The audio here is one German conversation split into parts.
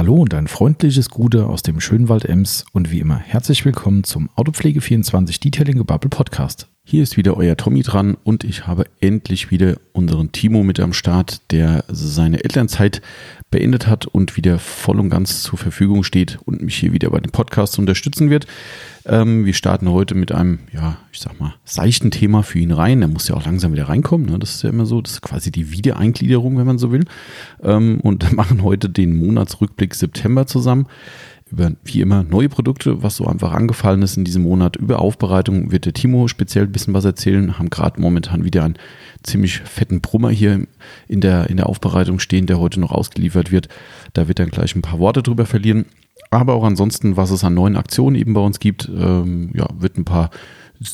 Hallo und ein freundliches Gute aus dem schönen Wald Ems und wie immer herzlich willkommen zum Autopflege24 Detailing Bubble Podcast. Hier ist wieder euer Tommy dran und ich habe endlich wieder unseren Timo mit am Start, der seine Elternzeit beendet hat und wieder voll und ganz zur Verfügung steht und mich hier wieder bei dem Podcast unterstützen wird. Ähm, wir starten heute mit einem, ja, ich sag mal, seichten Thema für ihn rein. Er muss ja auch langsam wieder reinkommen. Ne? Das ist ja immer so, das ist quasi die Wiedereingliederung, wenn man so will. Ähm, und machen heute den Monatsrückblick September zusammen über wie immer neue Produkte, was so einfach angefallen ist in diesem Monat. Über Aufbereitung wird der Timo speziell ein bisschen was erzählen. Haben gerade momentan wieder einen ziemlich fetten Brummer hier in der, in der Aufbereitung stehen, der heute noch ausgeliefert wird. Da wird er gleich ein paar Worte drüber verlieren. Aber auch ansonsten, was es an neuen Aktionen eben bei uns gibt, ähm, ja, wird ein paar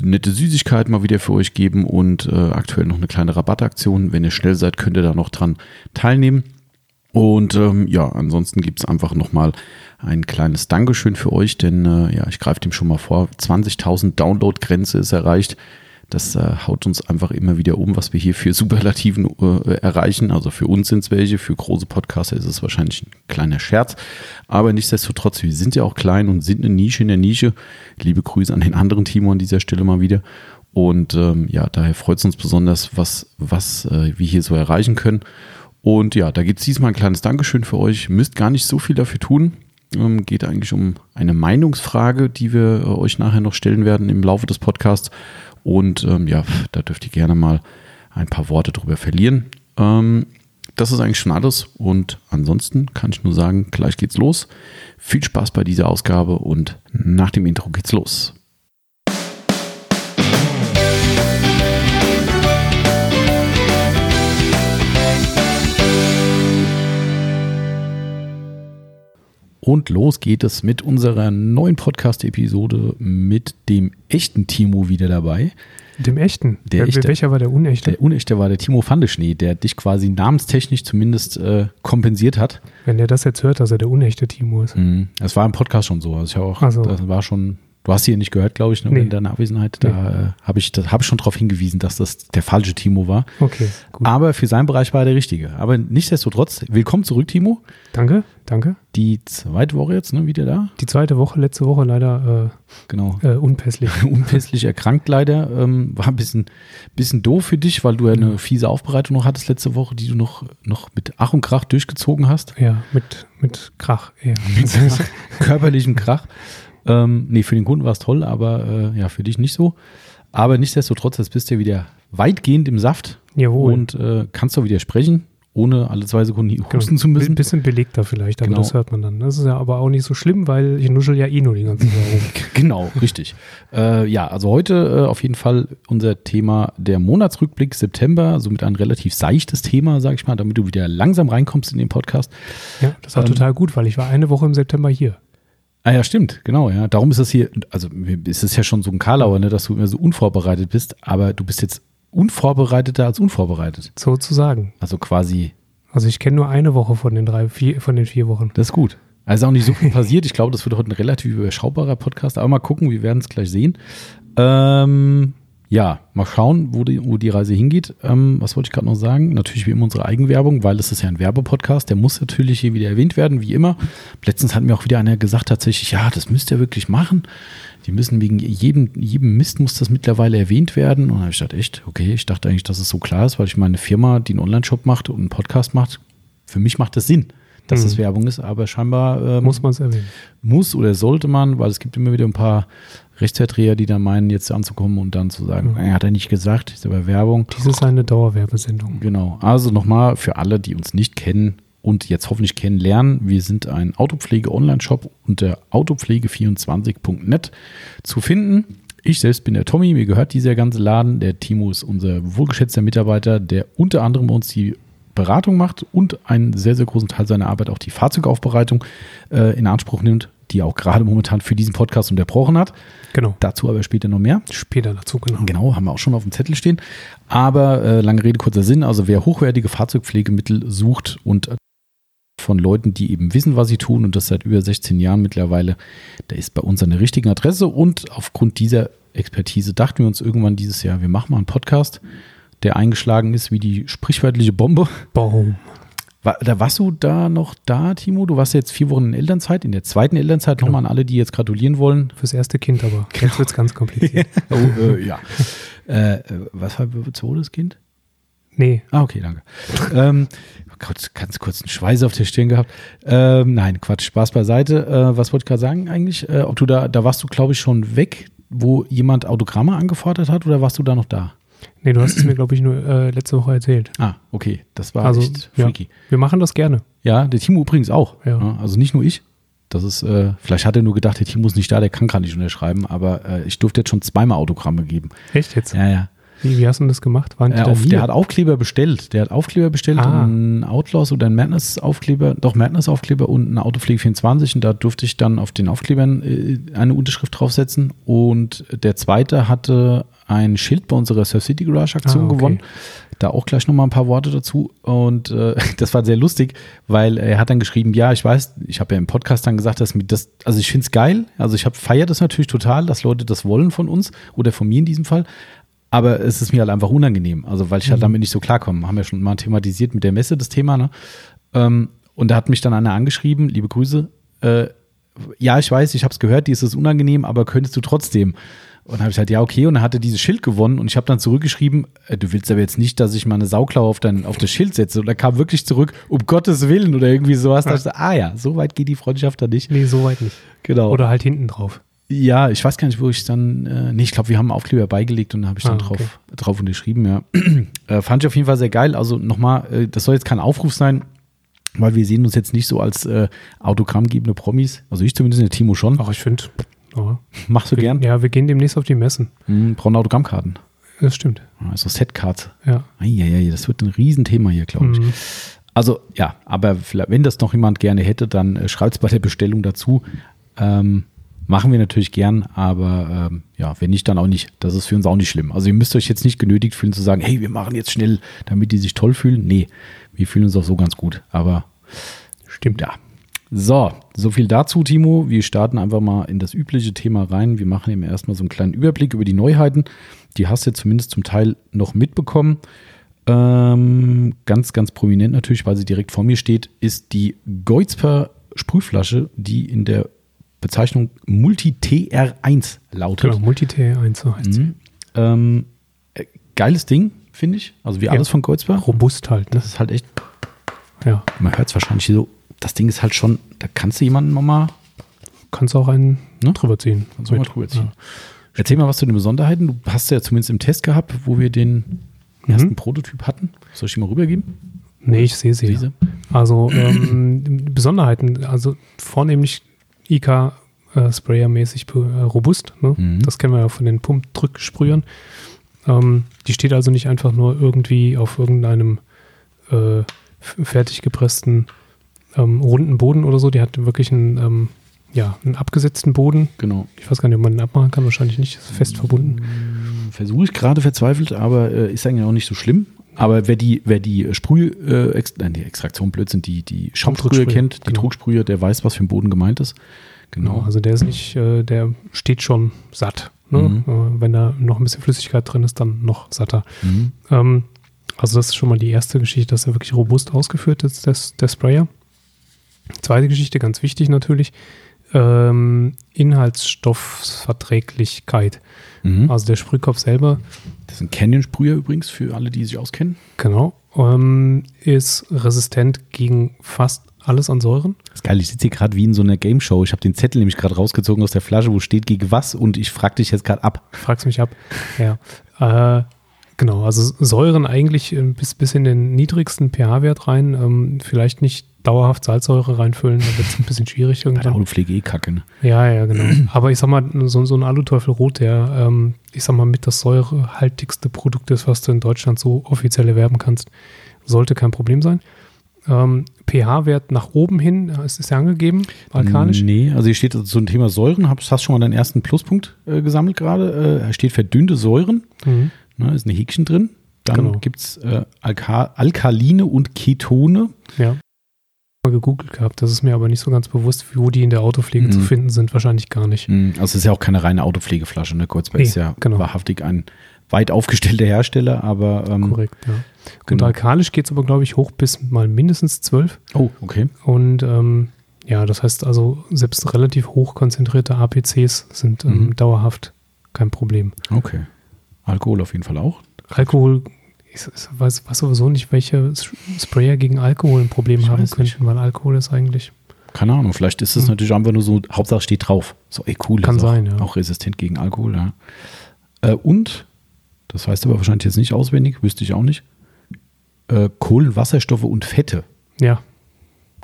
nette Süßigkeiten mal wieder für euch geben und äh, aktuell noch eine kleine Rabattaktion. Wenn ihr schnell seid, könnt ihr da noch dran teilnehmen. Und ähm, ja, ansonsten gibt es einfach nochmal ein kleines Dankeschön für euch, denn äh, ja, ich greife dem schon mal vor. 20.000 Download-Grenze ist erreicht. Das äh, haut uns einfach immer wieder um, was wir hier für Superlativen äh, erreichen. Also für uns sind es welche, für große Podcaster ist es wahrscheinlich ein kleiner Scherz. Aber nichtsdestotrotz, wir sind ja auch klein und sind eine Nische in der Nische. Liebe Grüße an den anderen Timo an dieser Stelle mal wieder. Und ähm, ja, daher freut es uns besonders, was, was äh, wir hier so erreichen können. Und ja, da gibt es diesmal ein kleines Dankeschön für euch. Müsst gar nicht so viel dafür tun. Ähm, geht eigentlich um eine Meinungsfrage, die wir äh, euch nachher noch stellen werden im Laufe des Podcasts. Und ähm, ja, da dürft ihr gerne mal ein paar Worte drüber verlieren. Ähm, das ist eigentlich schon alles. Und ansonsten kann ich nur sagen, gleich geht's los. Viel Spaß bei dieser Ausgabe und nach dem Intro geht's los. Und los geht es mit unserer neuen Podcast-Episode mit dem echten Timo wieder dabei. Dem echten? Der Wer, echte. Welcher war der unechte? Der unechte war der Timo Fandeschnee, der dich quasi namenstechnisch zumindest äh, kompensiert hat. Wenn der das jetzt hört, dass er der unechte Timo ist. Mhm. Das war im Podcast schon so. Also ich auch, so. das war schon, du hast hier nicht gehört, glaube ich, ne, Nee. in deiner Abwesenheit. Da äh, habe ich, hab ich schon darauf hingewiesen, dass das der falsche Timo war. Okay, gut. Aber für seinen Bereich war er der richtige. Aber nichtsdestotrotz, willkommen zurück, Timo. Danke, danke. Die zweite Woche jetzt, ne, wieder da. Die zweite Woche, letzte Woche leider Genau. äh, äh, unpässlich. unpässlich erkrankt leider. Ähm, war ein bisschen, bisschen doof für dich, weil du ja eine fiese Aufbereitung noch hattest letzte Woche, die du noch, noch mit Ach und Krach durchgezogen hast. Ja, mit, mit Krach. Ja. Körperlichen Krach. Ähm, nee, für den Kunden war es toll, aber äh, ja, für dich nicht so. Aber nichtsdestotrotz, jetzt bist du ja wieder weitgehend im Saft Jawohl. und äh, kannst du wieder sprechen, ohne alle zwei Sekunden Genau. husten zu müssen. Ein bisschen belegter vielleicht, aber Genau. das hört man dann. Das ist ja aber auch nicht so schlimm, weil ich nuschel ja eh nur die ganze Zeit rum. Genau, richtig. Äh, ja, also heute äh, auf jeden Fall unser Thema der Monatsrückblick September, somit ein relativ seichtes Thema, sag ich mal, damit du wieder langsam reinkommst in den Podcast. Ja, das war Ähm. total gut, weil ich war eine Woche im September hier. Ah ja, stimmt, genau, ja. Darum ist das hier, also ist es ja schon so ein Karlauer, ne, dass du immer so unvorbereitet bist, aber du bist jetzt unvorbereiteter als unvorbereitet. Sozusagen. Also quasi, Also ich kenne nur eine Woche von den drei, vier, von den vier Wochen. das ist gut. Also auch nicht so viel passiert. Ich glaube, das wird heute ein relativ überschaubarer Podcast, aber mal gucken, wir werden es gleich sehen. Ähm, ja, mal schauen, wo die, wo die Reise hingeht. Ähm, was wollte ich gerade noch sagen? Natürlich wie immer unsere Eigenwerbung, weil es ist ja ein Werbepodcast, der muss natürlich hier wieder erwähnt werden, wie immer. Letztens hat mir auch wieder einer gesagt, tatsächlich, ja, das müsst ihr wirklich machen. Die müssen wegen jedem, jedem Mist muss das mittlerweile erwähnt werden. Und dann habe ich gedacht, echt, okay, ich dachte eigentlich, dass es so klar ist, weil ich meine Firma, die einen Online-Shop macht und einen Podcast macht, für mich macht das Sinn, dass das Mhm. Werbung ist, aber scheinbar ähm, Muss man es erwähnen. muss oder sollte man, weil es gibt immer wieder ein paar Rechtsvertreter, die da meinen, jetzt anzukommen und dann zu sagen, Mhm. er hat er nicht gesagt, ist aber Werbung. Dies ist eine Dauerwerbesendung. Genau. Also nochmal für alle, die uns nicht kennen und jetzt hoffentlich kennenlernen, wir sind ein Autopflege-Online-Shop unter autopflege24.net zu finden. Ich selbst bin der Tommy, mir gehört dieser ganze Laden. Der Timo ist unser wohlgeschätzter Mitarbeiter, der unter anderem bei uns die Beratung macht und einen sehr, sehr großen Teil seiner Arbeit auch die Fahrzeugaufbereitung äh, in Anspruch nimmt, die auch gerade momentan für diesen Podcast unterbrochen hat. Genau. Dazu aber später noch mehr. Später dazu, genau. Genau, haben wir auch schon auf dem Zettel stehen. Aber äh, lange Rede, kurzer Sinn. Also wer hochwertige Fahrzeugpflegemittel sucht und von Leuten, die eben wissen, was sie tun und das seit über 16 Jahren mittlerweile, der ist bei uns an der richtigen Adresse. Und aufgrund dieser Expertise dachten wir uns irgendwann dieses Jahr, wir machen mal einen Podcast, der eingeschlagen ist wie die sprichwörtliche Bombe. Baum. War, da warst du da noch da, Timo? Du warst jetzt vier Wochen in Elternzeit, in der zweiten Elternzeit Genau. nochmal an alle, die jetzt gratulieren wollen. Fürs erste Kind aber. Jetzt wird es ganz kompliziert. oh, äh, ja. äh, äh, was war zweites Kind? Nee, Ah, okay, danke. ähm, Gott, ganz kurz einen Schweiß auf der Stirn gehabt. Ähm, nein, Quatsch, Spaß beiseite. Äh, was wollte ich gerade sagen eigentlich? Äh, ob du da, da warst du, glaube ich, schon weg, wo jemand Autogramme angefordert hat oder warst du da noch da? Nee, du hast es mir, glaube ich, nur äh, letzte Woche erzählt. Ah, okay, das war Also, echt ja. freaky. Wir machen das gerne. Ja, der Timo übrigens auch. Ja. also nicht nur ich. Das ist, äh, vielleicht hat er nur gedacht, der Timo ist nicht da, der kann gerade nicht unterschreiben, aber äh, ich durfte jetzt schon zweimal Autogramme geben. Echt jetzt? Ja, ja. Wie, wie hast du denn das gemacht? Waren die auf, der hat Aufkleber bestellt. Der hat Aufkleber bestellt, Ah. einen Outlaws oder einen Madness-Aufkleber, doch Madness-Aufkleber und eine Autopflege 24 und da durfte ich dann auf den Aufklebern äh, eine Unterschrift draufsetzen und der zweite hatte ein Schild bei unserer Surf City Garage Aktion Ah, okay. gewonnen. Da auch gleich nochmal ein paar Worte dazu und äh, das war sehr lustig, weil er hat dann geschrieben, ja, ich weiß, ich habe ja im Podcast dann gesagt, dass mir das, also ich finde es geil, also ich habe feiert das natürlich total, dass Leute das wollen von uns oder von mir in diesem Fall, aber es ist mir halt einfach unangenehm, also weil ich halt damit nicht so klarkomme. Haben wir schon mal thematisiert mit der Messe das Thema, ne? Ähm, und da hat mich dann einer angeschrieben, liebe Grüße, äh, ja, ich weiß, ich habe es gehört, dir ist es unangenehm, aber könntest du trotzdem? Und dann habe ich halt, ja, okay, und dann hat er dieses Schild gewonnen und ich habe dann zurückgeschrieben, äh, du willst aber jetzt nicht, dass ich mal eine Sauklaue auf, dein, auf das Schild setze. Und er kam wirklich zurück, um Gottes Willen oder irgendwie sowas. Da dachte ich, so, ah ja, so weit geht die Freundschaft da nicht. Nee, soweit nicht. Genau. Oder halt hinten drauf. Ja, ich weiß gar nicht, wo ich dann, äh, nee, ich glaube, wir haben einen Aufkleber beigelegt und da habe ich dann Ah, okay. drauf, drauf unterschrieben, ja. äh, fand ich auf jeden Fall sehr geil. Also nochmal, äh, das soll jetzt kein Aufruf sein, weil wir sehen uns jetzt nicht so als äh, autogrammgebende Promis. Also ich zumindest, der Timo schon. Ach, ich finde. Ja. Machst du Wir- gern? Ja, wir gehen demnächst auf die Messen. Mhm, brauchen Autogrammkarten. Das stimmt. Also Setcards. Ja. Eieiei, das wird ein Riesenthema hier, glaube ich. Mhm. Also ja, aber wenn das noch jemand gerne hätte, dann äh, schreibt es bei der Bestellung dazu. Ähm, machen wir natürlich gern, aber ähm, ja, wenn nicht, dann auch nicht. Das ist für uns auch nicht schlimm. Also ihr müsst euch jetzt nicht genötigt fühlen zu sagen, hey, wir machen jetzt schnell, damit die sich toll fühlen. Nee, wir fühlen uns auch so ganz gut. Aber stimmt ja. So, so viel dazu, Timo. Wir starten einfach mal in das übliche Thema rein. Wir machen eben erstmal so einen kleinen Überblick über die Neuheiten. Die hast du zumindest zum Teil noch mitbekommen. Ähm, ganz, ganz prominent natürlich, weil sie direkt vor mir steht, ist die Geuzper Sprühflasche, die in der Bezeichnung Multi-TR1 lautet. Genau, Multi-T1 so heißt sie. Mhm. Ähm, äh, geiles Ding, finde ich. Also wie Ja. alles von Geuzper. Robust halt, ne? Das ist halt echt, Ja. man hört es wahrscheinlich so, das Ding ist halt schon, da kannst du jemanden nochmal Kannst auch einen Ne? drüber ziehen. Kannst du mal drüber ziehen. Erzähl mal was zu den Besonderheiten. Du hast ja zumindest im Test gehabt, wo wir den ersten Prototyp hatten. Soll ich die mal rübergeben? Nee, ich sehe sie. Diese? Also ähm, Besonderheiten, also vornehmlich IK äh, Sprayer-mäßig äh, robust. Ne? Mhm. Das kennen wir ja von den Pumpdrücksprühern. Ähm, die steht also nicht einfach nur irgendwie auf irgendeinem äh, fertig gepressten ähm, runden Boden oder so. Die hat wirklich einen, ähm, ja, einen abgesetzten Boden. Genau. Ich weiß gar nicht, ob man den abmachen kann. Wahrscheinlich nicht. Ist fest verbunden. Versuche ich gerade verzweifelt, aber äh, ist eigentlich auch nicht so schlimm. Aber wer die, wer die Sprüh, äh, ex, nein, die Extraktion Blödsinn, die, die Schaumsprühe kennt, die genau. Drucksprühe, der weiß, was für ein Boden gemeint ist. Genau, Genau. also der ist nicht, äh, der steht schon satt. Ne? Mhm. Äh, wenn da noch ein bisschen Flüssigkeit drin ist, dann noch satter. Mhm. Ähm, also das ist schon mal die erste Geschichte, dass er wirklich robust ausgeführt ist, das, der Sprayer. Zweite Geschichte, ganz wichtig natürlich, ähm, Inhaltsstoffverträglichkeit. Mhm. Also der Sprühkopf selber, Das ist ein Canyon-Sprüher übrigens, für alle, die sich auskennen. genau, ähm, ist resistent gegen fast alles an Säuren. Das ist geil, ich sitze hier gerade wie in so einer Game-Show. Ich habe den Zettel nämlich gerade rausgezogen aus der Flasche, wo steht gegen was und ich frage dich jetzt gerade ab. Fragst mich ab. Ja. Äh, genau, also Säuren eigentlich äh, bis, bis in den niedrigsten pH-Wert rein. Ähm, vielleicht nicht dauerhaft Salzsäure reinfüllen, da wird es ein bisschen schwierig Bei irgendwann. Autopflege eh kacke. Ne? Ja, ja, genau. Aber ich sag mal, so, so ein Aluteufel Rot, der, ähm, ich sag mal, mit das säurehaltigste Produkt ist, was du in Deutschland so offiziell erwerben kannst, sollte kein Problem sein. Ähm, pH-Wert nach oben hin, äh, es ist ja angegeben, alkalisch. Nee, also hier steht also zum Thema Säuren, hast schon mal deinen ersten Pluspunkt äh, gesammelt gerade. Äh, steht verdünnte Säuren, Mhm. ne, ist ein Häkchen drin. Dann Genau. gibt es äh, Alka Alkaline und Ketone. Ja. Mal gegoogelt gehabt, das ist mir aber nicht so ganz bewusst, wo die in der Autopflege Mhm. zu finden sind, wahrscheinlich gar nicht. Mm, Also es ist ja auch keine reine Autopflegeflasche, ne? Kreuzberg Nee, ist ja genau. wahrhaftig ein weit aufgestellter Hersteller, aber ähm, Korrekt, ja. Und Genau. alkalisch geht es aber, glaube ich, hoch bis mal mindestens 12. oh, okay. Und ähm, ja, das heißt also, selbst relativ hoch konzentrierte APCs sind ähm, Mhm. dauerhaft kein Problem. Okay. Alkohol auf jeden Fall auch. Alkohol, ich, weiß, weiß sowieso nicht, welche Sprayer gegen Alkohol ein Problem Ich haben nicht. könnten, weil Alkohol ist eigentlich, Keine Ahnung, vielleicht ist es Mhm. natürlich einfach nur so, Hauptsache steht drauf. So, ey, cool. Kann ist sein, auch, ja. Auch resistent gegen Alkohol, ja. Äh, und, das weißt du aber wahrscheinlich jetzt nicht auswendig, wüsste ich auch nicht, äh, Kohlenwasserstoffe und Fette. ja,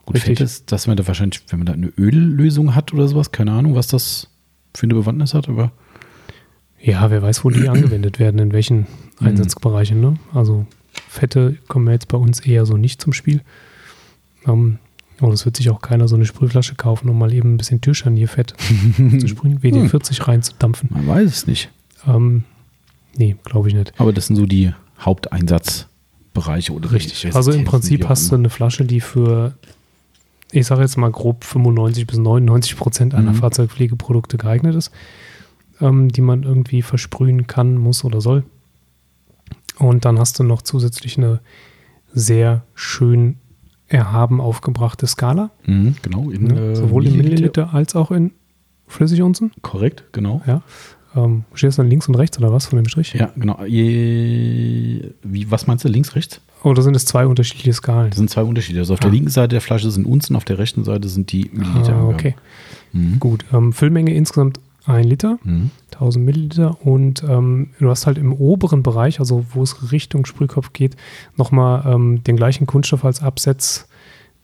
Gut, Richtig. Fett ist, dass man da wahrscheinlich, wenn man da eine Öllösung hat oder sowas, keine Ahnung, was das für eine Bewandtnis hat, aber ja, wer weiß, wo die angewendet werden, in welchen Mhm. Einsatzbereichen. Ne? Also Fette kommen jetzt bei uns eher so nicht zum Spiel. Ähm, und es wird sich auch keiner so eine Sprühflasche kaufen, um mal eben ein bisschen Türscharnierfett zu sprühen, WD-40 reinzudampfen. man weiß es nicht. Ähm, nee, glaube ich nicht. Aber das sind so die Haupteinsatzbereiche oder Richtig. Also im Prinzip hast du eine Flasche, die für, ich sage jetzt mal grob 95 bis 99 Prozent aller Mhm. Fahrzeugpflegeprodukte geeignet ist, ähm, die man irgendwie versprühen kann, muss oder soll. Und dann hast du noch zusätzlich eine sehr schön erhaben aufgebrachte Skala, Mhm, genau. In, ne? äh, sowohl in Milliliter als auch in Flüssigunzen. Korrekt, genau. Ja. Ähm, steht das dann links und rechts oder was von dem Strich? Ja, genau. Je, wie, was meinst du, links, rechts? Oder sind es zwei unterschiedliche Skalen? Das sind zwei Unterschiede. Also auf Ah. der linken Seite der Flasche sind Unzen, auf der rechten Seite sind die Milliliter. Ah, okay. Mhm. Gut. Ähm, Füllmenge insgesamt ein Liter. Mhm. 1000 Milliliter und ähm, du hast halt im oberen Bereich, also wo es Richtung Sprühkopf geht, nochmal ähm, den gleichen Kunststoff als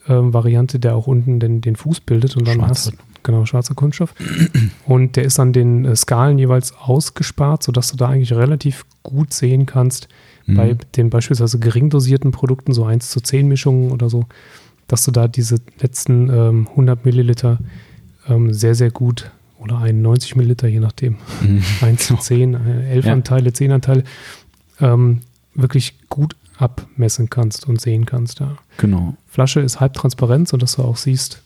Absetz-Variante, der auch unten den, den Fuß bildet und dann Schwarzer. hast genau schwarzer Kunststoff und der ist an den äh, Skalen jeweils ausgespart, sodass du da eigentlich relativ gut sehen kannst, Mhm. bei den beispielsweise gering dosierten Produkten, so 1 zu 10 Mischungen oder so, dass du da diese letzten ähm, 100 Milliliter ähm, sehr, sehr gut oder 91 Milliliter, je nachdem, Mhm. 1 zu 10, äh, 11 Ja. Anteile, 10 Anteile, ähm, wirklich gut abmessen kannst und sehen kannst. Ja. Genau, Flasche ist halbtransparent, sodass du auch siehst,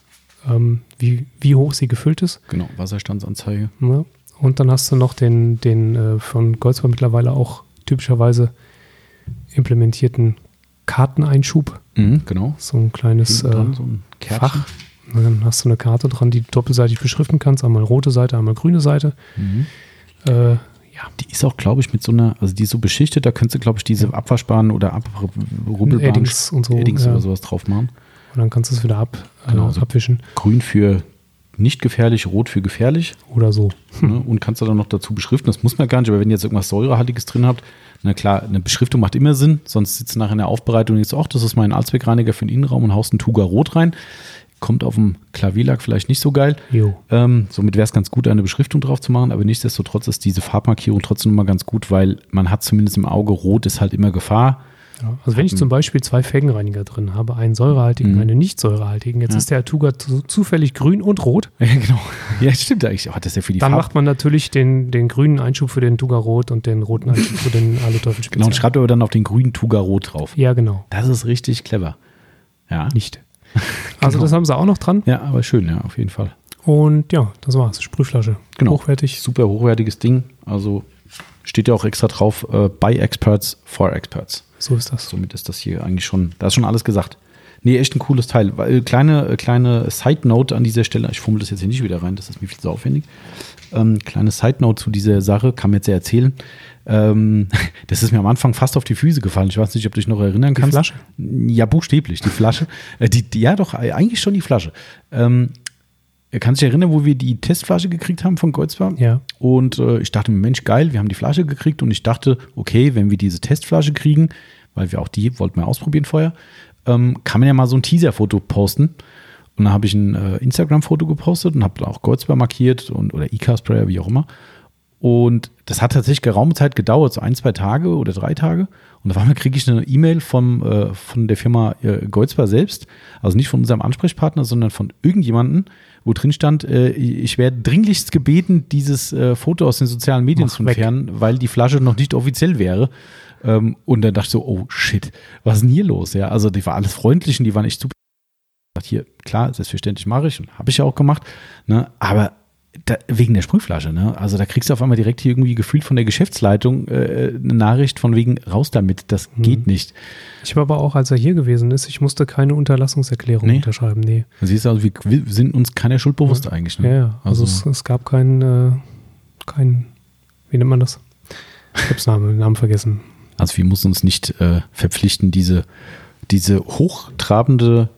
ähm, wie, wie hoch sie gefüllt ist. genau. Wasserstandsanzeige. Ne? Und dann hast du noch den, den äh, von Goldsbar mittlerweile auch typischerweise implementierten Karteneinschub. Mhm, genau. So ein kleines dran äh, so ein. Fach. Und dann hast du eine Karte dran, die du doppelseitig beschriften kannst. Einmal rote Seite, einmal grüne Seite. Mhm. Äh, Die ist auch, glaube ich, mit so einer, also die ist so beschichtet, da könntest du, glaube ich, diese Abwaschbahnen oder Abrubbelbahnen, Eddings und so. Eddings ja. oder sowas drauf machen. Und dann kannst du es wieder ab, Genau, äh, so. abwischen Grün für nicht gefährlich, rot für gefährlich. oder so. Ne? Und kannst du dann noch dazu beschriften. Das muss man gar nicht, aber wenn ihr jetzt irgendwas Säurehaltiges drin habt, na klar, eine Beschriftung macht immer Sinn, sonst sitzt du nachher in der Aufbereitung und jetzt, ach, das ist mein Allzweckreiniger für den Innenraum und haust einen Tuga Rot rein. Kommt auf dem Klavierlack vielleicht nicht so geil. Ähm, somit wäre es ganz gut, eine Beschriftung drauf zu machen, aber nichtsdestotrotz ist diese Farbmarkierung trotzdem immer ganz gut, weil man hat zumindest im Auge, rot ist halt immer Gefahr. Ja. Also wenn ich zum Beispiel zwei Felgenreiniger drin habe, einen säurehaltigen, Mhm. einen nicht säurehaltigen, jetzt Ja. ist der Atuga zu, zufällig grün und rot, Ja, genau. Ja, stimmt eigentlich. Oh, das ja für die dann Farb. macht man natürlich den, den grünen Einschub für den Tuga Rot und den roten Einschub für den Aluteufel Genau, und schreibt aber dann auf den grünen Tuga Rot drauf. Ja, genau. Das ist richtig clever. Ja. Nicht. Also Genau. das haben sie auch noch dran. Ja, aber schön, ja, auf jeden Fall. Und ja, das war's. Sprühflasche. Genau. Hochwertig. Super hochwertiges Ding. Also steht ja auch extra drauf, äh, by Experts, for Experts. So ist das. Somit ist das hier eigentlich schon, da ist schon alles gesagt. Nee, echt ein cooles Teil. Weil, äh, kleine, äh, kleine Side-Note an dieser Stelle, ich fummel das jetzt hier nicht wieder rein, das ist mir viel zu aufwendig. Ähm, kleine Side-Note zu dieser Sache, kann mir jetzt ja erzählen. Ähm, das ist mir am Anfang fast auf die Füße gefallen. Ich weiß nicht, ob du dich noch erinnern kannst. Flasche? Ja, buchstäblich, die Flasche. Äh, die, die, ja, doch, äh, eigentlich schon die Flasche. Ähm, kannst du dich erinnern, wo wir die Testflasche gekriegt haben von Goldsbar? Ja. Und äh, ich dachte mir, Mensch, geil, wir haben die Flasche gekriegt und ich dachte, okay, wenn wir diese Testflasche kriegen, weil wir auch die wollten wir ausprobieren vorher, ähm, kann man ja mal so ein Teaser-Foto posten. Und dann habe ich ein äh, Instagram-Foto gepostet und habe auch Goldsbar markiert und oder IK-Sprayer, wie auch immer. Und das hat tatsächlich geraume Zeit gedauert, so ein, zwei Tage oder drei Tage. Und auf einmal kriege ich eine E-Mail vom, äh, von der Firma äh, Goldsbar selbst, also nicht von unserem Ansprechpartner, sondern von irgendjemandem, wo drin stand, äh, ich werde dringlichst gebeten, dieses äh, Foto aus den sozialen Medien Mach zu weg. entfernen, weil die Flasche noch nicht offiziell wäre. Ähm, und dann dachte ich so, oh shit, was ist denn hier los? Ja, also die war alles freundlich und die waren echt super. Dachte, Hier, klar, selbstverständlich mache ich und habe ich ja auch gemacht. Ne? Aber da, wegen der Sprühflasche, ne? Also da kriegst du auf einmal direkt hier irgendwie gefühlt von der Geschäftsleitung äh, eine Nachricht von wegen raus damit. Das Mhm. geht nicht. Ich habe aber auch, als er hier gewesen ist, ich musste keine Unterlassungserklärung Nee. unterschreiben. Nee. Du siehst also, wir, wir sind uns keiner Schuld bewusst eigentlich. Ja, Ne? ja. Also, Also- es, es gab keinen, äh, kein, wie nennt man das? Ich hab's Namen, Namen vergessen. Also wir mussten uns nicht äh, verpflichten, diese, diese hochtrabende,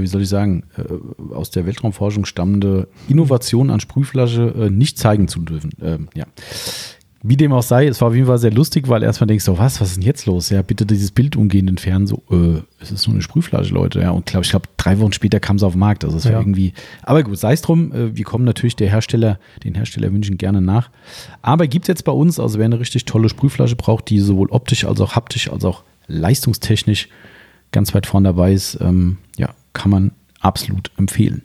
wie soll ich sagen, äh, aus der Weltraumforschung stammende Innovation an Sprühflasche äh, nicht zeigen zu dürfen. Ähm, ja. Wie dem auch sei, es war auf jeden Fall sehr lustig, weil erstmal denkst du, was, was ist denn jetzt los? Ja, bitte dieses Bild umgehend entfernen. So, äh, es ist nur eine Sprühflasche, Leute. Ja, und glaub, ich glaube, drei Wochen später kam es auf den Markt. Also es war Ja. irgendwie. Aber gut, sei es drum, äh, wir kommen natürlich der Hersteller, den Hersteller wünschen gerne nach. Aber gibt es jetzt bei uns, also wer eine richtig tolle Sprühflasche braucht, die sowohl optisch als auch haptisch als auch leistungstechnisch ganz weit vorne dabei ist, ähm, ja, kann man absolut empfehlen.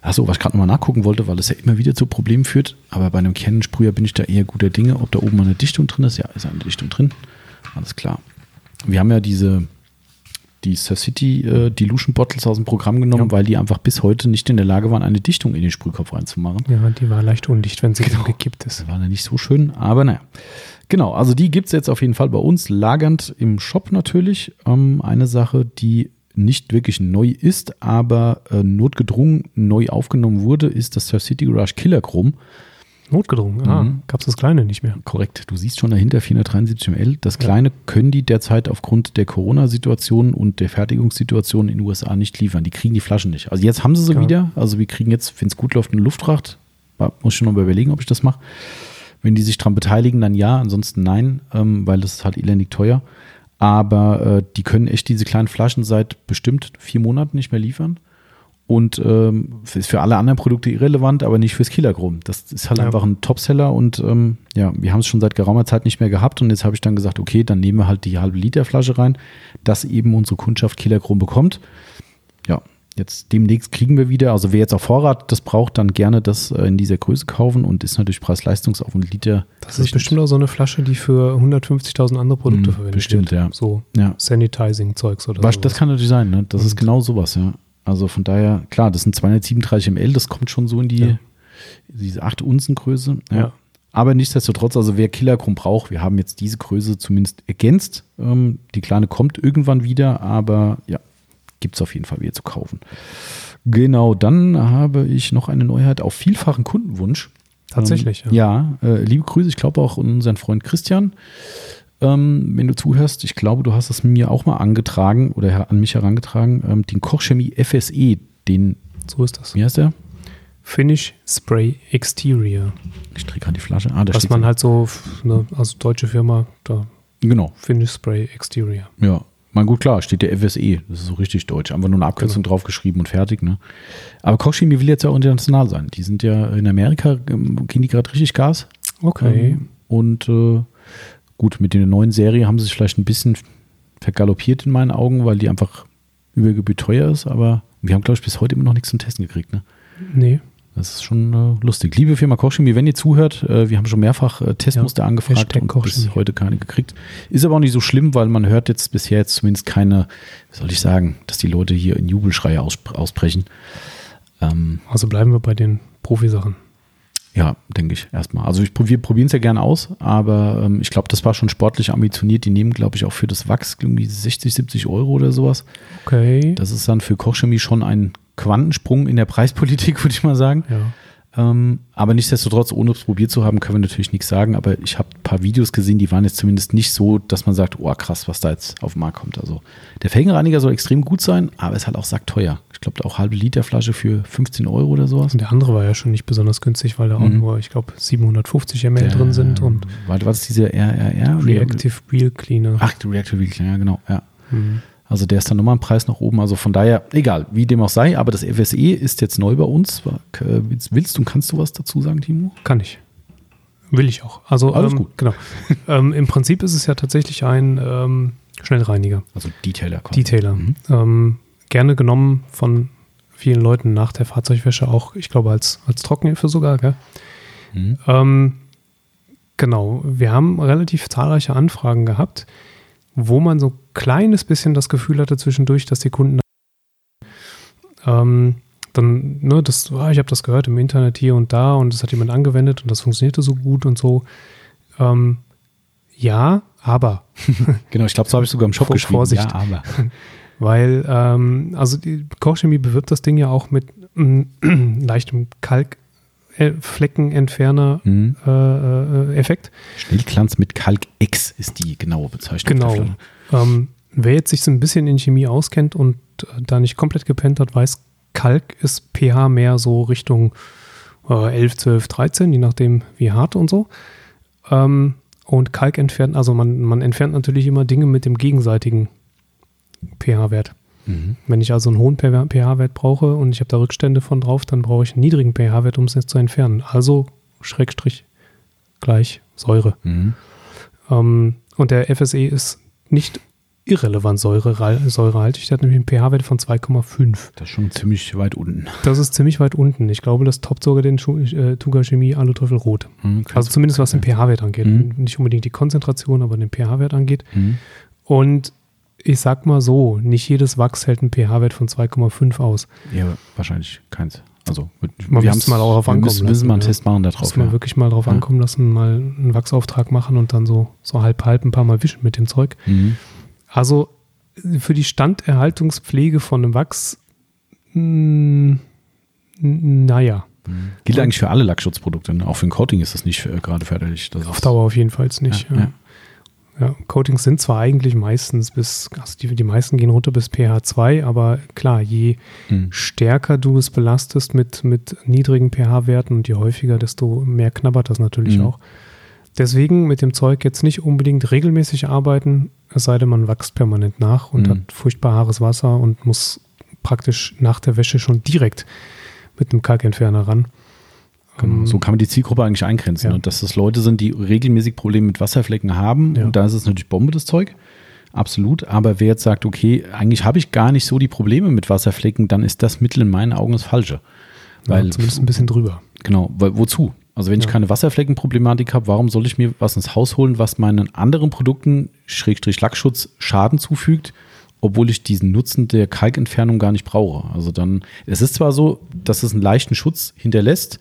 Achso, was ich gerade nochmal nachgucken wollte, weil es ja immer wieder zu Problemen führt, aber bei einem Kernsprüher bin ich da eher guter Dinge. Ob da oben mal eine Dichtung drin ist? Ja, ist eine Dichtung drin. Alles klar. Wir haben ja diese die Sir City äh, Dilution Bottles aus dem Programm genommen, Ja. weil die einfach bis heute nicht in der Lage waren, eine Dichtung in den Sprühkopf reinzumachen. Ja, die war leicht undicht, wenn sie Genau. gekippt ist. Das war dann nicht so schön, aber naja. Genau, also die gibt es jetzt auf jeden Fall bei uns, lagernd im Shop natürlich. Ähm, eine Sache, die nicht wirklich neu ist, aber äh, notgedrungen neu aufgenommen wurde, ist das Surf City Garage Killer Chrome. Notgedrungen. Ah, Mhm. gab's das Kleine nicht mehr. Korrekt, du siehst schon dahinter 473 ml. Das kleine können die derzeit aufgrund der Corona-Situation und der Fertigungssituation in den USA nicht liefern. Die kriegen die Flaschen nicht. Also jetzt haben sie sie Ja. wieder. Also wir kriegen jetzt, wenn es gut läuft, eine Luftfracht. Ja, Muss ich schon noch mal überlegen, ob ich das mache. Wenn die sich daran beteiligen, dann ja, ansonsten nein, ähm, weil das ist halt elendig teuer. Aber äh, die können echt diese kleinen Flaschen seit bestimmt vier Monaten nicht mehr liefern. Und ähm, ist für alle anderen Produkte irrelevant, aber nicht fürs Killerchrom. Das ist halt Ja. einfach ein Topseller und ähm, ja, wir haben es schon seit geraumer Zeit nicht mehr gehabt und jetzt habe ich dann gesagt, okay, dann nehmen wir halt die halbe Liter Flasche rein, dass eben unsere Kundschaft Killerchrom bekommt. Jetzt demnächst kriegen wir wieder, also wer jetzt auf Vorrat das braucht, dann gerne das äh, in dieser Größe kaufen und ist natürlich Preis-Leistungs auf einen Liter. Das ist bestimmt auch so eine Flasche, die für 150.000 andere Produkte Mhm, verwendet bestimmt, wird. ja. So Ja, Sanitizing-Zeugs oder so. das kann natürlich sein, ne? Das ist Und- genau sowas, ja. Also von daher, klar, das sind 237 ml, das kommt schon so in die, Ja. diese 8 Unzen Größe. Ja. Ja. Aber nichtsdestotrotz, also wer Killerchrom braucht, wir haben jetzt diese Größe zumindest ergänzt. Ähm, die kleine kommt irgendwann wieder, aber ja, gibt es auf jeden Fall wieder zu kaufen. Genau, dann habe ich noch eine Neuheit auf vielfachen Kundenwunsch. Tatsächlich, Ähm, ja, äh, liebe Grüße, ich glaube auch an unseren Freund Christian. Ähm, wenn du zuhörst, ich glaube, du hast es mir auch mal angetragen oder an mich herangetragen, ähm, den Kochchemie FSE, den, So ist das. wie heißt der? Finish Spray Exterior. Ich drehe gerade die Flasche. Ah, da Was man halt so, ne, also deutsche Firma, da Genau, Finish Spray Exterior. ja. Mal gut, klar, steht der FSE, das ist so richtig deutsch. Einfach nur eine Abkürzung draufgeschrieben und fertig, ne? Aber Kochchemie will jetzt ja auch international sein. Die sind ja in Amerika, ähm, gehen die gerade richtig Gas. Okay. Ähm, Und äh, gut, mit der neuen Serie haben sie sich vielleicht ein bisschen vergaloppiert in meinen Augen, weil die einfach über Gebühr teuer ist. Aber wir haben, glaube ich, bis heute immer noch nichts zum Testen gekriegt. Ne? nee. Das ist schon äh, lustig. Liebe Firma Kochchemie, wenn ihr zuhört, äh, wir haben schon mehrfach äh, Testmuster angefragt Hashtag und bis heute keine gekriegt. Ist aber auch nicht so schlimm, weil man hört jetzt bisher jetzt zumindest keine, wie soll ich sagen, dass die Leute hier in Jubelschreie aus, ausbrechen. Ähm, Also bleiben wir bei den Profisachen. Ja, denke ich erstmal. Also ich, wir probieren es ja gerne aus, aber ähm, ich glaube, das war schon sportlich ambitioniert. Die nehmen, glaube ich, auch für das Wachs irgendwie 60, 70 Euro oder sowas. Okay. Das ist dann für Kochchemie schon ein Quantensprung in der Preispolitik, würde ich mal sagen. ja. Ähm, aber nichtsdestotrotz, ohne es probiert zu haben, können wir natürlich nichts sagen. Aber ich habe ein paar Videos gesehen, die waren jetzt zumindest nicht so, dass man sagt, oh krass, was da jetzt auf den Markt kommt. Also der Felgenreiniger soll extrem gut sein, aber ist halt auch sackteuer. Ich glaube, auch halbe Liter Flasche für 15 Euro oder sowas. Und der andere war ja schon nicht besonders günstig, weil da auch Mhm. nur, ich glaube, 750 ml drin sind und was ist dieser RRR? Reactive Wheel Cleaner. Ach, Reactive Wheel, ja, genau. Ja. Mhm. Also der ist dann nochmal ein Preis nach oben. Also von daher, egal, wie dem auch sei, aber das FSE ist jetzt neu bei uns. Äh, Willst und kannst du was dazu sagen, Timo? Kann ich. Will ich auch. Also Alles ähm, gut. Genau. ähm, Im Prinzip ist es ja tatsächlich ein ähm, Schnellreiniger, Also Detailer. quasi. Detailer. Mhm. Ähm, gerne genommen von vielen Leuten nach der Fahrzeugwäsche auch, ich glaube, als, als Trockenhilfe sogar. Mhm. Ähm, genau, wir haben relativ zahlreiche Anfragen gehabt, wo man so ein kleines bisschen das Gefühl hatte zwischendurch, dass die Kunden ähm, dann, ne, das, ah, ich habe das gehört im Internet hier und da und das hat jemand angewendet und das funktionierte so gut und so. Ähm, ja, aber. genau, ich glaube, so habe ich sogar im Shop geschrieben. Vorsicht. Ja, aber. Weil, ähm, also die Kochchemie bewirbt das Ding ja auch mit ähm, leichtem Kalkfleckenentferner Mhm. äh, äh, Effekt. Schnellglanz mit Kalk X ist die genaue Bezeichnung. Genau. Ähm, wer jetzt sich so ein bisschen in Chemie auskennt und äh, da nicht komplett gepennt hat, weiß, Kalk ist pH mehr so Richtung äh, 11, 12, 13, je nachdem wie hart und so. Ähm, und Kalk entfernt, also man, man entfernt natürlich immer Dinge mit dem gegenseitigen pH-Wert. Mhm. Wenn ich also einen hohen pH-Wert brauche und ich habe da Rückstände von drauf, dann brauche ich einen niedrigen pH-Wert, um es jetzt zu entfernen. Also Schrägstrich gleich Säure. Mhm. Ähm, und der FSE ist nicht irrelevant säure, säurehaltig. Der hat nämlich einen pH-Wert von 2,5. Das ist schon ziemlich weit unten. Das ist ziemlich weit unten. Ich glaube, das toppt sogar den äh, Tuga Chemie Aluteufel Rot. Mhm, Also zumindest was den pH-Wert angeht. Mhm. Nicht unbedingt die Konzentration, aber den pH-Wert angeht. Mhm. Und ich sag mal so, nicht jedes Wachs hält einen pH-Wert von 2,5 aus. Ja, wahrscheinlich keins. Also, Man wir müsste haben's- mal darauf wir ankommen müssen, müssen mal einen lassen, Test machen da drauf. Muss man Ja. wirklich mal drauf Ja. ankommen lassen, mal einen Wachsauftrag machen und dann so, so halb halb ein paar Mal wischen mit dem Zeug. Mhm. Also für die Standerhaltungspflege von einem Wachs, mh, n- naja, Gilt eigentlich für alle Lackschutzprodukte. Ne? Auch für ein Coating ist das nicht äh, gerade förderlich. Das auf Dauer auf jeden Fall nicht. Ja, Ja, Coatings sind zwar eigentlich meistens bis, also die, die meisten gehen runter bis pH 2, aber klar, je Mhm. stärker du es belastest mit, mit niedrigen pH-Werten und je häufiger, desto mehr knabbert das natürlich Mhm. auch. Deswegen mit dem Zeug jetzt nicht unbedingt regelmäßig arbeiten, es sei denn, man wächst permanent nach und Mhm. hat furchtbar haares Wasser und muss praktisch nach der Wäsche schon direkt mit einem Kalkentferner ran. Genau. Ähm, So kann man die Zielgruppe eigentlich eingrenzen. Ja. Ne? Dass das Leute sind, die regelmäßig Probleme mit Wasserflecken haben. Ja. Und da ist es natürlich Bombe, das Zeug. Absolut. Aber wer jetzt sagt, okay, eigentlich habe ich gar nicht so die Probleme mit Wasserflecken, dann ist das Mittel in meinen Augen das Falsche. Weil, ja, zumindest ein bisschen drüber. genau, weil, wozu? Also wenn ich Ja. keine Wasserfleckenproblematik habe, warum soll ich mir was ins Haus holen, was meinen anderen Produkten, Schrägstrich Lackschutz, Schaden zufügt, obwohl ich diesen Nutzen der Kalkentfernung gar nicht brauche. Also dann, es ist zwar so, dass es einen leichten Schutz hinterlässt,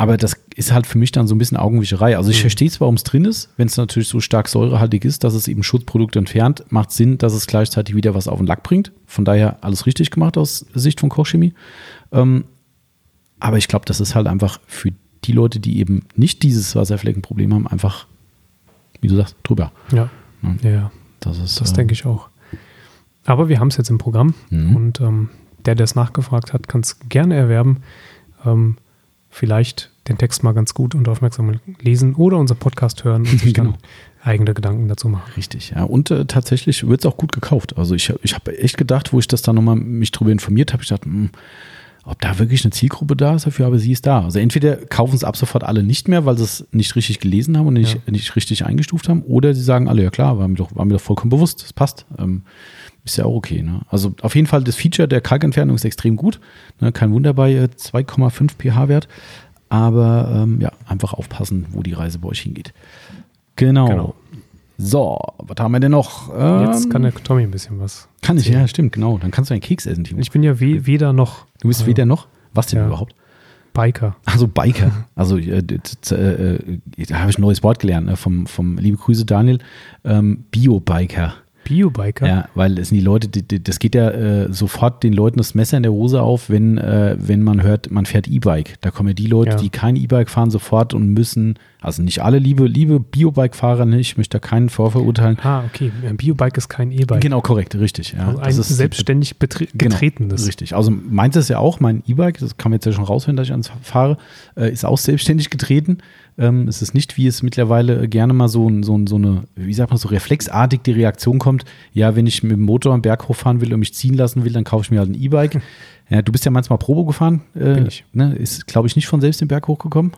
aber das ist halt für mich dann so ein bisschen Augenwischerei. Also ich Mhm. verstehe zwar, warum es drin ist, wenn es natürlich so stark säurehaltig ist, dass es eben Schutzprodukte entfernt, macht Sinn, dass es gleichzeitig wieder was auf den Lack bringt. Von daher alles richtig gemacht aus Sicht von Kochchemie. Ähm, aber ich glaube, das ist halt einfach für die Leute, die eben nicht dieses Wasserfleckenproblem haben, einfach, wie du sagst, drüber. Ja, ja, ja. Das ist, Das äh, denke ich auch. Aber wir haben es jetzt im Programm Mhm. und ähm, der, der es nachgefragt hat, kann es gerne erwerben. Ähm, vielleicht den Text mal ganz gut und aufmerksam lesen oder unseren Podcast hören und sich Genau. dann eigene Gedanken dazu machen. Richtig, ja. Und äh, tatsächlich wird es auch gut gekauft. Also ich, ich habe echt gedacht, wo ich das dann nochmal mich drüber informiert habe, ich dachte, hm, ob da wirklich eine Zielgruppe da ist dafür, aber sie ist da. Also entweder kaufen es ab sofort alle nicht mehr, weil sie es nicht richtig gelesen haben und nicht, Ja. nicht richtig eingestuft haben, oder sie sagen alle, ja klar, war mir doch, war mir doch vollkommen bewusst, das passt. Ähm, ist ja auch okay. Ne? Also auf jeden Fall das Feature der Kalkentfernung ist extrem gut. Ne? Kein Wunder bei äh, 2,5 pH-Wert. Aber ähm, ja, einfach aufpassen, wo die Reise bei euch hingeht. Genau. Genau. So, was haben wir denn noch? Ähm, Jetzt kann der Tommy ein bisschen was. kann ich, ja, stimmt, genau. Dann kannst du einen Keks essen, Timo. Ich bin ja we weder noch Du bist äh, weder noch. Was denn ja. überhaupt? Biker. Also Biker. Also äh, äh, äh, da habe ich ein neues Wort gelernt ne? vom, vom liebe Grüße Daniel. Ähm, Bio-Biker. Bio-Biker. Ja, weil es sind die Leute, die, die, das geht ja äh, sofort den Leuten das Messer in der Hose auf, wenn, äh, wenn man hört, man fährt E-Bike. Da kommen ja die Leute, Ja. die kein E-Bike fahren, sofort und müssen, also nicht alle liebe, liebe Bio-Bike-Fahrer, ne? ich möchte da keinen vorverurteilen. Ah, okay. Ein Biobike ist kein E-Bike. Genau, korrekt, richtig. Ja. Also ein Das ist- selbstständig betre Genau, betretenes. Richtig. Also meins ist ja auch, mein E-Bike, das kann man jetzt ja schon raushören, dass ich ans fahre, äh, ist auch selbstständig getreten. Ähm, es ist nicht, wie es mittlerweile gerne mal so, so, so eine, wie sagt man, so reflexartig die Reaktion kommt, ja, wenn ich mit dem Motor am Berg hochfahren will und mich ziehen lassen will, dann kaufe ich mir halt ein E-Bike. Ja, du bist ja manchmal Probo gefahren. Äh, Bin ich. Ne, ist, glaube ich, nicht von selbst den Berg hochgekommen.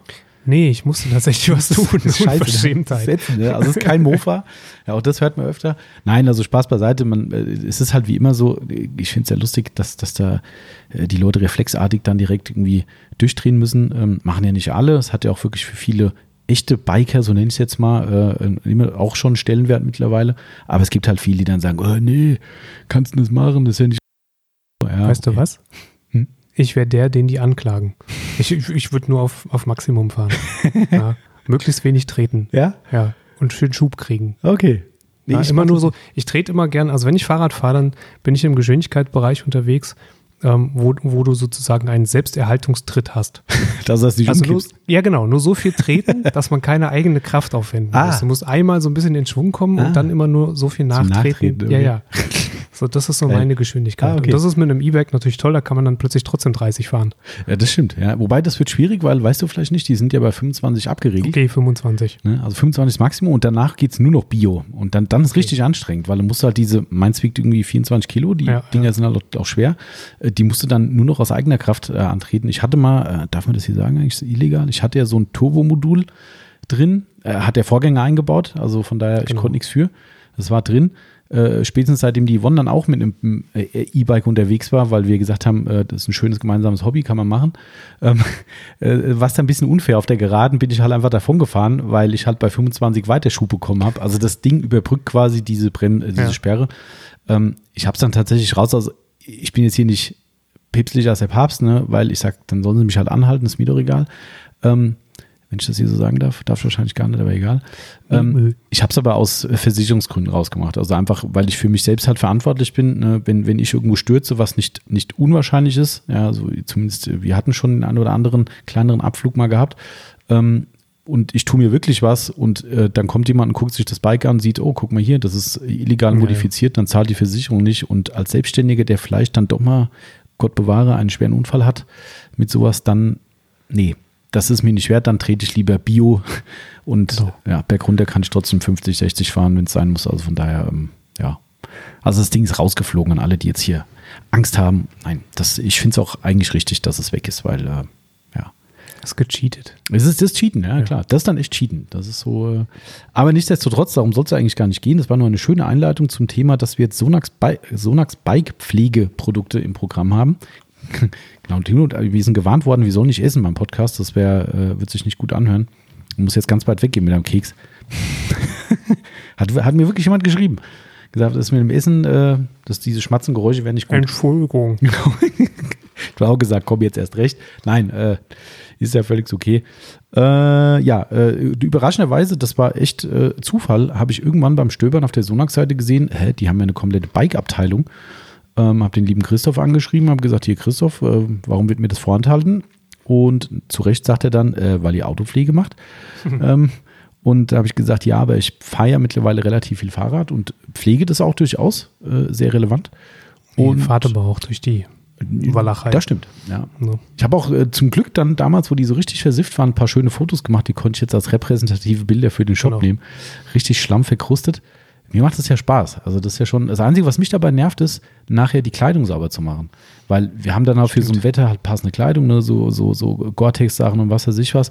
Nee, ich musste tatsächlich was tun. Das ist Unverschämtheit. ätzend, ne? Also es ist kein Mofa. Ja, auch das hört man öfter. Nein, also Spaß beiseite. Man, äh, es ist halt wie immer so, ich finde es ja lustig, dass, dass da äh, die Leute reflexartig dann direkt irgendwie durchdrehen müssen. Ähm, machen ja nicht alle. Es hat ja auch wirklich für viele echte Biker, so nenne ich es jetzt mal, äh, immer auch schon Stellenwert mittlerweile. Aber es gibt halt viele, die dann sagen, oh nee, kannst du das machen, das ist ja nicht. Ja, Weißt du okay. was? Ich wäre der, den die anklagen. Ich, ich, ich würde nur auf, auf Maximum fahren. ja. Möglichst wenig treten. Ja? Ja. Und schön Schub kriegen. Okay. Nee, ja, ich immer nur so, ich trete immer gern, also wenn ich Fahrrad fahre, dann bin ich im Geschwindigkeitsbereich unterwegs, ähm, wo, wo du sozusagen einen Selbsterhaltungstritt hast. Das heißt, nicht also nur, Ja, genau, nur so viel treten, dass man keine eigene Kraft aufwenden Ah. muss. Du musst einmal so ein bisschen in Schwung kommen Ah. und dann immer nur so viel nachtreten. Nachtreten, ja, ja. So, das ist so Geil. meine Geschwindigkeit. Ah, okay. Und das ist mit einem E-Bike natürlich toll, da kann man dann plötzlich trotzdem 30 fahren. Ja, das stimmt. Ja. Wobei, das wird schwierig, weil, weißt du vielleicht nicht, die sind ja bei 25 abgeregelt. Okay, 25. Ne? Also 25 ist Maximum und danach geht es nur noch Bio. Und dann, dann ist richtig anstrengend, weil du musst halt diese, meins wiegt irgendwie 24 Kilo, die Ja, Dinger sind halt auch, schwer. Äh, Die musst du dann nur noch aus eigener Kraft äh, antreten. Ich hatte mal, äh, darf man das hier sagen, eigentlich ist illegal, ich hatte ja so ein Turbomodul drin, äh, hat der Vorgänger eingebaut, also von daher, ich Genau. konnte nichts für. Das war drin. Äh, spätestens seitdem die Yvonne dann auch mit einem äh, E-Bike unterwegs war, weil wir gesagt haben, äh, das ist ein schönes gemeinsames Hobby, kann man machen. Ähm, äh, war es dann ein bisschen unfair. Auf der Geraden bin ich halt einfach davon gefahren, weil ich halt bei 25 weiter Schub bekommen habe. Also das Ding überbrückt quasi diese, Brem äh, diese Ja. Sperre. Ähm, ich habe es dann tatsächlich raus. Also ich bin jetzt hier nicht päpstlicher als der Papst, ne, weil ich sage, dann sollen sie mich halt anhalten, ist mir doch egal. Ähm, wenn ich das hier so sagen darf, darf ich wahrscheinlich gar nicht, aber egal. Ähm, ich habe es aber aus Versicherungsgründen rausgemacht. Also einfach, weil ich für mich selbst halt verantwortlich bin. Ne? Wenn, wenn ich irgendwo stürze, was nicht, nicht unwahrscheinlich ist, ja, also zumindest, äh, wir hatten schon den einen oder anderen kleineren Abflug mal gehabt. Ähm, und ich tue mir wirklich was und äh, dann kommt jemand und guckt sich das Bike an und sieht, oh, guck mal hier, das ist illegal Ja, modifiziert, dann zahlt die Versicherung nicht. Und als Selbstständiger, der vielleicht dann doch mal, Gott bewahre, einen schweren Unfall hat mit sowas, dann, nee, das ist mir nicht wert, dann trete ich lieber Bio und So. ja, bergunter kann ich trotzdem 50, 60 fahren, wenn es sein muss. Also von daher, ähm, ja. Also das Ding ist rausgeflogen an alle, die jetzt hier Angst haben. Nein, das, ich finde es auch eigentlich richtig, dass es weg ist, weil, äh, ja. Das ist gecheatet. Es ist das Cheaten, ja, klar. Das ist dann echt Cheaten. Das ist so. Äh, aber nichtsdestotrotz, darum soll es eigentlich gar nicht gehen. Das war nur eine schöne Einleitung zum Thema, dass wir jetzt Sonax, Bi Sonax Bike-Pflegeprodukte im Programm haben. genau, und Timo, wir sind gewarnt worden, wir sollen nicht essen beim Podcast. Das wär, äh, wird sich nicht gut anhören. Du musst jetzt ganz weit weggehen mit deinem Keks. hat, hat mir wirklich jemand geschrieben. Gesagt, das mit dem Essen, äh, dass diese Schmatzengeräusche werden nicht gut. Entschuldigung. Genau. Ich habe auch gesagt, komm jetzt erst recht. Nein, äh, ist ja völlig okay. Äh, ja, äh, überraschenderweise, das war echt äh, Zufall, habe ich irgendwann beim Stöbern auf der Sonax-Seite gesehen, hä, die haben ja eine komplette Bike-Abteilung. Ähm, habe den lieben Christoph angeschrieben, habe gesagt, hier Christoph, äh, warum wird mir das vorenthalten? Und zu Recht sagt er dann, äh, weil ihr Autopflege macht. ähm, und da habe ich gesagt, ja, aber ich fahre ja mittlerweile relativ viel Fahrrad und pflege das auch durchaus, äh, sehr relevant. Und fahrt aber auch durch die Walachei. Das stimmt, ja. Ne? Ich habe auch äh, zum Glück dann damals, wo die so richtig versifft waren, ein paar schöne Fotos gemacht. Die konnte ich jetzt als repräsentative Bilder für den Shop Genau. nehmen. Richtig schlamm verkrustet. Mir macht das ja Spaß. Also das ist ja schon, das Einzige, was mich dabei nervt, ist, nachher die Kleidung sauber zu machen. Weil wir haben dann auch für so ein Wetter halt passende Kleidung, ne? so, so, so Gore-Tex-Sachen und was weiß ich was.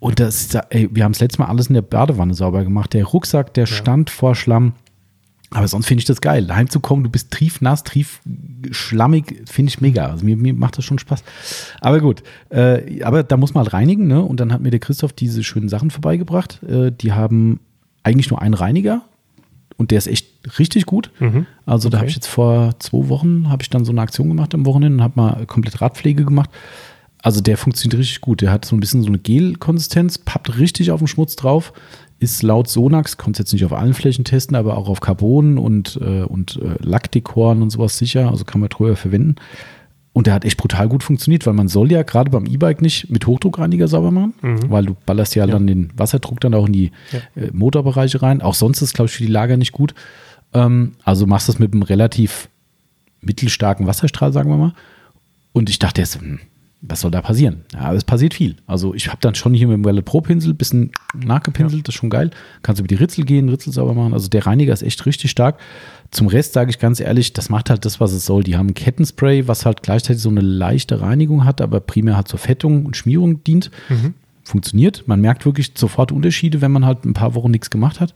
Und das, ja- ey, wir haben das letzte Mal alles in der Badewanne sauber gemacht. Der Rucksack, der stand vor Schlamm. Aber sonst finde ich das geil. Heimzukommen, du bist triefnass, trief schlammig, finde ich mega. Also mir, mir macht das schon Spaß. Aber gut, äh, aber da muss man halt reinigen, ne? Und dann hat mir der Christoph diese schönen Sachen vorbeigebracht. Äh, die haben eigentlich nur einen Reiniger und der ist echt richtig gut. Mhm. Also da Okay. habe ich jetzt vor zwei Wochen, habe ich dann so eine Aktion gemacht am Wochenende und habe mal komplett Radpflege gemacht. Also der funktioniert richtig gut. Der hat so ein bisschen so eine Gel-Konsistenz, pappt richtig auf den Schmutz drauf, ist laut Sonax, kommt jetzt nicht auf allen Flächen testen, aber auch auf Carbon und, äh, und äh, Lackdekoren und sowas sicher, also kann man drüber verwenden. Und der hat echt brutal gut funktioniert, weil man soll ja gerade beim E-Bike nicht mit Hochdruckreiniger sauber machen, weil du ballerst ja, dann den Wasserdruck dann auch in die Ja. äh, Motorbereiche rein. Auch sonst ist, glaube ich, für die Lager nicht gut. Ähm, also machst du es mit einem relativ mittelstarken Wasserstrahl, sagen wir mal. Und ich dachte erst, hm, was soll da passieren? Ja, aber es passiert viel. Also ich habe dann schon hier mit dem Wallet Pro Pinsel ein bisschen nachgepinselt, das ist schon geil. Kannst über die Ritzel gehen, Ritzel sauber machen. Also der Reiniger ist echt richtig stark. Zum Rest sage ich ganz ehrlich, das macht halt das, was es soll. Die haben ein Kettenspray, was halt gleichzeitig so eine leichte Reinigung hat, aber primär halt zur Fettung und Schmierung dient. Funktioniert. Man merkt wirklich sofort Unterschiede, wenn man halt ein paar Wochen nichts gemacht hat.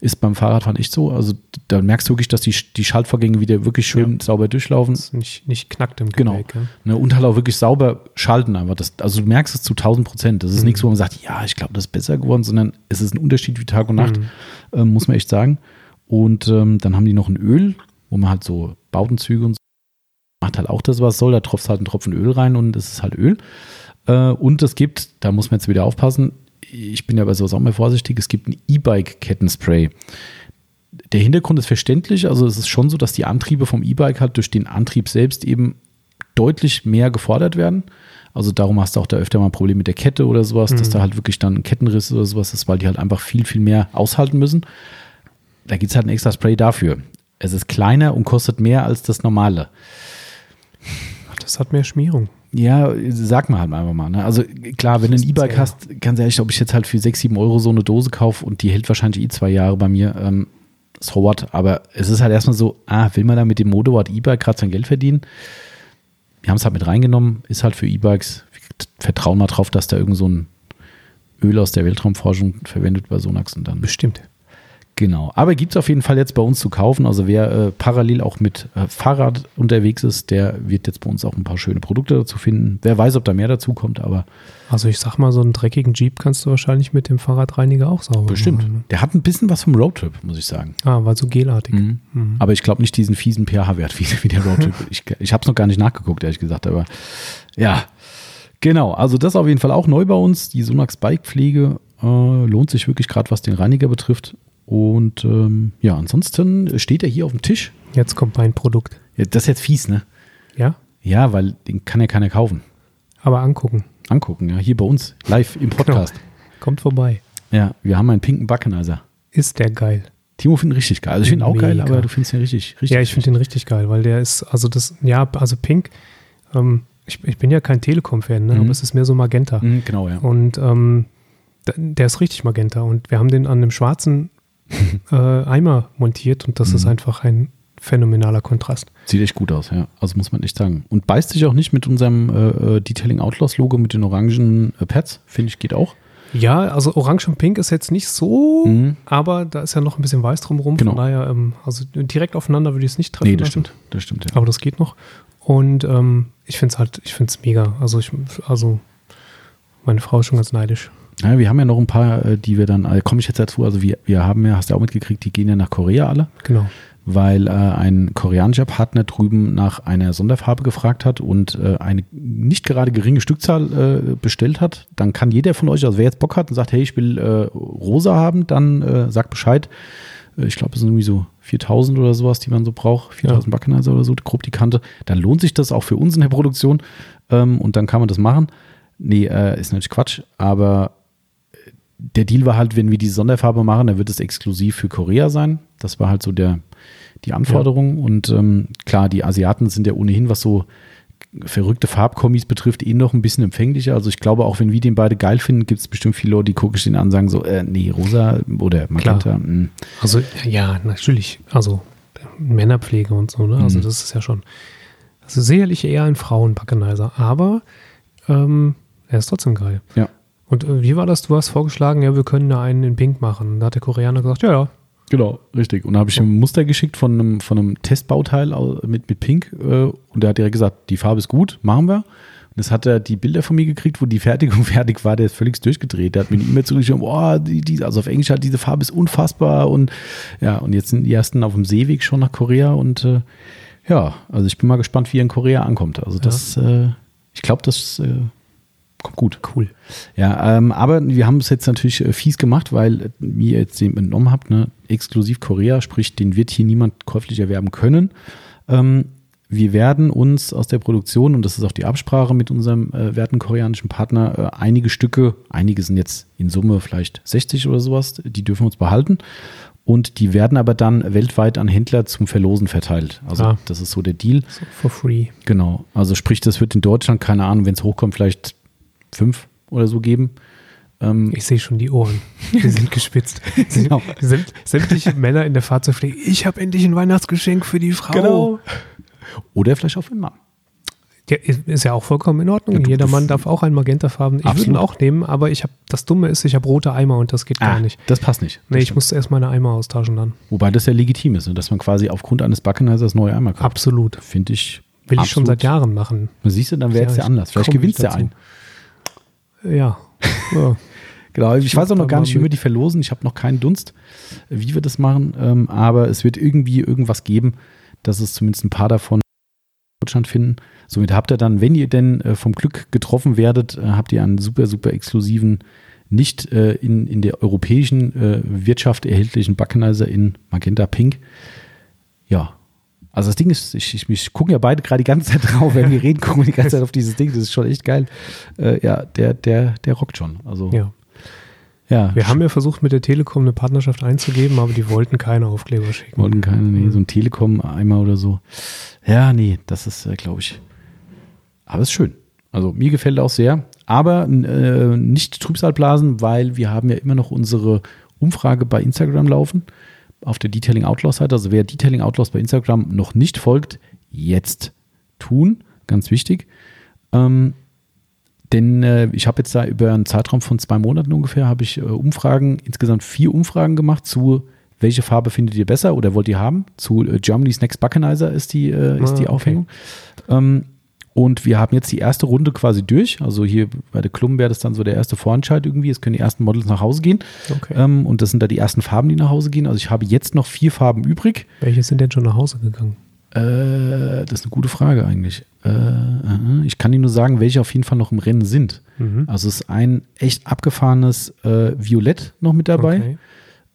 Ist beim Fahrradfahren echt so. Also da merkst du wirklich, dass die, die Schaltvorgänge wieder wirklich schön sauber durchlaufen. Das nicht, nicht knackt im Genau. Ja. Ne, und halt auch wirklich sauber schalten einfach. Das, also du merkst es zu 1000 Prozent. Das ist nichts, wo man sagt, ja, ich glaube, das ist besser geworden, sondern es ist ein Unterschied wie Tag und Nacht, ähm, muss man echt sagen. Und ähm, dann haben die noch ein Öl, wo man halt so Bautenzüge und so macht halt auch das, was soll. Da tropft halt ein Tropfen Öl rein und es ist halt Öl. Äh, und es gibt, da muss man jetzt wieder aufpassen, ich bin ja bei sowas auch mal vorsichtig, es gibt ein E-Bike-Kettenspray. Der Hintergrund ist verständlich, also es ist schon so, dass die Antriebe vom E-Bike halt durch den Antrieb selbst eben deutlich mehr gefordert werden. Also darum hast du auch da öfter mal ein Problem mit der Kette oder sowas, mhm. dass da halt wirklich dann ein Kettenriss oder sowas ist, weil die halt einfach viel, viel mehr aushalten müssen. Da gibt es halt ein extra Spray dafür. Es ist kleiner und kostet mehr als das normale. Das hat mehr Schmierung. Ja, sag mal halt einfach mal. Ne? Also klar, wenn du ein E-Bike hast, ganz ehrlich, ob ich jetzt halt für 6, 7 Euro so eine Dose kaufe und die hält wahrscheinlich eh zwei Jahre bei mir, ähm, so what. Aber es ist halt erstmal so, ah, will man da mit dem Motorrad E-Bike gerade sein Geld verdienen? Wir haben es halt mit reingenommen, ist halt für E-Bikes. Vertrauen mal drauf, dass da irgend so ein Öl aus der Weltraumforschung verwendet bei Sonax und dann. Bestimmt. Genau. Aber gibt es auf jeden Fall jetzt bei uns zu kaufen. Also wer äh, parallel auch mit äh, Fahrrad unterwegs ist, der wird jetzt bei uns auch ein paar schöne Produkte dazu finden. Wer weiß, ob da mehr dazu kommt, aber. Also ich sag mal, so einen dreckigen Jeep kannst du wahrscheinlich mit dem Fahrradreiniger auch sauber Bestimmt. Machen, ne? Der hat ein bisschen was vom Roadtrip, muss ich sagen. Ah, war so gelartig. Mhm. Mhm. Aber ich glaube nicht diesen fiesen pH-Wert wie, wie, der Roadtrip. ich ich habe es noch gar nicht nachgeguckt, ehrlich gesagt, aber ja. Genau, also das auf jeden Fall auch neu bei uns. Die Sonax Bikepflege äh, lohnt sich wirklich gerade, was den Reiniger betrifft. Und ähm, ja, ansonsten steht er hier auf dem Tisch. Jetzt kommt mein Produkt. Ja, das ist jetzt fies, ne? Ja? Ja, weil den kann ja keiner kaufen. Aber angucken. Angucken, ja. Hier bei uns, live im Podcast. Genau. Kommt vorbei. Ja, wir haben einen pinken Backenizer. Ist der geil. Timo findet richtig geil. Also ich finde auch geil, aber du findest ihn richtig, richtig. Ja, ich finde den richtig geil, weil der ist, also das, ja, also pink, ähm, ich, ich, bin ja kein Telekom-Fan, ne? Mhm. aber es ist mehr so Magenta. Mhm, genau, ja. Und ähm, der ist richtig Magenta. Und wir haben den an einem schwarzen äh, Eimer montiert und das mhm. ist einfach ein phänomenaler Kontrast. Sieht echt gut aus, ja. Also muss man echt sagen. Und beißt sich auch nicht mit unserem äh, äh Detailing Outlaws Logo mit den orangen äh, Pads, finde ich, geht auch. Ja, also Orange und Pink ist jetzt nicht so, mhm. aber da ist ja noch ein bisschen weiß drumherum. Genau. Von daher, ähm, also direkt aufeinander würde ich es nicht treffen. Nee, das lassen. stimmt. Das stimmt, ja. Aber das geht noch. Und ähm, ich finde es halt, ich finde es mega. Also ich, also meine Frau ist schon ganz neidisch. Ja, wir haben ja noch ein paar, äh, die wir dann, äh, komme ich jetzt dazu, also wir, wir haben ja, hast du auch mitgekriegt, die gehen ja nach Korea alle. Genau. Weil äh, ein koreanischer Partner drüben nach einer Sonderfarbe gefragt hat und äh, eine nicht gerade geringe Stückzahl äh, bestellt hat. Dann kann jeder von euch, also wer jetzt Bock hat und sagt, hey, ich will äh, rosa haben, dann sagt Bescheid. Ich glaube, es sind irgendwie so 4000 oder sowas, die man so braucht. 4000 ja. Backenizer oder so, grob die Kante. Dann lohnt sich das auch für uns in der Produktion ähm, und dann kann man das machen. Nee, ist natürlich Quatsch, aber der Deal war halt, wenn wir die Sonderfarbe machen, dann wird es exklusiv für Korea sein. Das war halt so der, die Anforderung. Ja. Und ähm, klar, die Asiaten sind ja ohnehin, was so verrückte Farbkommis betrifft, eh noch ein bisschen empfänglicher. Also ich glaube, auch wenn wir den beide geil finden, gibt es bestimmt viele Leute, die gucken sich den an und sagen so, äh, nee, rosa oder magenta. Mm. Also ja, natürlich. Also Männerpflege und so, ne? Also mhm. das ist ja schon, also sicherlich eher ein Frauenbackenizer, aber ähm, er ist trotzdem geil. Ja. Und äh, wie war das? Du hast vorgeschlagen, ja, wir können da einen in Pink machen. Da hat der Koreaner gesagt, ja, ja. Genau, richtig. Und da habe ich ihm ein Muster geschickt von einem, von einem Testbauteil mit, mit Pink. Äh, und der hat direkt gesagt, die Farbe ist gut, machen wir. Und das hat er die Bilder von mir gekriegt, wo die Fertigung fertig war, der ist völlig durchgedreht. Der hat mir eine E-Mail zugeschrieben, boah, die, die, also auf Englisch hat diese Farbe ist unfassbar. Und ja, und jetzt sind die ersten auf dem Seeweg schon nach Korea. Und äh, ja, also ich bin mal gespannt, wie er in Korea ankommt. Also das, ja. äh, ich glaube, das äh, Kommt gut. Cool. Ja, ähm, aber wir haben es jetzt natürlich äh, fies gemacht, weil äh, ihr jetzt den entnommen habt, ne, exklusiv Korea, sprich, den wird hier niemand käuflich erwerben können. Ähm, wir werden uns aus der Produktion, und das ist auch die Absprache mit unserem äh, werten koreanischen Partner, äh, einige Stücke, einige sind jetzt in Summe vielleicht 60 oder sowas, die dürfen wir uns behalten. Und die werden aber dann weltweit an Händler zum Verlosen verteilt. Also ah. das ist so der Deal. So for free. Genau. Also sprich, das wird in Deutschland, keine Ahnung, wenn es hochkommt, vielleicht fünf oder so geben. Ähm, ich sehe schon die Ohren. Die sind gespitzt. genau. Sämt, sämtliche Männer in der Fahrzeugpflege. Ich habe endlich ein Weihnachtsgeschenk für die Frau. Genau. Oder vielleicht auch für den Mann. Ja, ist ja auch vollkommen in Ordnung. Ja, Jeder Mann darf auch einen Magentafarben. Ich würde ihn auch nehmen, aber ich habe das Dumme ist, ich habe rote Eimer und das geht ah, gar nicht. Das passt nicht. Nee, ich muss erst meine Eimer austauschen dann. Wobei das ja legitim ist, ne? dass man quasi aufgrund eines Backenheisers neue Eimer kauft. Absolut. Finde ich. Will absolut. ich schon seit Jahren machen. Siehst du, dann wäre es ja, ja anders. Vielleicht gewinnt der ein. Ja. ja. genau, ich weiß auch noch gar nicht, wie wir die verlosen. Ich habe noch keinen Dunst, wie wir das machen. Ähm, aber es wird irgendwie irgendwas geben, dass es zumindest ein paar davon Deutschland finden. Somit habt ihr dann, wenn ihr denn äh, vom Glück getroffen werdet, äh, habt ihr einen super, super exklusiven, nicht äh, in, in der europäischen äh, Wirtschaft erhältlichen Buckenizer in Magenta Pink. Ja, also das Ding ist, ich, ich, ich gucken ja beide gerade die ganze Zeit drauf, wenn wir reden, gucken wir die ganze Zeit auf dieses Ding. Das ist schon echt geil. Äh, ja, der, der, der rockt schon. Also Ja. ja, Wir haben ja versucht, mit der Telekom eine Partnerschaft einzugeben, aber die wollten keine Aufkleber schicken. wollten keine, nee, so ein Telekom einmal oder so. Ja, nee, das ist, äh, glaube ich. Aber ist schön. Also mir gefällt auch sehr. Aber äh, nicht Trübsalblasen, weil wir haben ja immer noch unsere Umfrage bei Instagram laufen. Auf der Detailing Outlaws Seite. Also wer Detailing Outlaws bei Instagram noch nicht folgt, jetzt tun. Ganz wichtig. Ähm, denn äh, ich habe jetzt da über einen Zeitraum von zwei Monaten ungefähr, habe ich äh, Umfragen, insgesamt vier Umfragen gemacht zu welche Farbe findet ihr besser oder wollt ihr haben? Zu äh, Germany's Next Buckenizer ist die, äh, ist Ah, die okay. Aufhängung. Ähm, und wir haben jetzt die erste Runde quasi durch. Also hier bei der Klum wäre das dann so der erste Vorentscheid irgendwie. Es können die ersten Models nach Hause gehen. Okay. Ähm, und das sind da die ersten Farben, die nach Hause gehen. Also ich habe jetzt noch vier Farben übrig. Welche sind denn schon nach Hause gegangen? Äh, das ist eine gute Frage eigentlich. Äh, äh, ich kann Ihnen nur sagen, welche auf jeden Fall noch im Rennen sind. Mhm. Also es ist ein echt abgefahrenes äh, Violett noch mit dabei. Okay.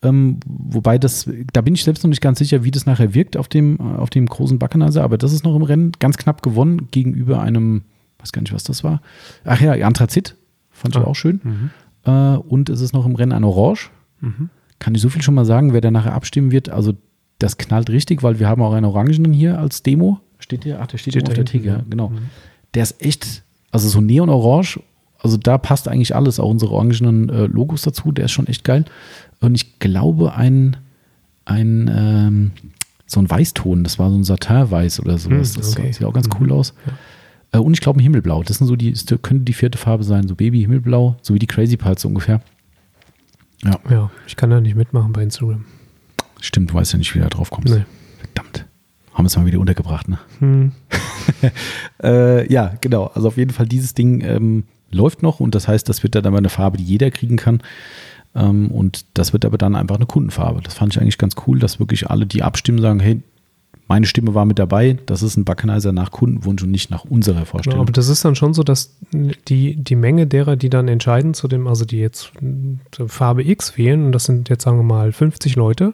Ähm, wobei das, da bin ich selbst noch nicht ganz sicher, wie das nachher wirkt auf dem, äh, auf dem großen Backenaser, aber das ist noch im Rennen ganz knapp gewonnen gegenüber einem, weiß gar nicht, was das war. Ach ja, Anthrazit, fand ich Ah. auch schön. Mhm. Äh, und es ist noch im Rennen ein Orange. Mhm. Kann ich so viel schon mal sagen, wer da nachher abstimmen wird, also das knallt richtig, weil wir haben auch einen Orangenen hier als Demo. Steht hier? Ach, der steht, Steht auf der Theke, ja. genau. Mhm. Der ist echt, also so Neon-Orange, also da passt eigentlich alles, auch unsere orangenen äh, Logos dazu, der ist schon echt geil. Und ich glaube, ein, ein ähm, so ein Weißton, das war so ein Satin-Weiß oder sowas. Hm, das okay. sieht auch ganz cool Mhm. aus. Äh, und ich glaube, ein Himmelblau. Das sind so die, das könnte die vierte Farbe sein, so Baby-Himmelblau, so wie die Crazy Pulse ungefähr. Ja, Ja, ich kann da nicht mitmachen bei Instagram. stimmt, du weißt ja nicht, wie du da drauf kommst. Nee. Verdammt. Haben wir es mal wieder untergebracht, ne? Hm. Äh, ja, genau. Also auf jeden Fall, dieses Ding ähm, läuft noch und das heißt, das wird dann aber eine Farbe, die jeder kriegen kann. Ähm, und das wird aber dann einfach eine Kundenfarbe. Das fand ich eigentlich ganz cool, dass wirklich alle, die abstimmen, sagen, hey, meine Stimme war mit dabei, das ist ein Buckenizer nach Kundenwunsch und nicht nach unserer Genau, Vorstellung. aber das ist dann schon so, dass die, die Menge derer, die dann entscheiden zu dem, also die jetzt Farbe X wählen, und das sind jetzt sagen wir mal 50 Leute,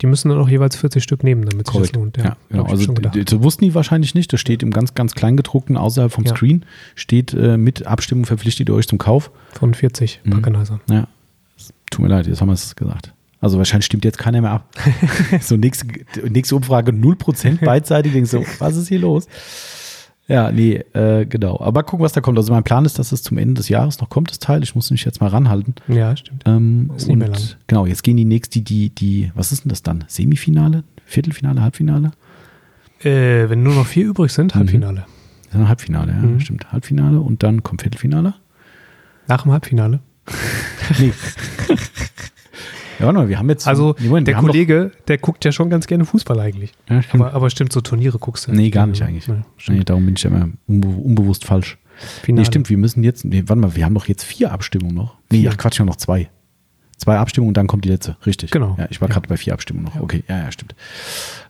die müssen dann auch jeweils 40 Stück nehmen, damit sich das Mhm. Lohnt. Ja, genau. hab ich Also das wussten die wahrscheinlich nicht. Das steht im ganz, ganz Kleingedruckten außerhalb vom Ja. Screen. Steht äh, mit Abstimmung verpflichtet ihr euch zum Kauf. Von 40 Mhm. Packernizern. Ja, tut mir leid, jetzt haben wir es gesagt. Also wahrscheinlich stimmt jetzt keiner mehr ab. so nächste, nächste Umfrage 0% beidseitig. Denkst so, was ist hier los? Ja, nee, äh, genau. Aber gucken, was da kommt. Also mein Plan ist, dass es zum Ende des Jahres noch kommt, das Teil. Ich muss mich jetzt mal ranhalten. Ja, stimmt. Ähm, Ist nicht und mehr lang. genau, jetzt gehen die nächste, die, die, die, was ist denn das dann? Semifinale? Viertelfinale, Halbfinale? Äh, wenn nur noch vier übrig sind, Mhm. Halbfinale. Ist ein Halbfinale, ja, Mhm. stimmt. Halbfinale und dann kommt Viertelfinale. Nach dem Halbfinale. Nee. ja, mal, wir haben jetzt. Also Moment, der Kollege, der guckt ja schon ganz gerne Fußball eigentlich. Ja, stimmt. Aber, aber stimmt, so Turniere guckst du. Nee, gar nicht eigentlich. Nee, Nee, stimmt. darum bin ich ja immer unbe unbewusst falsch. Finale. Nee, stimmt, wir müssen jetzt, nee, warte mal, wir haben doch jetzt vier Abstimmungen noch. Nee, Vier. ach Quatsch, noch zwei. Zwei Abstimmungen und dann kommt die letzte, richtig. Genau. Ja, ich war Ja. gerade bei vier Abstimmungen noch. Ja. Okay, ja, ja, stimmt.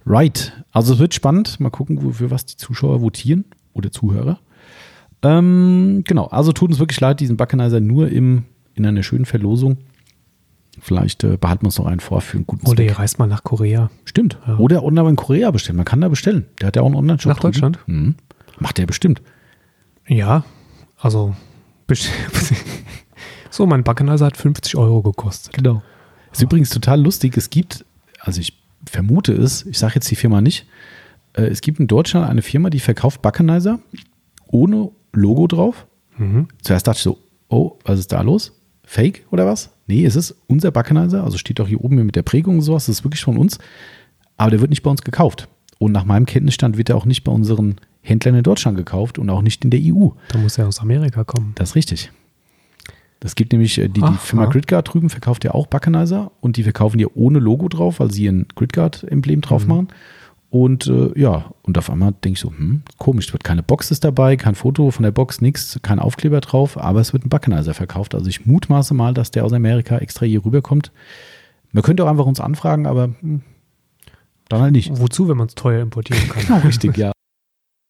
Right. Also es wird spannend. Mal gucken, für was die Zuschauer votieren oder Zuhörer. Ähm, genau, also tut uns wirklich leid, diesen Buckenizer nur im, in einer schönen Verlosung. Vielleicht äh, behalten wir uns noch einen vor für einen guten Oder Zweck. ihr reist mal nach Korea. Stimmt. Ja. Oder online in Korea bestellen. Man kann da bestellen. Der hat ja auch einen Online-Shop. Nach Deutschland? Mhm. Macht der bestimmt. Ja, also so, mein Backenizer hat 50 Euro gekostet. Genau. Ist übrigens total lustig. Es gibt, also ich vermute es, ich sage jetzt die Firma nicht, äh, es gibt in Deutschland eine Firma, die verkauft Buckenizer ohne Logo drauf. Mhm. Zuerst dachte ich so, oh, was ist da los? Fake oder was? Nee, es ist unser Buckenizer, also steht auch hier oben mit der Prägung und sowas, das ist wirklich von uns. Aber der wird nicht bei uns gekauft. Und nach meinem Kenntnisstand wird er auch nicht bei unseren Händlern in Deutschland gekauft und auch nicht in der EU. Da muss er aus Amerika kommen. Das ist richtig. Das gibt nämlich, äh, die, die. Firma Gridguard drüben verkauft ja auch Buckenizer und die verkaufen die ohne Logo drauf, weil sie ein Gridguard-Emblem drauf Mhm. machen. Und äh, ja, und auf einmal denke ich so, hm, komisch, es wird keine Box ist dabei, kein Foto von der Box, nichts, kein Aufkleber drauf, aber es wird ein Buckenizer verkauft. Also ich mutmaße mal, dass der aus Amerika extra hier rüberkommt. Man könnte auch einfach uns anfragen, aber hm, dann halt nicht. Wozu, wenn man es teuer importieren kann? Genau, richtig, ja.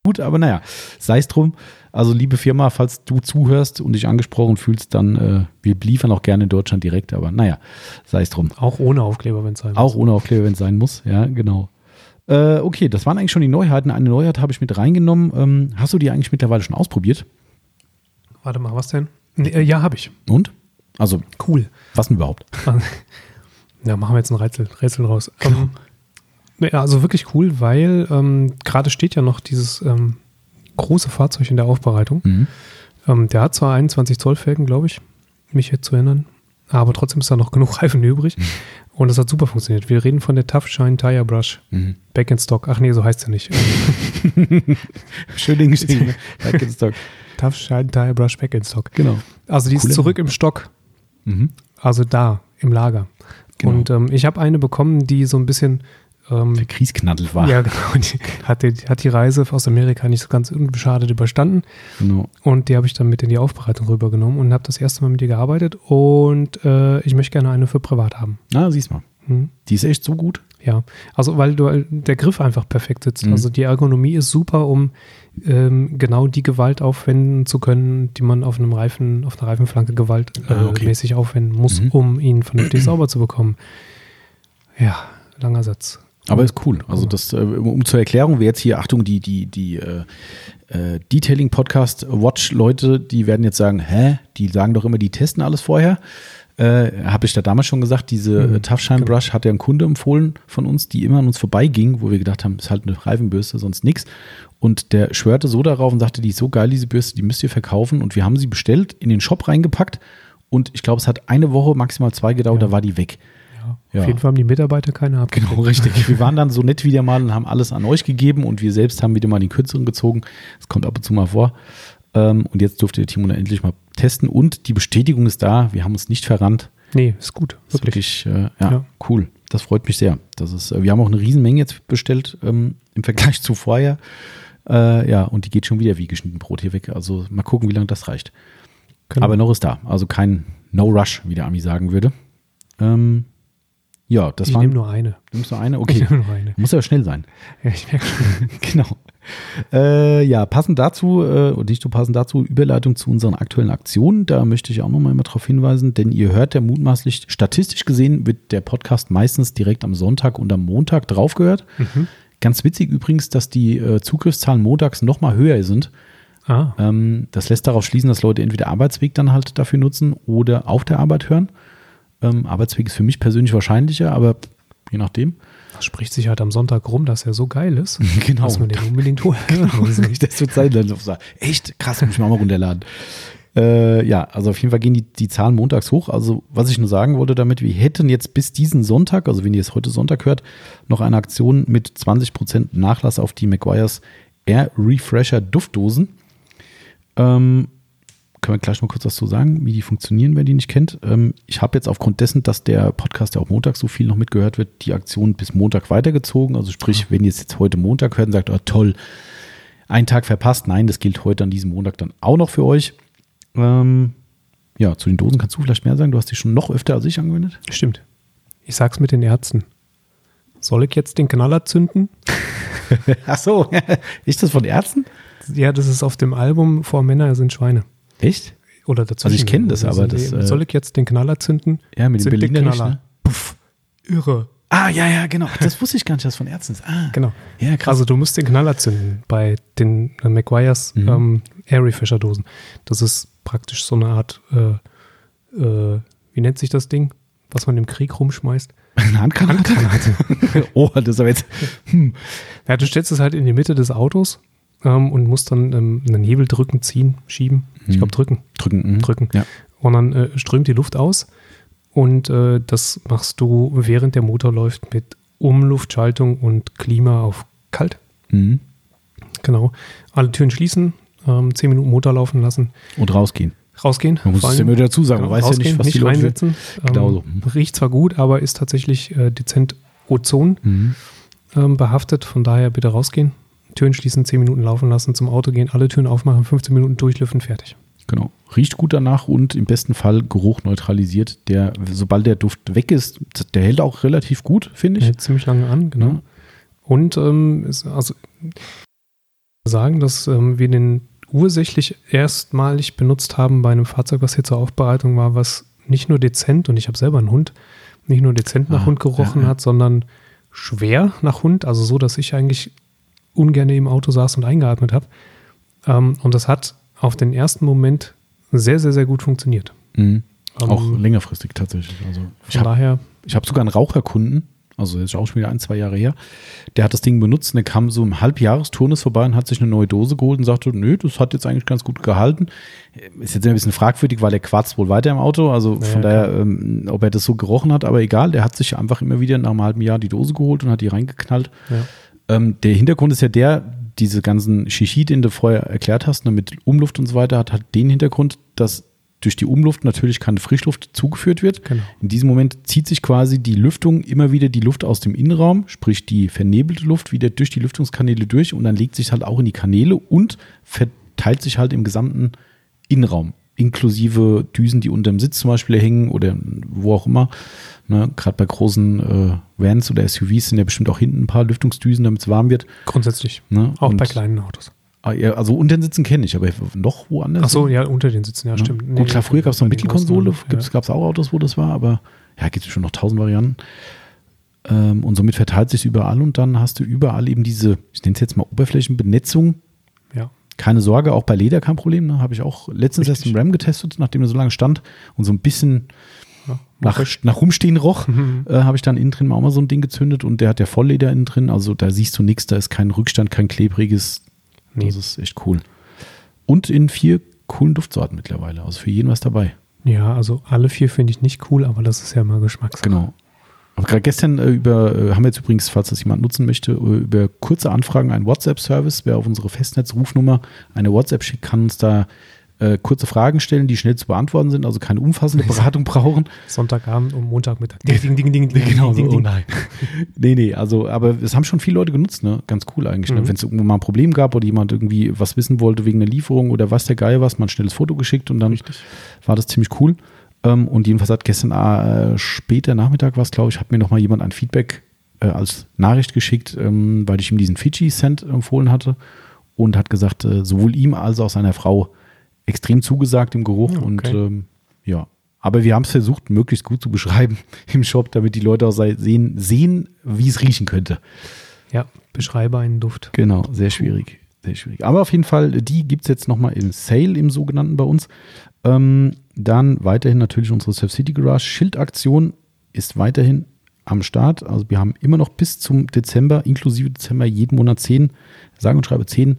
gut, aber naja, sei es drum. Also liebe Firma, falls du zuhörst und dich angesprochen fühlst, dann äh, wir liefern auch gerne in Deutschland direkt, aber naja, sei es drum. Auch ohne Aufkleber, wenn es sein muss. Auch ohne Aufkleber, wenn es sein muss, ja, genau. Äh, okay, das waren eigentlich schon die Neuheiten. Eine Neuheit habe ich mit reingenommen. Ähm, hast du die eigentlich mittlerweile schon ausprobiert? Warte mal, was denn? Nee, äh, ja, habe ich. Und? Also, Cool. was denn überhaupt? Ja, machen wir jetzt ein Rätsel, Rätsel raus. Genau. Ähm, ja, also wirklich cool, weil ähm, gerade steht ja noch dieses ähm, große Fahrzeug in der Aufbereitung. Mhm. Ähm, der hat zwar 21 Zoll Felgen, glaube ich, mich jetzt zu erinnern, aber trotzdem ist da noch genug Reifen übrig. Und das hat super funktioniert. Wir reden von der Tough Shine Tire Brush Mhm. Back in Stock. Ach nee, so heißt sie nicht. Schön geschrieben. Back in Stock. Tough Shine Tire Brush Back in Stock. Genau. Also die ist Coole zurück im Stock, Mhm. also da im Lager. Genau. Und ähm, ich habe eine bekommen, die so ein bisschen ähm, Verkriesknaddelt war. Ja, genau. Die hat, die, hat die Reise aus Amerika nicht so ganz unbeschadet überstanden. Genau. Und die habe ich dann mit in die Aufbereitung rübergenommen und habe das erste Mal mit ihr gearbeitet. Und äh, ich möchte gerne eine für privat haben. Na, siehst mal. Hm. Die ist echt so gut. Ja, also weil du, der Griff einfach perfekt sitzt. Mhm. Also die Ergonomie ist super, um ähm, genau die Gewalt aufwenden zu können, die man auf einem Reifen, auf einer Reifenflanke Gewalt äh, Ah, okay. aufwenden muss, Mhm. um ihn vernünftig sauber zu bekommen. Ja, langer Satz. Aber ist cool. Also das, äh, um zur Erklärung, wer jetzt hier, Achtung, die, die, die äh, äh, Detailing-Podcast-Watch-Leute, die werden jetzt sagen, hä? Die sagen doch immer, die testen alles vorher. Äh, Habe ich da damals schon gesagt, diese Mhm, äh, Tough Shine Brush hat ja ein Kunde empfohlen von uns, die immer an uns vorbeiging, wo wir gedacht haben, ist halt eine Reifenbürste, sonst nix. Und der schwörte so darauf und sagte, die ist so geil, diese Bürste, die müsst ihr verkaufen. Und wir haben sie bestellt, in den Shop reingepackt. Und ich glaube, es hat eine Woche, maximal zwei gedauert, Ja. da war die weg. Ja. Auf jeden Fall haben die Mitarbeiter keine abgekriegt. Genau, richtig. Wir waren dann so nett wieder mal und haben alles an euch gegeben und wir selbst haben wieder mal den kürzeren gezogen. Das kommt ab und zu mal vor. Ähm, Und jetzt durfte der Timo dann endlich mal testen und die Bestätigung ist da. Wir haben uns nicht verrannt. Nee, ist gut. Das ist Wirklich. wirklich, äh, ja, Ja. cool. Das freut mich sehr. Das ist, äh, wir haben auch eine Riesenmenge jetzt bestellt ähm, im Vergleich zu vorher. Äh, ja, und die geht schon wieder wie geschnitten Brot hier weg. Also mal gucken, wie lange das reicht. Genau. Aber noch ist da. Also kein No Rush, wie der Ami sagen würde. Ähm, ja, das ich war. nehme nur eine. Nimmst du eine? Ich Okay. nehme nur eine. Muss ja schnell sein. Ja, ich merke schon. genau. Äh, ja, passend dazu, äh, und nicht so passend dazu, Überleitung zu unseren aktuellen Aktionen. Da möchte ich auch noch mal darauf hinweisen, denn ihr hört ja mutmaßlich, statistisch gesehen wird der Podcast meistens direkt am Sonntag und am Montag draufgehört. Mhm. Ganz witzig übrigens, dass die äh, Zugriffszahlen montags noch mal höher sind. Ah, Ähm, das lässt darauf schließen, dass Leute entweder Arbeitsweg dann halt dafür nutzen oder auf der Arbeit hören. Ähm, Arbeitsweg ist für mich persönlich wahrscheinlicher, aber je nachdem. das spricht sich halt am Sonntag rum, dass er so geil ist, Genau. dass man den unbedingt holen nicht, das wird sein, dann sagen, echt krass, muss ich mal runterladen. Äh, ja, also auf jeden Fall gehen die, die Zahlen montags hoch. Also was ich nur sagen wollte damit, wir hätten jetzt bis diesen Sonntag, also wenn ihr es heute Sonntag hört, noch eine Aktion mit 20% Nachlass auf die McGuire's Air Refresher Duftdosen. Ähm, können wir gleich mal kurz was zu sagen, wie die funktionieren, wer die nicht kennt. Ähm, ich habe jetzt aufgrund dessen, dass der Podcast ja auch Montag so viel noch mitgehört wird, die Aktion bis Montag weitergezogen. Also sprich, wenn ihr es jetzt heute Montag hört und sagt, oh toll, einen Tag verpasst. Nein, das gilt heute an diesem Montag dann auch noch für euch. Ähm, ja, zu den Dosen kannst du vielleicht mehr sagen. Du hast die schon noch öfter als ich angewendet. Stimmt. Ich sag's mit den Ärzten. Soll ich jetzt den Knaller zünden? Ach so, ist das von Ärzten? Ja, das ist auf dem Album Vor Männer sind Schweine. Echt? Oder dazu. Also ich kenn das, aber das, äh, Soll ich jetzt den Knaller zünden? Ja, mit dem Berliner Knaller. ne? Puff. Irre. Ah, ja, ja, genau. Das wusste ich gar nicht, dass von Ärzten ist. Ah, Genau. ja, krass. Also du musst den Knaller zünden bei den äh, McGuire's Mhm. ähm, Air Refresher Dosen. Das ist praktisch so eine Art, äh, äh, wie nennt sich das Ding, was man im Krieg rumschmeißt? eine Handgranate. oh, das ist aber jetzt. Hm. Ja, du stellst es halt in die Mitte des Autos ähm, und musst dann ähm, einen Hebel drücken, ziehen, schieben. Ich Mhm. glaube drücken, Drücken. mhm. drücken. Ja. Und dann äh, strömt die Luft aus und äh, das machst du, während der Motor läuft, mit Umluftschaltung und Klima auf kalt. Mhm. Genau. Alle Türen schließen, ähm, 10 Minuten Motor laufen lassen, Und rausgehen. rausgehen. Man muss es immer dazu sagen. Man Genau, weiß ja nicht, was die Leute. reinsetzen. Genau so. Ähm, riecht zwar gut, aber ist tatsächlich äh, dezent Ozon Mhm. ähm, behaftet. Von daher bitte rausgehen. Türen schließen, 10 Minuten laufen lassen, zum Auto gehen, alle Türen aufmachen, 15 Minuten durchlüften, fertig. Genau. Riecht gut danach und im besten Fall Geruch neutralisiert. Der, sobald der Duft weg ist, der hält auch relativ gut, finde ich. Hält ziemlich lange an, genau. Ja. Und ähm, ist, also sagen, dass ähm, wir den ursächlich erstmalig benutzt haben bei einem Fahrzeug, was hier zur Aufbereitung war, was nicht nur dezent, und ich habe selber einen Hund, nicht nur dezent nach Ah, Hund gerochen ja, ja. hat, sondern schwer nach Hund, also so, dass ich eigentlich ungern im Auto saß und eingeatmet habe. Ähm, und das hat auf den ersten Moment sehr, sehr, sehr gut funktioniert. Mhm. Ähm, Auch längerfristig tatsächlich. Also ich Von habe daher, ich hab sogar einen Raucherkunden, also jetzt auch schon wieder ein, zwei Jahre her, der hat das Ding benutzt und der kam so im Halbjahresturnus vorbei und hat sich eine neue Dose geholt und sagte, nö, das hat jetzt eigentlich ganz gut gehalten. Ist jetzt ein bisschen fragwürdig, weil der quarzt wohl weiter im Auto, also von Ja, daher, ähm, ob er das so gerochen hat, aber egal, der hat sich einfach immer wieder nach einem halben Jahr die Dose geholt und hat die reingeknallt. ja. Ähm, der Hintergrund ist ja der, diese ganzen Shishi, den du vorher erklärt hast, ne, mit Umluft und so weiter, hat halt den Hintergrund, dass durch die Umluft natürlich keine Frischluft zugeführt wird. Genau. In diesem Moment zieht sich quasi die Lüftung immer wieder die Luft aus dem Innenraum, sprich die vernebelte Luft wieder durch die Lüftungskanäle durch und dann legt sich halt auch in die Kanäle und verteilt sich halt im gesamten Innenraum, inklusive Düsen, die unter dem Sitz zum Beispiel hängen oder wo auch immer. Ne, Gerade bei großen äh, Vans oder SUVs sind ja bestimmt auch hinten ein paar Lüftungsdüsen, damit es warm wird. Grundsätzlich. Ne? Auch Und- bei kleinen Autos. Ah, ja, Also unter den Sitzen kenne ich, aber noch woanders. Ach so, ja, unter den Sitzen, ja, Ne? stimmt. Gut, klar, früher gab es noch Mittelkonsole, gab es auch Autos, wo das war, aber ja, gibt es schon noch tausend Varianten. Ähm, und somit verteilt sich überall und dann hast du überall eben diese, ich nenne es jetzt mal Oberflächenbenetzung. Ja. ja. Keine Sorge, auch bei Leder kein Problem. Ne? Habe ich auch letztens Richtig. erst im RAM getestet, nachdem er so lange stand und so ein bisschen Ja. Nach, nach Rumstehen roch, Mhm. äh, habe ich dann innen drin auch mal so ein Ding gezündet und der hat ja Vollleder innen drin. Also da siehst du nichts, da ist kein Rückstand, kein klebriges. Nee. Das ist echt cool. Und in vier coolen Duftsorten mittlerweile. Also für jeden was dabei. Ja, also alle vier finde ich nicht cool, aber das ist ja mal Geschmackssache. Genau. Aber gerade gestern äh, über, äh, haben wir jetzt übrigens, falls das jemand nutzen möchte, äh, über kurze Anfragen einen WhatsApp-Service. Wer auf unsere Festnetzrufnummer eine WhatsApp schickt, kann uns da äh, kurze Fragen stellen, die schnell zu beantworten sind, also keine umfassende Beratung brauchen. Sonntagabend und Montagmittag. Ding, ding, ding, ding, ding, Genau so, ding, oh ding. nein. nee, nee, also, aber es haben schon viele Leute genutzt, ne? Ganz cool eigentlich. Ne? Mhm. Wenn es irgendwo mal ein Problem gab oder jemand irgendwie was wissen wollte wegen einer Lieferung oder was der Geil was, mal ein schnelles Foto geschickt und dann Richtig. war das ziemlich cool. Ähm, und jedenfalls hat gestern äh, später Nachmittag was, glaube ich, hat mir noch mal jemand ein Feedback äh, als Nachricht geschickt, ähm, weil ich ihm diesen Fiji-Cent empfohlen hatte und hat gesagt, äh, sowohl ihm als auch seiner Frau extrem zugesagt im Geruch Ja, und okay. ähm, ja. Aber wir haben es versucht, möglichst gut zu beschreiben im Shop, damit die Leute auch sehen, sehen wie es riechen könnte. Ja, beschreibe einen Duft. Genau, sehr schwierig. Sehr schwierig. Aber auf jeden Fall, die gibt es jetzt nochmal im Sale, im sogenannten bei uns. Ähm, dann weiterhin natürlich unsere Surf City Garage. Schildaktion ist weiterhin am Start. Also wir haben immer noch bis zum Dezember, inklusive Dezember, jeden Monat zehn, sagen und schreibe zehn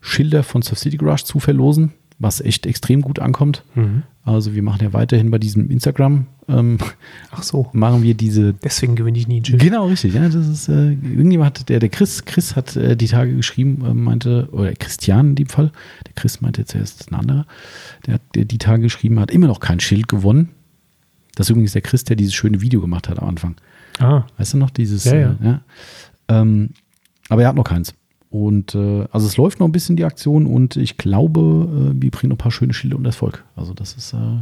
Schilder von Surf City Garage zu verlosen, was echt extrem gut ankommt. Mhm. Also wir machen ja weiterhin bei diesem Instagram, ähm, Ach so. machen wir diese Deswegen gewinne ich nie ein Schild. Genau, richtig. Ja, das ist, äh, irgendjemand hat, der, der Chris, Chris hat äh, die Tage geschrieben, äh, meinte, oder Christian in dem Fall, der Chris meinte jetzt erst ein anderer, der hat der die Tage geschrieben, hat immer noch kein Schild gewonnen. Das ist übrigens der Chris, der dieses schöne Video gemacht hat am Anfang. Ah, Weißt du noch, dieses, Ja, ja. Äh, ja. Ähm, aber er hat noch keins. Und äh, also es läuft noch ein bisschen die Aktion und ich glaube, äh, wir bringen noch ein paar schöne Schilder und Erfolg. Also das ist, äh,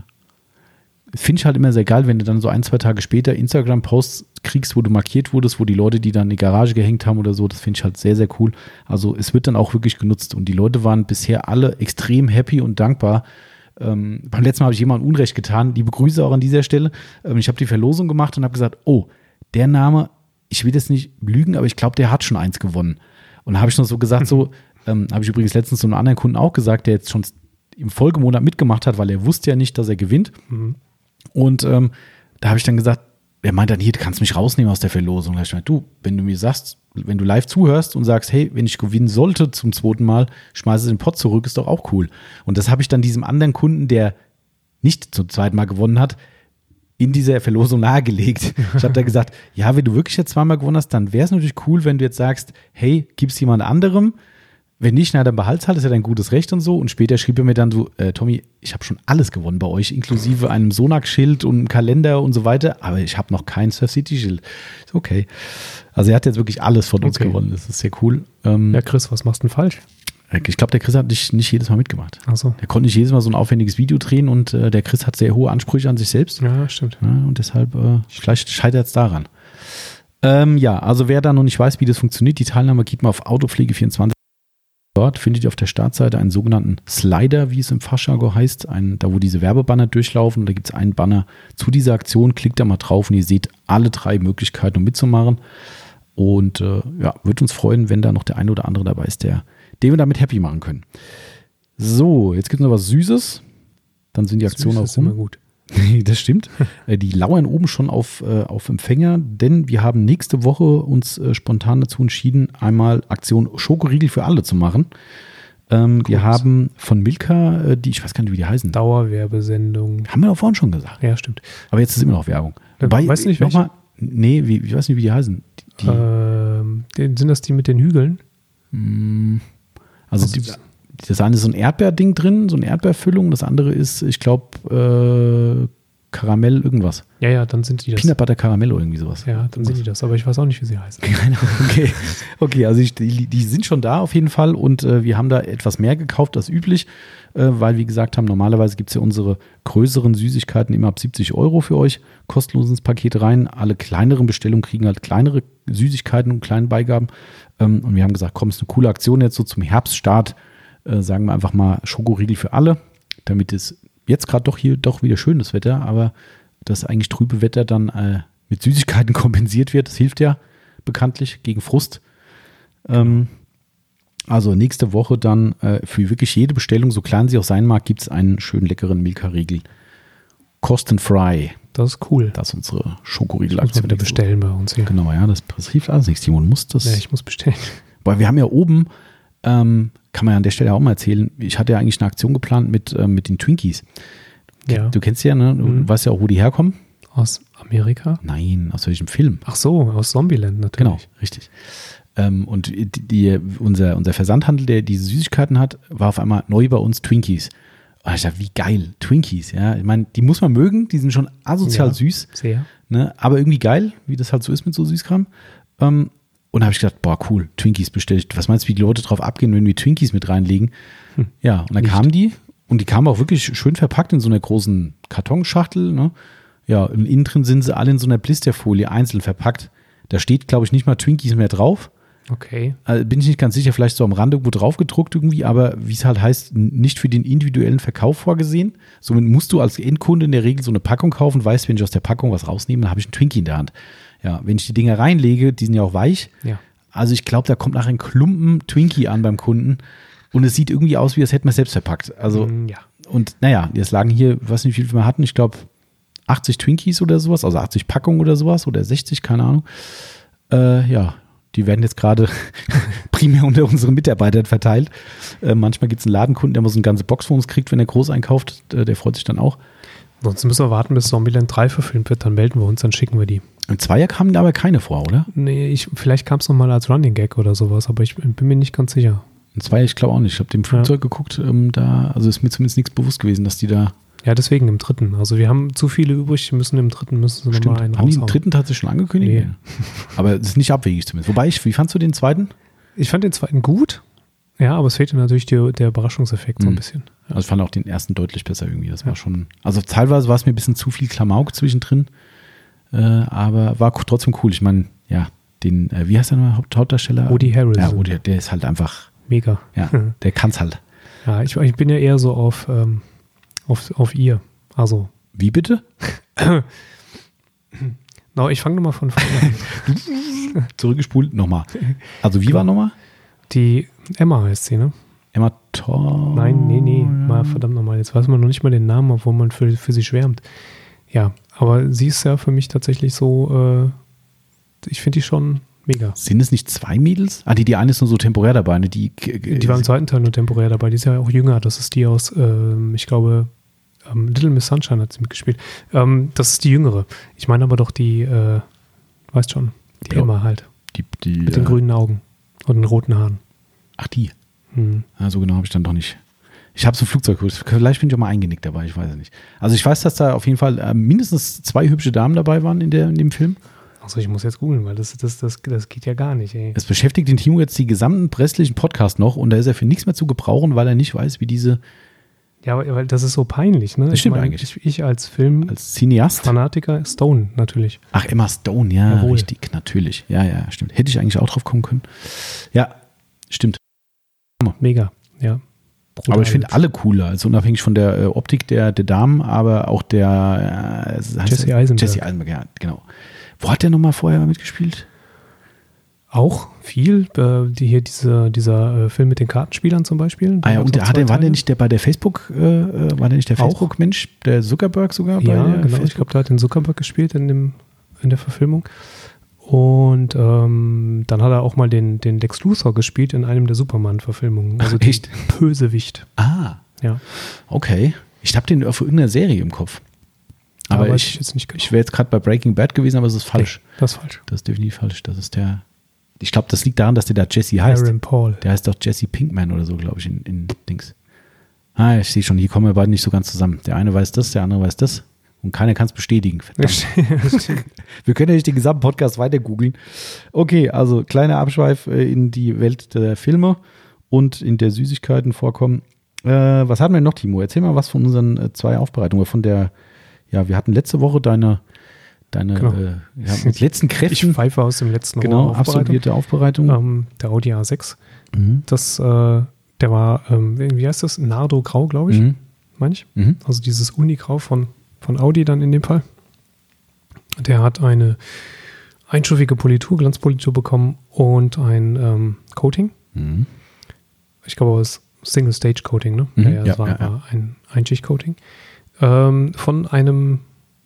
finde ich halt immer sehr geil, wenn du dann so ein, zwei Tage später Instagram-Posts kriegst, wo du markiert wurdest, wo die Leute, die dann in die Garage gehängt haben oder so, das finde ich halt sehr, sehr cool. Also es wird dann auch wirklich genutzt und die Leute waren bisher alle extrem happy und dankbar. Ähm, beim letzten Mal habe ich jemandem Unrecht getan. Liebe Grüße auch an dieser Stelle. Ähm, ich habe die Verlosung gemacht und habe gesagt, oh, der Name, ich will das nicht lügen, aber ich glaube, der hat schon eins gewonnen. Und da habe ich noch so gesagt, so, ähm, habe ich übrigens letztens zu einem anderen Kunden auch gesagt, der jetzt schon im Folgemonat mitgemacht hat, weil er wusste ja nicht, dass er gewinnt. Mhm. Und ähm, da habe ich dann gesagt, er meint dann, hier, du kannst mich rausnehmen aus der Verlosung. Da ich gesagt, du, wenn du mir sagst, wenn du live zuhörst und sagst, hey, wenn ich gewinnen sollte zum zweiten Mal, schmeiße den Pott zurück, ist doch auch cool. Und das habe ich dann diesem anderen Kunden, der nicht zum zweiten Mal gewonnen hat, in dieser Verlosung nahegelegt. Ich habe da gesagt, ja, wenn du wirklich jetzt zweimal gewonnen hast, dann wäre es natürlich cool, wenn du jetzt sagst, hey, gib's jemand anderem. Wenn nicht, na, dann behalt's halt, ist ja dein gutes Recht und so. Und später schrieb er mir dann so, äh, Tommy, ich habe schon alles gewonnen bei euch, inklusive einem Sonak-Schild und einem Kalender und so weiter, aber ich habe noch kein Surf City-Schild. Okay. Also er hat jetzt wirklich alles von uns Okay. gewonnen. Das ist sehr cool. Ähm, Ja, Chris, was machst du denn falsch? Ich glaube, der Chris hat nicht, nicht jedes Mal mitgemacht. Ach so. Der konnte nicht jedes Mal so ein aufwendiges Video drehen und äh, der Chris hat sehr hohe Ansprüche an sich selbst. Ja, stimmt. Ja, und deshalb, äh, vielleicht scheitert es daran. Ähm, ja, also wer da noch nicht weiß, wie das funktioniert, die Teilnahme geht mal auf Autopflege24 Dort findet ihr auf der Startseite einen sogenannten Slider, wie es im Fachjargon heißt, einen, da wo diese Werbebanner durchlaufen. Da gibt es einen Banner zu dieser Aktion. Klickt da mal drauf und ihr seht alle drei Möglichkeiten, um mitzumachen. Und äh, ja, würde uns freuen, wenn da noch der eine oder andere dabei ist, der, den wir damit happy machen können. So, jetzt gibt es noch was Süßes. Dann sind die Aktionen auch Süß ist immer rum. gut. das stimmt. Äh, Die lauern oben schon auf, äh, auf Empfänger, denn wir haben nächste Woche uns äh, spontan dazu entschieden, einmal Aktion Schokoriegel für alle zu machen. Ähm, wir haben von Milka, äh, die, ich weiß gar nicht, wie die heißen. Dauerwerbesendung. Haben wir doch vorhin schon gesagt. Ja, stimmt. Aber jetzt ist immer noch Werbung. Ja, weißt du nicht, noch mal, Nee, wie, ich weiß nicht, wie die heißen. Die, die, Ähm, sind das die mit den Hügeln? mh, also also die, das- eine ist so ein Erdbeerding drin, so eine Erdbeerfüllung. Das andere ist, ich glaube, äh, Karamell irgendwas. Ja, ja, dann sind die das. Peanut Butter Karamell oder irgendwie sowas. Ja, dann sind die das. Aber ich weiß auch nicht, wie sie heißen. Ahnung, okay. Okay, also ich, die, die sind schon da auf jeden Fall und äh, wir haben da etwas mehr gekauft als üblich, äh, weil wir gesagt haben, normalerweise gibt es ja unsere größeren Süßigkeiten immer ab 70 Euro für euch kostenlos ins Paket rein. Alle kleineren Bestellungen kriegen halt kleinere Süßigkeiten und kleine Beigaben. Ähm, und wir haben gesagt, komm, ist eine coole Aktion jetzt so zum Herbststart. Äh, sagen wir einfach mal Schokoriegel für alle, damit es jetzt gerade doch hier doch wieder schönes Wetter, aber das eigentlich trübe Wetter dann äh, mit Süßigkeiten kompensiert wird. Das hilft ja bekanntlich gegen Frust. Ähm, also nächste Woche dann äh, für wirklich jede Bestellung, so klein sie auch sein mag, gibt es einen schönen leckeren Milka-Riegel. Kostenfrei. Das ist cool. Das ist unsere Schokoriegel-Aktion. wieder bestellen bei uns hier. Genau, ja, das, das hilft alles nichts. Timon muss das. Ja, ich muss bestellen. Weil wir haben ja oben, ähm, kann man ja an der Stelle auch mal erzählen, ich hatte ja eigentlich eine Aktion geplant mit, ähm, mit den Twinkies. Ja. Du kennst sie ja, ne? Du Mhm. weißt ja auch, wo die herkommen. Aus Amerika? Nein, aus welchem Film? Ach so, aus Zombieland natürlich. Genau, richtig. Ähm, und die, die, unser, unser Versandhandel, der diese Süßigkeiten hat, war auf einmal neu bei uns Twinkies. Und ich dachte, wie geil, Twinkies, ja. Ich meine, die muss man mögen, die sind schon asozial Ja. süß, Sehr. ne? aber irgendwie geil, wie das halt so ist mit so Süßkram. Ähm, und da habe ich gedacht, boah, cool, Twinkies bestellt. Was meinst du, wie die Leute drauf abgehen, wenn wir Twinkies mit reinlegen? Ja, und dann Nicht. kamen die und die kamen auch wirklich schön verpackt in so einer großen Kartonschachtel. Ne? Ja, und innen drin sind sie alle in so einer Blisterfolie einzeln verpackt. Da steht, glaube ich, nicht mal Twinkies mehr drauf. Okay. Also bin ich nicht ganz sicher, vielleicht so am Rand irgendwo drauf gedruckt irgendwie, aber wie es halt heißt, nicht für den individuellen Verkauf vorgesehen. Somit musst du als Endkunde in der Regel so eine Packung kaufen, weißt, wenn ich aus der Packung was rausnehme, dann habe ich einen Twinkie in der Hand. Ja, wenn ich die Dinger reinlege, die sind ja auch weich. Ja. Also ich glaube, da kommt nachher ein Klumpen Twinkie an beim Kunden und es sieht irgendwie aus, wie das hätte man selbst verpackt. Also Mm, ja. und naja, jetzt lagen hier, ich weiß nicht, wie viel wir hatten, ich glaube 80 Twinkies oder sowas, also 80 Packungen oder sowas oder 60, keine Ahnung. Äh, ja, die werden jetzt gerade primär unter unseren Mitarbeitern verteilt. Äh, manchmal gibt es einen Ladenkunden, der mal so eine ganze Box von uns kriegt, wenn er groß einkauft. Äh, der freut sich dann auch. Sonst müssen wir warten, bis Zombieland 3 verfilmt wird, dann melden wir uns, dann schicken wir die. Im Zweier kamen aber keine vor, oder? Nee, ich, vielleicht kam es nochmal als Running Gag oder sowas, aber ich bin mir nicht ganz sicher. Im Zweier, ich glaube auch nicht. Ich habe dem Flugzeug geguckt, ähm, da, also ist mir zumindest nichts bewusst gewesen, dass die da. Ja, deswegen im dritten. Also wir haben zu viele übrig, müssen im dritten müssen sie nochmal einen Haben die den raushauen. dritten tatsächlich schon angekündigt? Nee. Aber es ist nicht abwegig zumindest. Wobei, ich, wie fandst du den zweiten? Ich fand den zweiten gut, ja, aber es fehlte natürlich die, der Überraschungseffekt so ein Mhm. bisschen. Also ich fand auch den ersten deutlich besser irgendwie. Das war schon. Also teilweise war es mir ein bisschen zu viel Klamauk zwischendrin. Äh, aber war trotzdem cool. Ich meine, ja, den, äh, wie heißt der nochmal, Haupt Hauptdarsteller? Woody Harrelson. Ja, Woody, der ist halt einfach, Mega. ja, der kann's halt. Ja, ich, ich bin ja eher so auf, ähm, auf, auf ihr. Also, Wie bitte? no, ich fange nochmal von vorne an. Zurückgespult, nochmal. Also wie war nochmal? Die Emma heißt sie, ne? Emma Thor. Nein, nee, nee. Mal, verdammt nochmal. Jetzt weiß man noch nicht mal den Namen, obwohl man für, für sie schwärmt. Ja, aber sie ist ja für mich tatsächlich so, äh, ich finde die schon mega. Sind es nicht zwei Mädels? Ah, die, die eine ist nur so temporär dabei. Ne? Die, Die war im zweiten Teil nur temporär dabei. Die ist ja auch jünger. Das ist die aus, ähm, ich glaube, ähm, Little Miss Sunshine hat sie mitgespielt. Ähm, das ist die jüngere. Ich meine aber doch die, äh, weißt schon, die Ja. Emma halt. die, die, Mit den äh, grünen Augen und den roten Haaren. Ach, die. Hm. Ja, so genau habe ich dann doch nicht. Ich habe so ein Flugzeug geholt. Vielleicht bin ich auch mal eingenickt dabei, ich weiß es nicht. Also ich weiß, dass da auf jeden Fall äh, mindestens zwei hübsche Damen dabei waren in, der, in dem Film. Achso, ich muss jetzt googeln, weil das, das, das, das geht ja gar nicht, ey. Es beschäftigt den Timo jetzt die gesamten restlichen Podcast noch und da ist er für nichts mehr zu gebrauchen, weil er nicht weiß, wie diese Ja, aber weil das ist so peinlich, ne? Das stimmt ich eigentlich. Ich, ich als Filmfanatiker, als Cineast. Stone natürlich. Ach, Emma Stone, ja, Jawohl. richtig, natürlich. Ja, ja, stimmt. Hätte ich eigentlich auch drauf kommen können. Ja, stimmt. Mega, ja. Brutal aber ich finde alle cooler, also unabhängig von der äh, Optik der, der Damen, aber auch der äh, Jesse Eisenberg. Jesse Eisenberg, ja, genau. Wo hat der nochmal vorher mitgespielt? Auch viel. Äh, die hier diese, dieser äh, Film mit den Kartenspielern zum Beispiel. Ah ja, und der, der, war der nicht der bei der Facebook, äh, äh, war der nicht der. Facebook-Mensch, der Zuckerberg sogar bei Ja, genau. Ich glaube, der hat den Zuckerberg gespielt in, dem, in der Verfilmung. Und ähm, dann hat er auch mal den, den Lex Luthor gespielt in einem der Superman-Verfilmungen. Also Ach, echt? Bösewicht. Ah, Ja. okay. Ich habe den auf irgendeiner Serie im Kopf. Aber, weiß ich, nicht genau. ich wäre jetzt gerade bei Breaking Bad gewesen, aber es ist falsch. Nee, das ist falsch. Das ist definitiv falsch. Das ist der. Ich glaube, das liegt daran, dass der da Jesse heißt. Aaron Paul. Der heißt doch Jesse Pinkman oder so, glaube ich, in, in Dings. Ah, ich sehe schon, hier kommen wir beide nicht so ganz zusammen. Der eine weiß das, der andere weiß das. Und keiner kann es bestätigen. Wir können ja nicht den gesamten Podcast weiter googeln. Okay, also kleiner Abschweif äh, in die Welt der Filme und in der Süßigkeiten vorkommen. Äh, was hatten wir noch, Timo? Erzähl mal was von unseren äh, zwei Aufbereitungen. Von der, ja, wir hatten letzte Woche deine, deine Genau. äh, ja, mit letzten Ich Kräften pfeife aus dem letzten genau, Aufbereitung. absolvierte Aufbereitung. Ähm, der Audi A6. Mhm. Das, äh, der war, ähm, wie heißt das? Nardo Grau, glaube ich, Mhm. meine ich. Mhm. Also dieses Unigrau von, von Audi dann in dem Fall. Der hat eine einstufige Politur, Glanzpolitur bekommen und ein ähm, Coating. Mhm. Ich glaube, es ist Single-Stage-Coating, ne? Mhm, ja, ja, war, ja, ja. ein Einschicht-Coating. Ähm, von einem,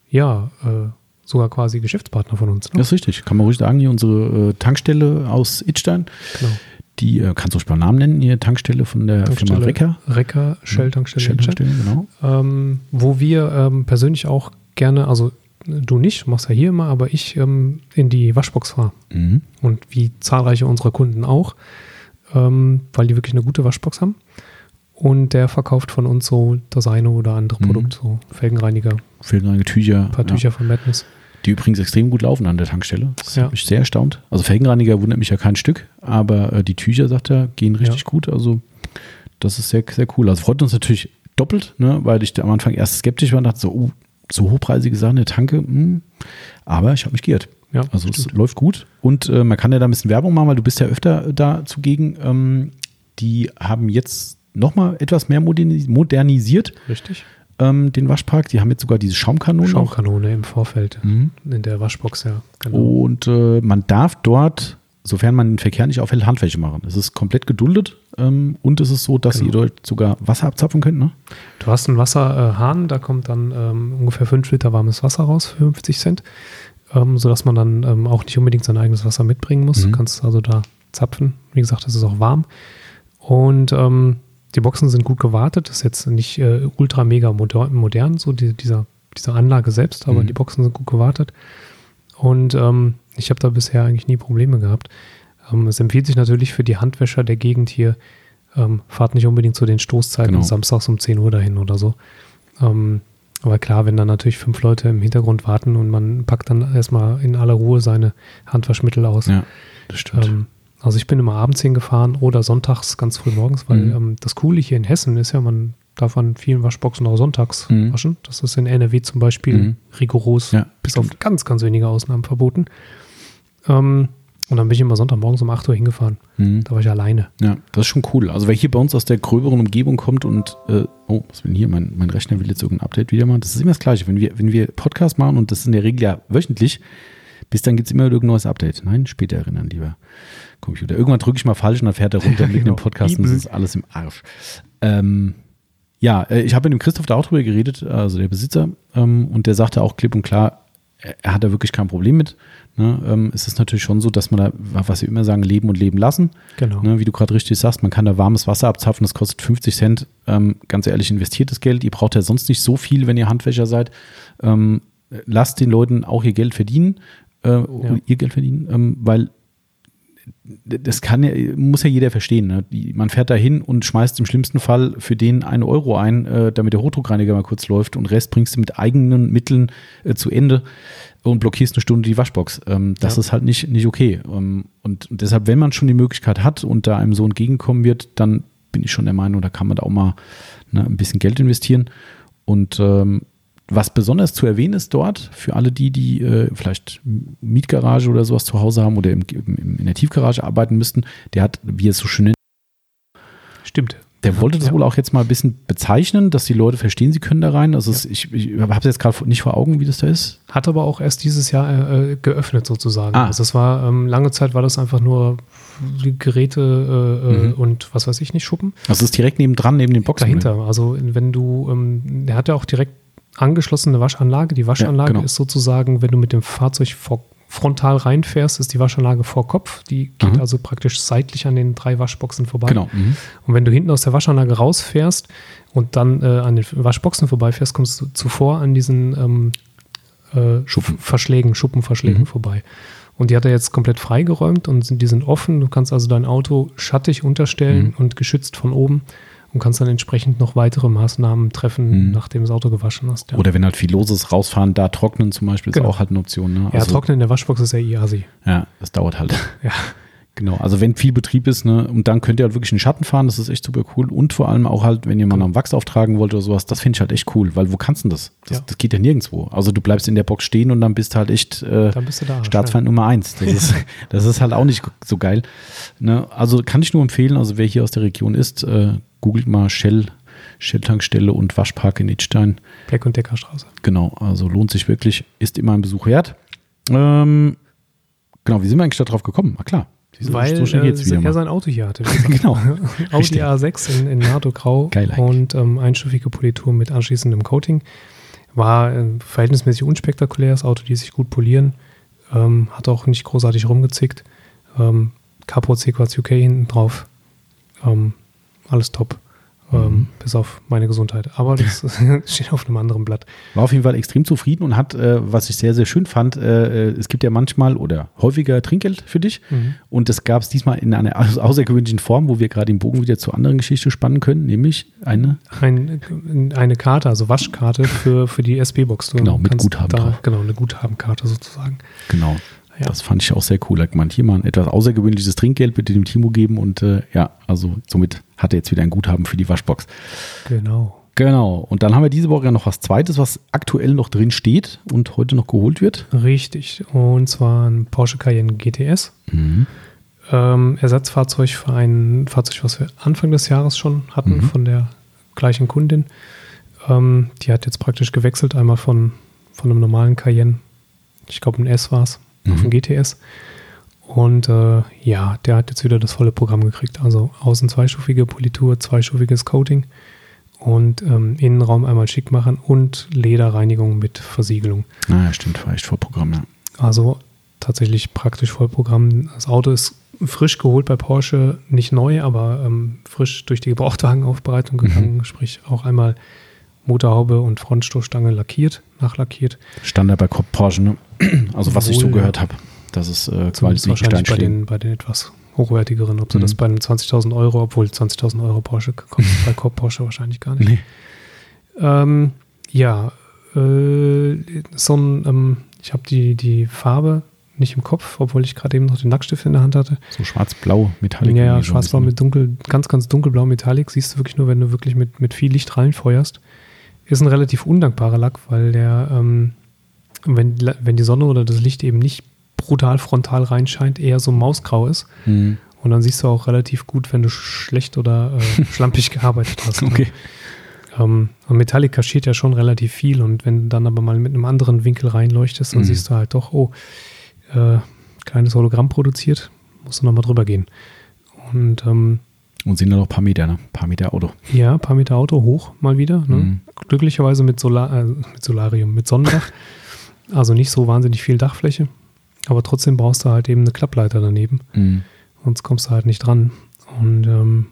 ja, äh, sogar quasi Geschäftspartner von uns. Ne? Das ist richtig. Kann man ruhig sagen, hier unsere äh, Tankstelle aus Itstein. Genau. Die äh, kannst du ruhig beim Namen nennen, hier Tankstelle von der Firma Recker. Recker, Shell-Tankstelle. Shell. Shell-Tankstelle, genau. ähm, wo wir ähm, persönlich auch gerne, also du nicht, machst ja hier immer, aber ich ähm, in die Waschbox fahre. Mhm. Und wie zahlreiche unserer Kunden auch, ähm, weil die wirklich eine gute Waschbox haben. Und der verkauft von uns so das eine oder andere Mhm. Produkt, so Felgenreiniger, Felgenreiniger Tücher. ein paar ja. Tücher von Madness. Die übrigens extrem gut laufen an der Tankstelle. Das Ja. hat mich sehr erstaunt. Also Felgenreiniger wundert mich ja kein Stück, aber äh, die Tücher, sagt er, gehen richtig Ja. gut. Also das ist sehr, sehr cool. Also freut uns natürlich doppelt, ne, weil ich am Anfang erst skeptisch war und dachte so, uh, so hochpreisige Sachen, eine Tanke, hm. aber ich habe mich geirrt. Ja, Also es stimmt. läuft gut und äh, man kann ja da ein bisschen Werbung machen, weil du bist ja öfter da zugegen. Ähm, die haben jetzt nochmal etwas mehr moderni modernisiert, Richtig. ähm, den Waschpark. Die haben jetzt sogar diese Schaumkanonen. noch. Schaumkanone im Vorfeld. Mhm. In der Waschbox, ja. Genau. Und äh, man darf dort, sofern man den Verkehr nicht aufhält, Handwäsche machen. Es ist komplett geduldet und und es ist so, dass Genau. ihr dort sogar Wasser abzapfen könnt. Ne? Du hast einen Wasserhahn, da kommt dann ähm, ungefähr 5 Liter warmes Wasser raus für 50 Cent, ähm, sodass man dann ähm, auch nicht unbedingt sein eigenes Wasser mitbringen muss. Mhm. Du kannst also da zapfen. Wie gesagt, es ist auch warm. Und ähm, die Boxen sind gut gewartet. Das ist jetzt nicht äh, ultra mega moder modern, so die, dieser, diese Anlage selbst, aber Mhm. die Boxen sind gut gewartet. Und ähm, ich habe da bisher eigentlich nie Probleme gehabt. Ähm, es empfiehlt sich natürlich für die Handwäscher der Gegend hier, ähm, fahrt nicht unbedingt zu den Stoßzeiten Genau. samstags um 10 Uhr dahin oder so. Ähm, aber klar, wenn dann natürlich fünf Leute im Hintergrund warten und man packt dann erstmal in aller Ruhe seine Handwaschmittel aus. Ja, das stimmt. Also ich bin immer abends hingefahren oder sonntags ganz früh morgens, weil Mhm. ähm, das Coole hier in Hessen ist ja, man darf an vielen Waschboxen auch sonntags Mhm. waschen. Das ist in NRW zum Beispiel Mhm. rigoros, Ja, bis auf ganz, ganz wenige Ausnahmen verboten. Ähm, und dann bin ich immer Sonntagmorgens um 8 Uhr hingefahren. Mhm. Da war ich alleine. Ja, das ist schon cool. Also wer hier bei uns aus der gröberen Umgebung kommt und äh, oh, was will denn hier? Mein, mein Rechner will jetzt irgendein Update wieder machen. Das ist immer das Gleiche. Wenn wir, wenn wir Podcast machen und das ist in der Regel ja wöchentlich, bis dann gibt es immer irgendein neues Update. Nein, später erinnern, lieber Computer. Irgendwann drücke ich mal falsch und dann fährt er runter Ja, im genau. Podcast und es ist alles im Arsch. Ähm, ja, äh, ich habe mit dem Christoph da auch drüber geredet, also der Besitzer, ähm, und der sagte auch klipp und klar, er, er hat da wirklich kein Problem mit. Ne? Ähm, es ist natürlich schon so, dass man da, was wir immer sagen, leben und leben lassen. Genau. Ne, wie du gerade richtig sagst, man kann da warmes Wasser abzapfen, das kostet 50 Cent. Ähm, ganz ehrlich, investiertes Geld. Ihr braucht ja sonst nicht so viel, wenn ihr Handwäscher seid. Ähm, lasst den Leuten auch ihr Geld verdienen, äh, ihr Geld verdienen, ähm, weil das kann ja, muss ja jeder verstehen. Ne? Die, man fährt da hin und schmeißt im schlimmsten Fall für den einen Euro ein, äh, damit der Hochdruckreiniger mal kurz läuft und Rest bringst du mit eigenen Mitteln äh, zu Ende und blockierst eine Stunde die Waschbox. Ähm, das Ja. ist halt nicht, nicht okay. Ähm, und, und deshalb, wenn man schon die Möglichkeit hat und da einem so entgegenkommen wird, dann bin ich schon der Meinung, da kann man da auch mal ne, ein bisschen Geld investieren. Und ähm, was besonders zu erwähnen ist dort, für alle die, die äh, vielleicht Mietgarage oder sowas zu Hause haben oder im, im, in der Tiefgarage arbeiten müssten, der hat, wie es so schön nennt, Stimmt. Der wollte das Ja. wohl auch jetzt mal ein bisschen bezeichnen, dass die Leute verstehen, sie können da rein. Also es, ich, ich habe es jetzt gerade nicht vor Augen, wie das da ist. Hat aber auch erst dieses Jahr äh, äh, geöffnet sozusagen. Ah. Also es war, ähm, lange Zeit war das einfach nur Geräte äh, äh, Mhm. und was weiß ich nicht, Schuppen. Also es ist direkt nebendran, neben den Boxen. dahinter. Also wenn du, ähm, der hat ja auch direkt angeschlossene Waschanlage. Die Waschanlage genau. ist sozusagen, wenn du mit dem Fahrzeug vor, frontal reinfährst, ist die Waschanlage vor Kopf. Die geht Mhm. also praktisch seitlich an den drei Waschboxen vorbei. Genau. Mhm. Und wenn du hinten aus der Waschanlage rausfährst und dann äh, an den Waschboxen vorbeifährst, kommst du zuvor an diesen ähm, äh, Schuppen. Verschlägen, Schuppenverschlägen Mhm. vorbei. Und die hat er jetzt komplett freigeräumt und sind, die sind offen. Du kannst also dein Auto schattig unterstellen Mhm. und geschützt von oben und kannst dann entsprechend noch weitere Maßnahmen treffen, Mhm. nachdem das Auto gewaschen hast. Ja, Oder wenn halt viel los ist, rausfahren, da trocknen zum Beispiel, ist Genau. auch halt eine Option. Ne? ja trocknen in der Waschbox ist ja eh assi. Ja, das dauert halt. Ja. Genau, also wenn viel Betrieb ist, ne, und dann könnt ihr halt wirklich in den Schatten fahren, das ist echt super cool. Und vor allem auch halt, wenn ihr mal am Wachs auftragen wollt oder sowas, das finde ich halt echt cool, weil wo kannst du das? Das, Ja. das geht ja nirgendwo. Also du bleibst in der Box stehen und dann bist halt echt äh. Staatsfeind Nummer eins. Das ist, das ist halt auch nicht so geil. Ne? Also kann ich nur empfehlen, also wer hier aus der Region ist, äh, googelt mal Shell, Shell-Tankstelle und Waschpark in Idstein. Black- und Deckerstraße. Genau, also lohnt sich wirklich, ist immer ein Besuch wert. Ähm, genau, wie sind wir eigentlich da drauf gekommen? Ah klar, so- Weil so schnell äh, geht's wieder er sein Auto hier hatte. Genau, Audi richtig. A6 in, in Nardo Grau Geil und ähm, einstufige Politur mit anschließendem Coating. War äh, verhältnismäßig unspektakulär, das Auto ließ sich gut polieren, ähm, hat auch nicht großartig rumgezickt. Ähm, Capo Sequaz UK hinten drauf. Ähm, alles top. Ähm, Mhm. Bis auf meine Gesundheit. Aber das steht auf einem anderen Blatt. War auf jeden Fall extrem zufrieden und hat, äh, was ich sehr, sehr schön fand, äh, äh, es gibt ja manchmal oder häufiger Trinkgeld für dich. Mhm. Und das gab es diesmal in einer au- außergewöhnlichen Form, wo wir gerade den Bogen wieder zur anderen Geschichte spannen können, nämlich eine Ein, eine Karte, also Waschkarte für, für die SB-Box. Genau, mit Guthaben da. Genau, eine Guthabenkarte sozusagen. Genau. Ja. Das fand ich auch sehr cool. Hat man hier mal ein etwas außergewöhnliches Trinkgeld bitte dem Timo geben und äh, ja, also somit hat er jetzt wieder ein Guthaben für die Waschbox. Genau. Genau. Und dann haben wir diese Woche ja noch was Zweites, was aktuell noch drin steht und heute noch geholt wird. Richtig. Und zwar ein Porsche Cayenne GTS. Mhm. Ähm, Ersatzfahrzeug für ein Fahrzeug, was wir Anfang des Jahres schon hatten Mhm. von der gleichen Kundin. Ähm, die hat jetzt praktisch gewechselt, einmal von, von einem normalen Cayenne, ich glaube ein S war es, auf Mhm. ein GTS. Und äh, ja, der hat jetzt wieder das volle Programm gekriegt. Also außen zweistufige Politur, zweistufiges Coating und ähm, Innenraum einmal schick machen und Lederreinigung mit Versiegelung. Naja, stimmt, war echt vor Programm, ja. Also tatsächlich praktisch Vollprogramm. Das Auto ist frisch geholt bei Porsche, nicht neu, aber ähm, frisch durch die Gebrauchtwagenaufbereitung gegangen, sprich auch einmal Motorhaube und Frontstoßstange lackiert, nachlackiert. Standard bei Porsche, ne? Also was ich so Wohl, gehört habe. Das ist äh, quasi wahrscheinlich bei den, bei den etwas hochwertigeren. Ob sie Mhm. das bei einem 20.000 Euro, obwohl 20.000 Euro Porsche kommt bei Cop Porsche wahrscheinlich gar nicht. Nee. Ähm, ja, äh, so ein, ähm, ich habe die, die Farbe nicht im Kopf, obwohl ich gerade eben noch den Lackstift in der Hand hatte. So schwarz-blau, Metallic. ja, ja, schwarz-blau mit dunkel, ganz, ganz dunkelblau Metallic. Siehst du wirklich nur, wenn du wirklich mit, mit viel Licht reinfeuerst. Ist ein relativ undankbarer Lack, weil der, ähm, wenn, wenn die Sonne oder das Licht eben nicht brutal frontal reinscheint, eher so mausgrau ist. Mhm. Und dann siehst du auch relativ gut, wenn du schlecht oder äh, schlampig gearbeitet hast. ne? Okay. Ähm, und Metallic kaschiert ja schon relativ viel und wenn du dann aber mal mit einem anderen Winkel reinleuchtest, dann Mhm. siehst du halt doch, oh, äh, kleines Hologramm produziert, musst du nochmal drüber gehen. Und ähm, Und sind da noch ein paar Meter, ne? Ein paar Meter Auto. ja, ein paar Meter Auto hoch mal wieder. Ne? Mhm. Glücklicherweise mit, Solar, äh, mit Solarium, mit Sonnendach. also nicht so wahnsinnig viel Dachfläche. Aber trotzdem brauchst du halt eben eine Klappleiter daneben. Mhm. sonst kommst du halt nicht dran. Und ähm,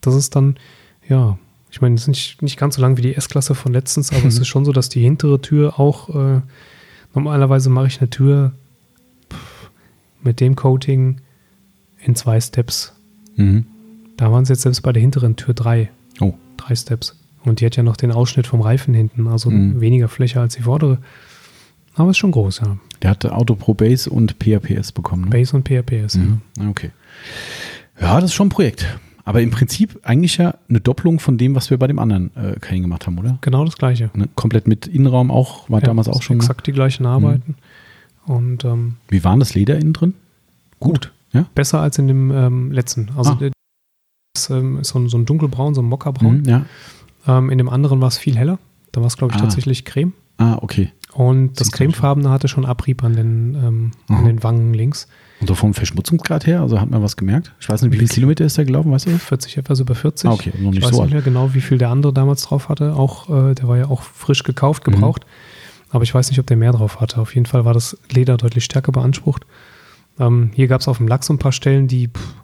das ist dann, ja, ich meine, es ist nicht, nicht ganz so lang wie die S-Klasse von letztens, aber es ist schon so, dass die hintere Tür auch, äh, normalerweise mache ich eine Tür pff, mit dem Coating in zwei Steps. Mhm. Da waren es jetzt selbst bei der hinteren Tür drei, Oh. drei Steps. Und die hat ja noch den Ausschnitt vom Reifen hinten, also Mhm. weniger Fläche als die vordere. Aber ist schon groß, ja. Der hatte Auto Pro Base und PAPS bekommen. Ne? Base und PRPS. ja. Mhm. Ah, Okay. Ja, das ist schon ein Projekt. Aber im Prinzip eigentlich ja eine Doppelung von dem, was wir bei dem anderen äh, Cayenne gemacht haben, oder? Genau das Gleiche. Ne? Komplett mit Innenraum auch, war Ja, damals auch schon. ne? Exakt die gleichen Arbeiten. Und ähm, Wie war das Leder innen drin? gut. Ja? Besser als in dem ähm, letzten. Also Ah. Ist, ähm, so, ein, so ein dunkelbraun, so ein Mokkabraun. Mhm, ja. Ähm, in dem anderen war es viel heller. Da war es, glaube ich, Ah. tatsächlich Creme. Ah, okay. Und das so cremefarbene hatte schon Abrieb an den, ähm, an den Wangen links. Und so vom Verschmutzungsgrad her, also hat man was gemerkt? Ich weiß nicht, wie viele Kilometer ist der gelaufen, weißt du? das? 40, etwas über 40. Ah, okay, noch ich nicht weiß so nicht alt. mehr genau, wie viel der andere damals drauf hatte. Auch, äh, der war ja auch frisch gekauft, Mhm. gebraucht. Aber ich weiß nicht, ob der mehr drauf hatte. Auf jeden Fall war das Leder deutlich stärker beansprucht. Ähm, hier gab es auf dem Lachs so ein paar Stellen, die pff,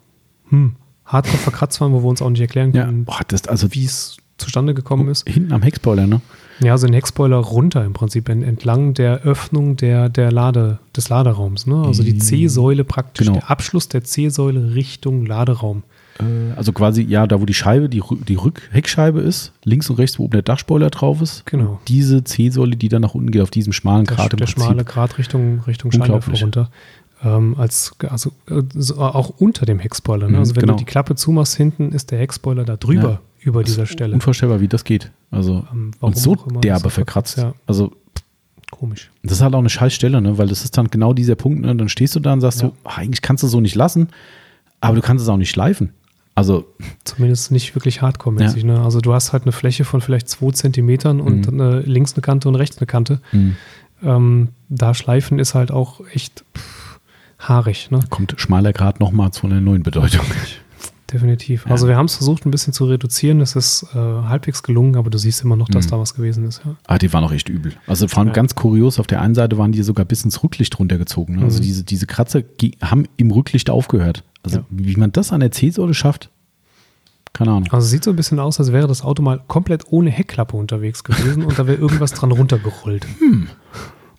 hm, hardcore verkratzt waren, wo wir uns auch nicht erklären Ja, können, boah, das also wie es zustande gekommen ist. hinten am Heckspoiler, ne? Ja, also den Heckspoiler runter im Prinzip, en- entlang der Öffnung der, der Lade, des Laderaums. Ne? Also die Mhm. C-Säule praktisch, Genau. der Abschluss der C-Säule Richtung Laderaum. Äh, Also quasi, ja, da wo die Scheibe, die, die Rückheckscheibe ist, links und rechts, wo oben der Dachspoiler drauf ist. Genau. Diese C-Säule, die dann nach unten geht, auf diesem schmalen Der, Grat im der Prinzip. schmale Grat Richtung, Richtung Scheinwerfer runter. Ähm, als, also äh, so, auch unter dem Heckspoiler. Ne? Mhm, Also wenn genau. du die Klappe zumachst hinten, ist der Heckspoiler da drüber, Ja. über dieser Stelle. Unvorstellbar, wie das geht. Also, Ähm, und so derbe verkratzt. Ja, Also, komisch. das ist halt auch eine scheiß Stelle, ne? weil das ist dann genau dieser Punkt, ne? dann stehst du da und sagst Ja. so, ah, eigentlich kannst du so nicht lassen, aber du kannst es auch nicht schleifen. Also, Zumindest nicht wirklich hardcore-mäßig. Ne? Also du hast halt eine Fläche von vielleicht zwei Zentimetern und Mhm. äh, links eine Kante und rechts eine Kante. mh, Ähm, da schleifen ist halt auch echt pff, haarig, ne? kommt schmaler Grad nochmal zu einer neuen Bedeutung. Definitiv. Ja. Also wir haben es versucht, ein bisschen zu reduzieren. Es ist äh, halbwegs gelungen, aber du siehst immer noch, dass Mhm. da was gewesen ist. Ja. Ah, die waren auch echt übel. Also vor allem Ja. ganz kurios, auf der einen Seite waren die sogar bis ins Rücklicht runtergezogen. Ne? Also Mhm. diese, diese Kratzer haben im Rücklicht aufgehört. Also wie man das an der C-Säule schafft, keine Ahnung. Also es sieht so ein bisschen aus, als wäre das Auto mal komplett ohne Heckklappe unterwegs gewesen und da wäre irgendwas dran runtergerollt. Hm.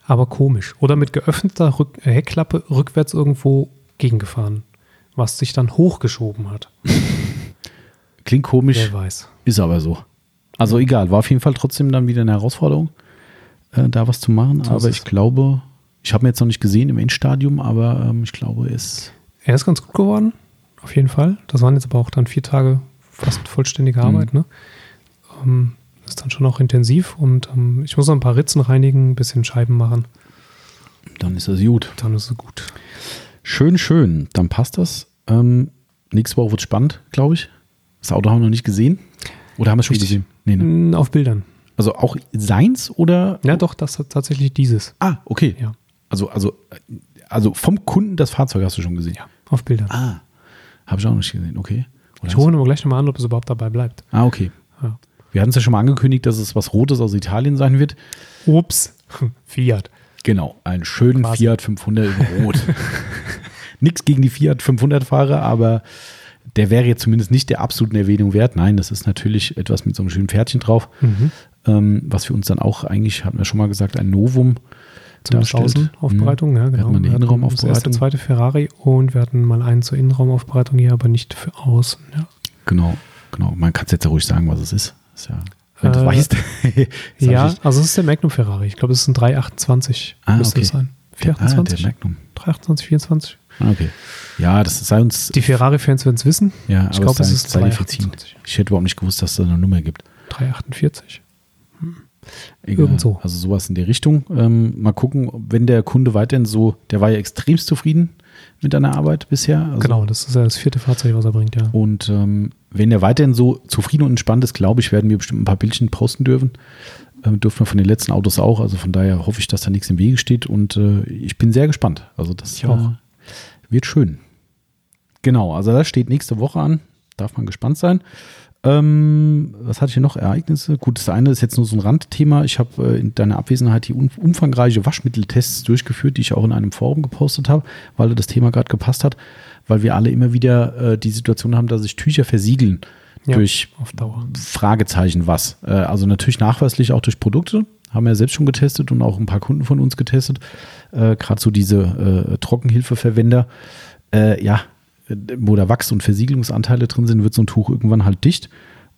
Aber komisch. Oder mit geöffneter Rück äh, Heckklappe rückwärts irgendwo gegengefahren, was sich dann hochgeschoben hat. Klingt komisch, Wer weiß. ist aber so. Also egal, war auf jeden Fall trotzdem dann wieder eine Herausforderung, äh, da was zu machen. So aber ich glaube, ich habe ihn jetzt noch nicht gesehen im Endstadium, aber ähm, ich glaube, es Er ist ganz gut geworden, auf jeden Fall. Das waren jetzt aber auch dann vier Tage fast vollständige Mhm. Arbeit. Ne? Ähm, ist dann schon auch intensiv und ähm, ich muss noch ein paar Ritzen reinigen, ein bisschen Scheiben machen. dann ist es gut. Dann ist es gut. Schön, schön. Dann passt das. Ähm, nächste Woche wird spannend, glaube ich. Das Auto haben wir noch nicht gesehen. Oder haben wir es schon Richtig. gesehen? Nee, ne? Mm, Auf Bildern. Also auch seins oder? Ja, doch, das hat tatsächlich dieses. Ah, okay. Ja, Also, also, also vom Kunden das Fahrzeug hast du schon gesehen. ja auf Bildern. Ah, habe ich auch nicht gesehen. Okay. Oder Ich hole aber gleich nochmal an, ob es überhaupt dabei bleibt. Ah, okay. Ja. Wir hatten es ja schon mal angekündigt, dass es was Rotes aus Italien sein wird. Ups, Fiat. Genau, einen schönen Quasi. Fiat 500 in Rot. Nichts gegen die Fiat 500 Fahrer, aber der wäre jetzt zumindest nicht der absoluten Erwähnung wert. Nein, das ist natürlich etwas mit so einem schönen Pferdchen drauf, Mhm. ähm, was für uns dann auch eigentlich, hatten wir schon mal gesagt, ein Novum darstellt. Außenaufbereitung, ja, Wir genau. hatten eine Wir hatten Innenraumaufbereitung. Das erste, zweite Ferrari und wir hatten mal einen zur Innenraumaufbereitung hier, aber nicht für außen. Ja. Genau, genau. Man kann es jetzt ja ruhig sagen, was es ist. Ja, wenn du Äh, weißt. Ja, also es ist der Magnum Ferrari. Ich glaube, es ist ein 328. Ah, müsste okay. es sein. Ah, der 428? Magnum. 328, 24. Ah, Okay. Ja, das sei uns. Die Ferrari-Fans werden es wissen. ja, ich glaube, es ist sei dir verziehen. 328. Ich hätte überhaupt nicht gewusst, dass es da eine Nummer gibt. 348. Egal. Irgend so. Also sowas in der Richtung. Ähm, mal gucken, wenn der Kunde weiterhin so, der war ja extremst zufrieden mit deiner Arbeit bisher. Also, Genau, das ist ja das vierte Fahrzeug, was er bringt, ja. Und ähm, wenn er weiterhin so zufrieden und entspannt ist, glaube ich, werden wir bestimmt ein paar Bildchen posten dürfen. Ähm, dürfen wir von den letzten Autos auch. Also von daher hoffe ich, dass da nichts im Wege steht. Und äh, ich bin sehr gespannt. Also das Ich auch. Äh, wird schön. Genau, also das steht nächste Woche an. Darf man gespannt sein. Ähm, was hatte ich hier noch? Ereignisse? Gut, das eine ist jetzt nur so ein Randthema. Ich habe äh, in deiner Abwesenheit um, umfangreiche Waschmitteltests durchgeführt, die ich auch in einem Forum gepostet habe, weil das Thema gerade gepasst hat, weil wir alle immer wieder äh, die Situation haben, dass sich Tücher versiegeln Ja, durch. Fragezeichen was. Äh, also natürlich nachweislich auch durch Produkte. Haben wir ja selbst schon getestet und auch ein paar Kunden von uns getestet. Äh, Gerade so diese äh, Trockenhilfeverwender. Äh, ja, wo da Wachs- und Versiegelungsanteile drin sind, wird so ein Tuch irgendwann halt dicht.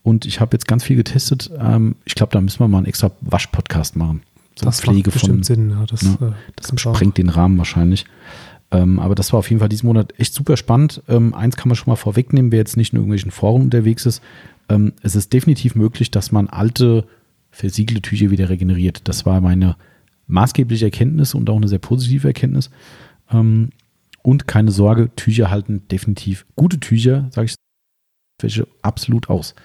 Und ich habe jetzt ganz viel getestet. Ähm, ich glaube, da müssen wir mal einen extra Wasch-Podcast machen. So Das Pflege macht bestimmt von, Sinn. Ja, das, äh, das sprengt den Rahmen wahrscheinlich. Ähm, aber das war auf jeden Fall diesen Monat echt super spannend. Ähm, eins kann man schon mal vorwegnehmen, wer jetzt nicht in irgendwelchen Foren unterwegs ist. Ähm, es ist definitiv möglich, dass man alte versiegelte Tücher wieder regeneriert. Das war meine maßgebliche Erkenntnis und auch eine sehr positive Erkenntnis. Und keine Sorge, Tücher halten definitiv, gute Tücher, sage ich welche absolut aus.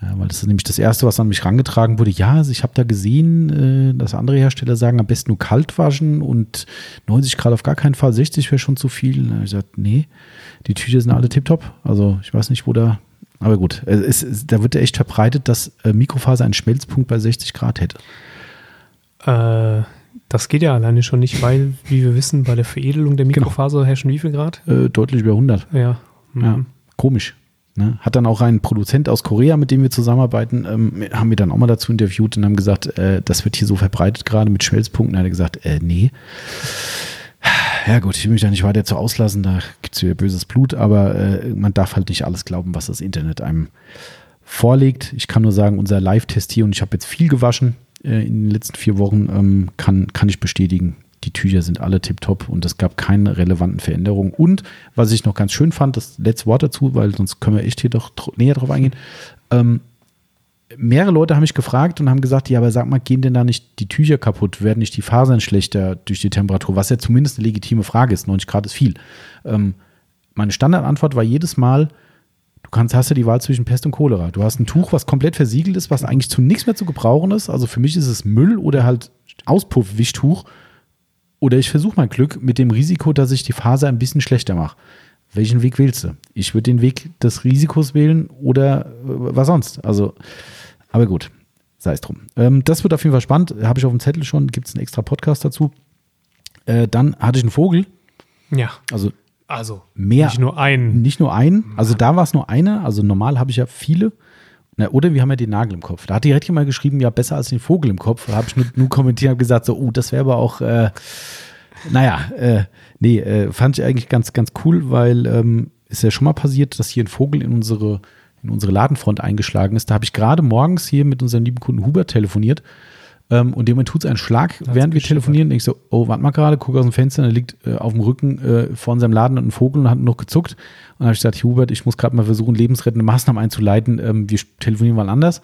Ja, weil das ist nämlich das Erste, was an mich rangetragen wurde. Ja, also ich habe da gesehen, äh, dass andere Hersteller sagen, am besten nur kalt waschen und 90 Grad auf gar keinen Fall, 60 wäre schon zu viel. Da habe ich gesagt, nee, die Tücher sind alle tiptop. Also ich weiß nicht, wo da, aber gut, es, es, da wird ja echt verbreitet, dass äh, Mikrofaser einen Schmelzpunkt bei 60 Grad hätte. Äh, das geht ja alleine schon nicht, weil, wie wir wissen, bei der Veredelung der genau. Mikrofaser genau. herrschen wie viel Grad? Äh, deutlich über 100. Ja. Mhm. ja. Komisch. Ne? Hat dann auch ein Produzent aus Korea, mit dem wir zusammenarbeiten, ähm, haben wir dann auch mal dazu interviewt und haben gesagt, äh, das wird hier so verbreitet gerade mit Schmelzpunkten. Da hat er gesagt, äh, nee. Ja gut, ich will mich da nicht weiter zu auslassen, da gibt es wieder böses Blut, aber äh, man darf halt nicht alles glauben, was das Internet einem vorlegt. Ich kann nur sagen, unser Live-Test hier, und ich habe jetzt viel gewaschen äh, in den letzten vier Wochen, ähm, kann, kann ich bestätigen, die Tücher sind alle tiptop und es gab keine relevanten Veränderungen. Und was ich noch ganz schön fand, das letzte Wort dazu, weil sonst können wir echt hier doch näher drauf eingehen. Ähm, mehrere Leute haben mich gefragt und haben gesagt, ja, aber sag mal, gehen denn da nicht die Tücher kaputt? Werden nicht die Fasern schlechter durch die Temperatur? Was ja zumindest eine legitime Frage ist. 90 Grad ist viel. Ähm, meine Standardantwort war jedes Mal, du kannst, hast ja die Wahl zwischen Pest und Cholera. Du hast ein Tuch, was komplett versiegelt ist, was eigentlich zu nichts mehr zu gebrauchen ist. Also für mich ist es Müll oder halt Auspuffwischtuch. Oder ich versuche mein Glück mit dem Risiko, dass ich die Faser ein bisschen schlechter mache. Welchen Weg wählst du? Ich würde den Weg des Risikos wählen oder äh, was sonst. Also, aber gut, sei es drum. Ähm, das wird auf jeden Fall spannend. Habe ich auf dem Zettel schon, gibt es einen extra Podcast dazu. Äh, dann hatte ich einen Vogel. Ja. Also, also mehr. Nicht nur einen. Nicht nur einen. Also da war es nur einer. Also normal habe ich ja viele. Na, oder wir haben ja den Nagel im Kopf. Da hat die Rädchen mal geschrieben, ja, besser als den Vogel im Kopf. Da habe ich nur, nur kommentiert und gesagt, so, oh, das wäre aber auch, äh, naja, äh, nee, äh, fand ich eigentlich ganz, ganz cool, weil ähm, ist ja schon mal passiert, dass hier ein Vogel in unsere, in unsere Ladenfront eingeschlagen ist. Da habe ich gerade morgens hier mit unserem lieben Kunden Hubert telefoniert ähm, und dem tut es einen Schlag, das während wir telefonieren. Ich so, oh, warte mal gerade, guck aus dem Fenster, da liegt äh, auf dem Rücken äh, vor unserem Laden ein Vogel und hat noch gezuckt. Und dann habe ich gesagt, Hubert, ich muss gerade mal versuchen, lebensrettende Maßnahmen einzuleiten. Ähm, wir telefonieren mal anders.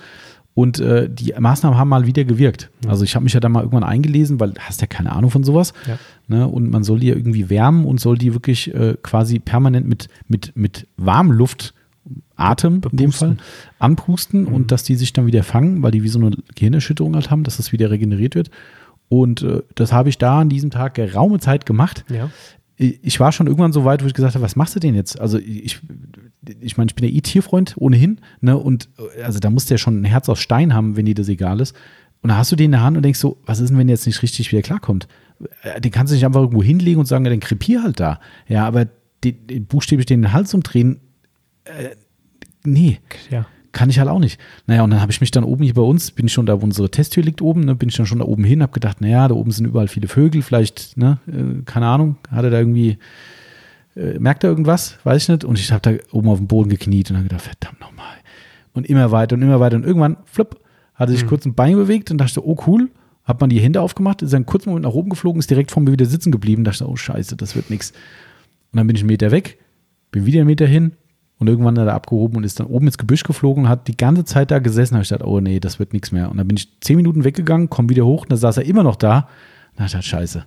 Und äh, die Maßnahmen haben mal wieder gewirkt. Also ich habe mich ja da mal irgendwann eingelesen, weil du hast ja keine Ahnung von sowas. Ja. Ne? Und man soll die ja irgendwie wärmen und soll die wirklich äh, quasi permanent mit, mit, mit Warmluft Atem Bepusten. in dem Fall anpusten mhm. und dass die sich dann wieder fangen, weil die wie so eine Gehirnerschütterung halt haben, dass das wieder regeneriert wird. Und äh, das habe ich da an diesem Tag geraume Zeit gemacht. Ja. Ich war schon irgendwann so weit, wo ich gesagt habe, was machst du denn jetzt? Also ich, ich meine, ich bin ja eh Tierfreund ohnehin, ne? Und äh, also da musst du ja schon ein Herz aus Stein haben, wenn dir das egal ist. Und da hast du den in der Hand und denkst so, was ist denn, wenn der jetzt nicht richtig wieder klarkommt? Äh, den kannst du nicht einfach irgendwo hinlegen und sagen, ja, dann krepier halt da. Ja, aber den, den buchstäblich den Hals umdrehen, äh, nee. Ja. Kann ich halt auch nicht. Naja, und dann habe ich mich dann oben hier bei uns, bin ich schon da, wo unsere Testtür liegt oben, ne, bin ich dann schon da oben hin, habe gedacht, naja, da oben sind überall viele Vögel, vielleicht, ne, äh, keine Ahnung, hat er da irgendwie, äh, merkt er irgendwas, weiß ich nicht. Und ich habe da oben auf dem Boden gekniet und dann gedacht, verdammt nochmal. Und immer weiter und immer weiter und irgendwann, flupp, hat er sich mhm. kurz ein Bein bewegt und dachte, oh cool, hat man die Hände aufgemacht, ist einen kurzen Moment nach oben geflogen, ist direkt vor mir wieder sitzen geblieben, dachte, oh scheiße, das wird nichts. Und dann bin ich einen Meter weg, bin wieder einen Meter hin, und irgendwann hat er abgehoben und ist dann oben ins Gebüsch geflogen und hat die ganze Zeit da gesessen. Da habe ich gedacht, oh nee, das wird nichts mehr. Und dann bin ich zehn Minuten weggegangen, komme wieder hoch und da saß er immer noch da. Na, das scheiße.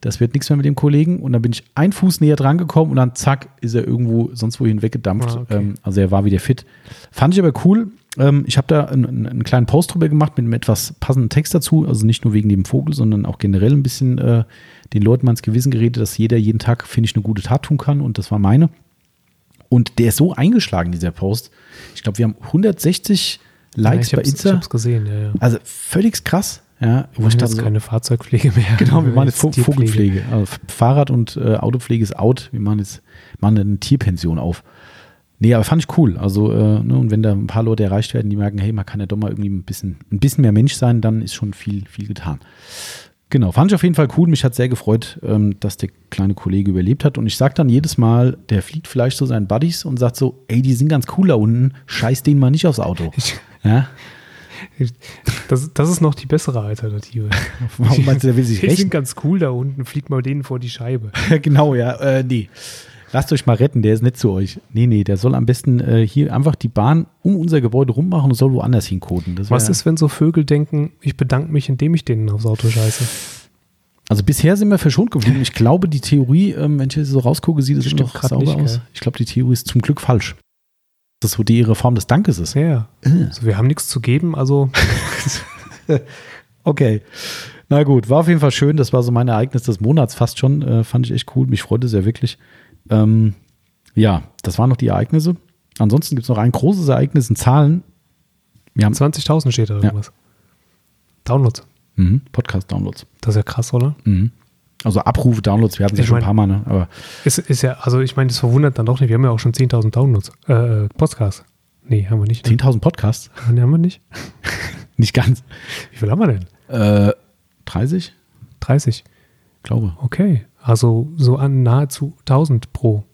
Das wird nichts mehr mit dem Kollegen. Und dann bin ich ein Fuß näher dran gekommen und dann zack, ist er irgendwo sonst wohin weggedampft. Ah, okay. ähm, also er war wieder fit. Fand ich aber cool. Ähm, ich habe da einen, einen, kleinen Post drüber gemacht mit einem etwas passenden Text dazu. Also nicht nur wegen dem Vogel, sondern auch generell ein bisschen äh, den Leuten mal ins Gewissen geredet, dass jeder jeden Tag, finde ich, eine gute Tat tun kann. Und das war meine. Und der ist so eingeschlagen, dieser Post. Ich glaube, wir haben 160 Likes ja, bei Insta. Ich hab's gesehen, ja, ja. Also völlig krass. Ja, wo ich so, keine Fahrzeugpflege mehr. Genau, wir machen jetzt Vogelpflege. Also Fahrrad- und äh, Autopflege ist out. Wir machen jetzt machen eine Tierpension auf. Nee, aber fand ich cool. Also, äh, ne, und wenn da ein paar Leute erreicht werden, die merken, hey, man kann ja doch mal irgendwie ein bisschen, ein bisschen mehr Mensch sein, dann ist schon viel, viel getan. Genau, fand ich auf jeden Fall cool. Mich hat sehr gefreut, ähm, dass der kleine Kollege überlebt hat. Und ich sage dann jedes Mal, der fliegt vielleicht so seinen Buddies und sagt so, ey, die sind ganz cool da unten, scheiß denen mal nicht aufs Auto. Ja? Das, das ist noch die bessere Alternative. Warum meinst du, der will sich recht? Die sind ganz cool da unten, fliegt mal denen vor die Scheibe. genau, ja, äh, nee. Lasst euch mal retten, der ist nett zu euch. Nee, nee, der soll am besten äh, hier einfach die Bahn um unser Gebäude rummachen und soll woanders hinkoden. Was ist, wenn so Vögel denken, ich bedanke mich, indem ich denen aufs Auto scheiße? Also bisher sind wir verschont geblieben. Ich glaube, die Theorie, ähm, wenn ich so rausgucke, sieht es noch sauber nicht, aus. Ich glaube, die Theorie ist zum Glück falsch. das so die ihre Form des Dankes ist. Ja. Äh. Also wir haben nichts zu geben, also Okay. Na gut, war auf jeden Fall schön. Das war so mein Ereignis des Monats fast schon. Äh, fand ich echt cool. Mich freute sehr wirklich. Ähm, ja, das waren noch die Ereignisse. Ansonsten gibt es noch ein großes Ereignis in Zahlen. Wir haben 20.000 steht da Ja. irgendwas. Downloads. mhm, Podcast-Downloads. Das ist ja krass, oder? Mhm. Also Abrufe, Downloads, wir hatten sie Ich schon ein paar Mal, ne? aber Ist, ist ja, also ich meine, das verwundert dann doch nicht. Wir haben ja auch schon 10.000 Downloads. Äh, Podcasts. Nee, haben wir nicht. Ne? 10.000 Podcasts? Nee, haben wir nicht. Nicht ganz. Wie viel haben wir denn? Äh, 30? 30. Glaube. Okay. Also so an nahezu 1000 pro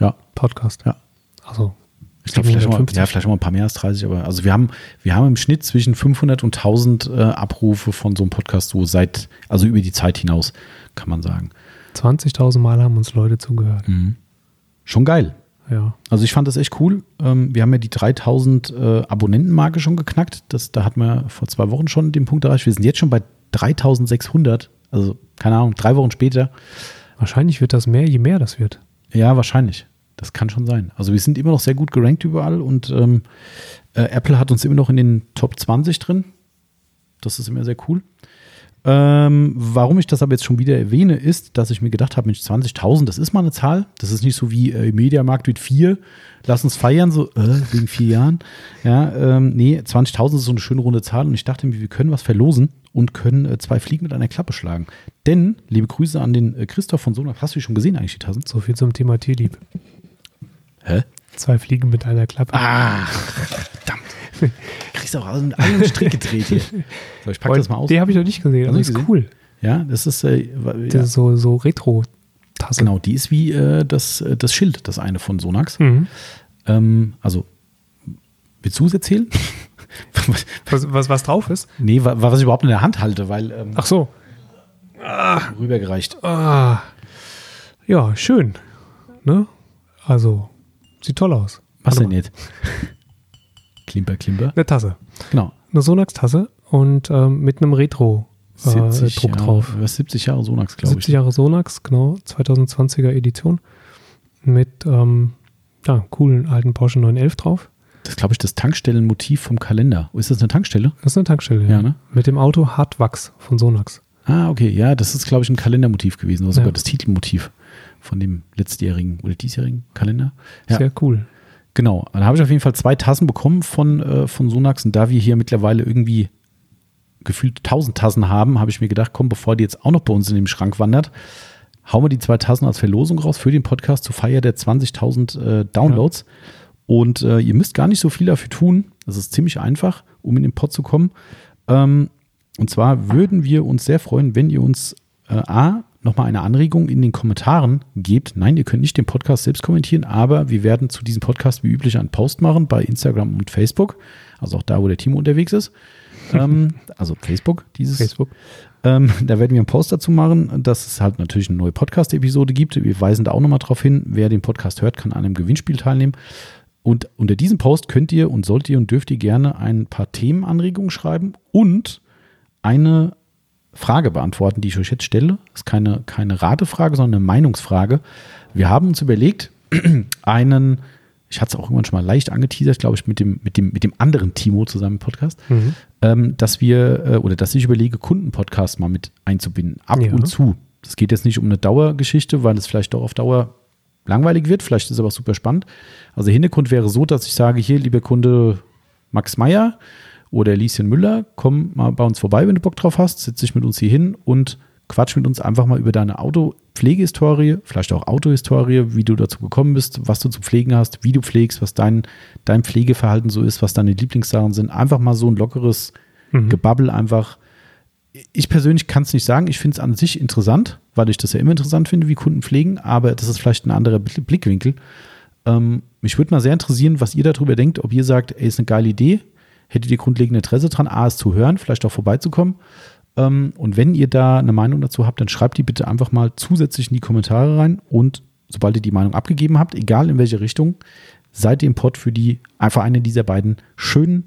Ja, Podcast. ja. Also Ich glaube, vielleicht, mal- 750. ja, vielleicht mal ein paar mehr als 30, aber also wir haben, wir haben im Schnitt zwischen 500 und 1000 äh, Abrufe von so einem Podcast so seit, also über die Zeit hinaus, kann man sagen. 20.000 Mal haben uns Leute zugehört. Schon geil. Ja. Also ich fand das echt cool. Ähm, wir haben ja die 3000 äh, Abonnentenmarke schon geknackt. Das, da hatten wir vor zwei Wochen schon den Punkt erreicht. Wir sind jetzt schon bei 3600. Also keine Ahnung, drei Wochen später. Wahrscheinlich wird das mehr, je mehr das wird. Ja, wahrscheinlich. Das kann schon sein. Also wir sind immer noch sehr gut gerankt überall und ähm, äh, Apple hat uns immer noch in den Top 20 drin. Das ist immer sehr cool. Ähm, warum ich das aber jetzt schon wieder erwähne, ist, dass ich mir gedacht habe, Mensch, 20.000, das ist mal eine Zahl. Das ist nicht so wie äh, Mediamarkt mit vier. Lass uns feiern, so äh, wegen vier Jahren. Ja, ähm, nee, 20.000 ist so eine schöne runde Zahl und ich dachte mir, wir können was verlosen und können äh, zwei Fliegen mit einer Klappe schlagen. Denn, liebe Grüße an den äh, Christoph von Sonak. Hast du die schon gesehen eigentlich, die Tassen? So viel zum Thema Tierlieb. Hä? Zwei Fliegen mit einer Klappe. Ah, verdammt. Kriegst du auch aus allen Strick gedreht hier. So, ich pack das mal aus. Die habe ich noch nicht gesehen, aber Hast ist gesehen? cool. Ja, das ist, äh, Das ja, ist so, so Retro-Tasse. genau, die ist wie äh, das, äh, das Schild, das eine von Sonax. Mhm. Ähm, also, willst du es erzählen? Was, was, was drauf ist? nee, wa- was ich überhaupt in der Hand halte, weil ähm, Ach so. rübergereicht. Ah. Ja, schön. Ne? Also, sieht toll aus. Was Warte denn mal. jetzt? Klimper, Klimper. Eine Tasse. Genau. Eine Sonax-Tasse und ähm, mit einem Retro-Druck 70 Jahre, drauf. über 70 Jahre Sonax, glaube 70 ich. Jahre Sonax, genau, 2020er Edition. Mit ähm, ja, coolen alten Porsche 911 drauf. Das ist, glaube ich, das Tankstellenmotiv vom Kalender. Ist das eine Tankstelle? Das ist eine Tankstelle. Ja, ne? Mit dem Auto Hartwachs von Sonax. Ah, okay. Ja, das ist, glaube ich, ein Kalendermotiv gewesen. Oder sogar Ja. das Titelmotiv von dem letztjährigen oder diesjährigen Kalender. Ja. Sehr cool. Genau, dann habe ich auf jeden Fall zwei Tassen bekommen von, äh, von Sonax und da wir hier mittlerweile irgendwie gefühlt 1000 Tassen haben, habe ich mir gedacht, komm, bevor die jetzt auch noch bei uns in den Schrank wandert, hauen wir die zwei Tassen als Verlosung raus für den Podcast zur Feier der 20.000 äh, Downloads. Und äh, ihr müsst gar nicht so viel dafür tun. Das ist ziemlich einfach, um in den Pod zu kommen. Ähm, und zwar würden wir uns sehr freuen, wenn ihr uns äh, A, nochmal eine Anregung in den Kommentaren gebt. Nein, ihr könnt nicht den Podcast selbst kommentieren, aber wir werden zu diesem Podcast wie üblich einen Post machen bei Instagram und Facebook. Also auch da, wo der Timo unterwegs ist. ähm, also Facebook, dieses. Facebook. Ähm, da werden wir einen Post dazu machen, dass es halt natürlich eine neue Podcast-Episode gibt. Wir weisen da auch nochmal drauf hin. Wer den Podcast hört, kann an einem Gewinnspiel teilnehmen. Und unter diesem Post könnt ihr und sollt ihr und dürft ihr gerne ein paar Themenanregungen schreiben und eine Frage beantworten, die ich euch jetzt stelle. Das ist keine, keine Ratefrage, sondern eine Meinungsfrage. Wir haben uns überlegt, einen, ich hatte es auch irgendwann schon mal leicht angeteasert, glaube ich, mit dem, mit dem, mit dem anderen Timo zusammen im Podcast, Mhm. ähm, dass wir äh, oder dass ich überlege, Kundenpodcast mal mit einzubinden. Ab Ja. und zu. Das geht jetzt nicht um eine Dauergeschichte, weil es vielleicht doch auf Dauer langweilig wird. Vielleicht ist es aber super spannend. Also der Hintergrund wäre so, dass ich sage, hier, lieber Kunde Max Meyer oder Lieschen Müller, komm mal bei uns vorbei, wenn du Bock drauf hast, setz dich mit uns hier hin und quatsch mit uns einfach mal über deine Autopflegehistorie, vielleicht auch Autohistorie, wie du dazu gekommen bist, was du zu pflegen hast, wie du pflegst, was dein, dein Pflegeverhalten so ist, was deine Lieblingssachen sind. Einfach mal so ein lockeres Mhm. Gebabbel einfach. Ich persönlich kann es nicht sagen. Ich finde es an sich interessant, weil ich das ja immer interessant finde, wie Kunden pflegen, aber das ist vielleicht ein anderer Blick- Blickwinkel. Ähm, mich würde mal sehr interessieren, was ihr darüber denkt, ob ihr sagt, ey, ist eine geile Idee, hättet ihr grundlegend Interesse dran, A, es zu hören, vielleicht auch vorbeizukommen. Ähm, und wenn ihr da eine Meinung dazu habt, dann schreibt die bitte einfach mal zusätzlich in die Kommentare rein und sobald ihr die Meinung abgegeben habt, egal in welche Richtung, seid ihr im Pod für die einfach eine dieser beiden schönen,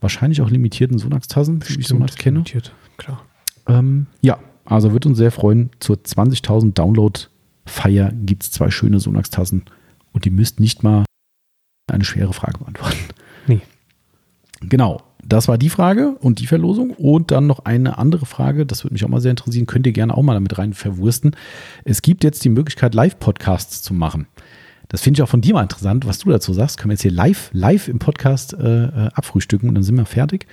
wahrscheinlich auch limitierten Sonax-Tassen, die ich Sonax kenne. limitiert, Klar. Ähm, ja, also wird uns sehr freuen. Zur 20.000 Download-Feier gibt es zwei schöne Sonax-Tassen und die müsst nicht mal eine schwere Frage beantworten. Nee. Genau, das war die Frage und die Verlosung. Und dann noch eine andere Frage, das würde mich auch mal sehr interessieren, könnt ihr gerne auch mal damit rein verwursten. Es gibt jetzt die Möglichkeit, Live-Podcasts zu machen. Das finde ich auch von dir mal interessant, was du dazu sagst. Können wir jetzt hier live, live im Podcast äh, äh abfrühstücken und dann sind wir fertig.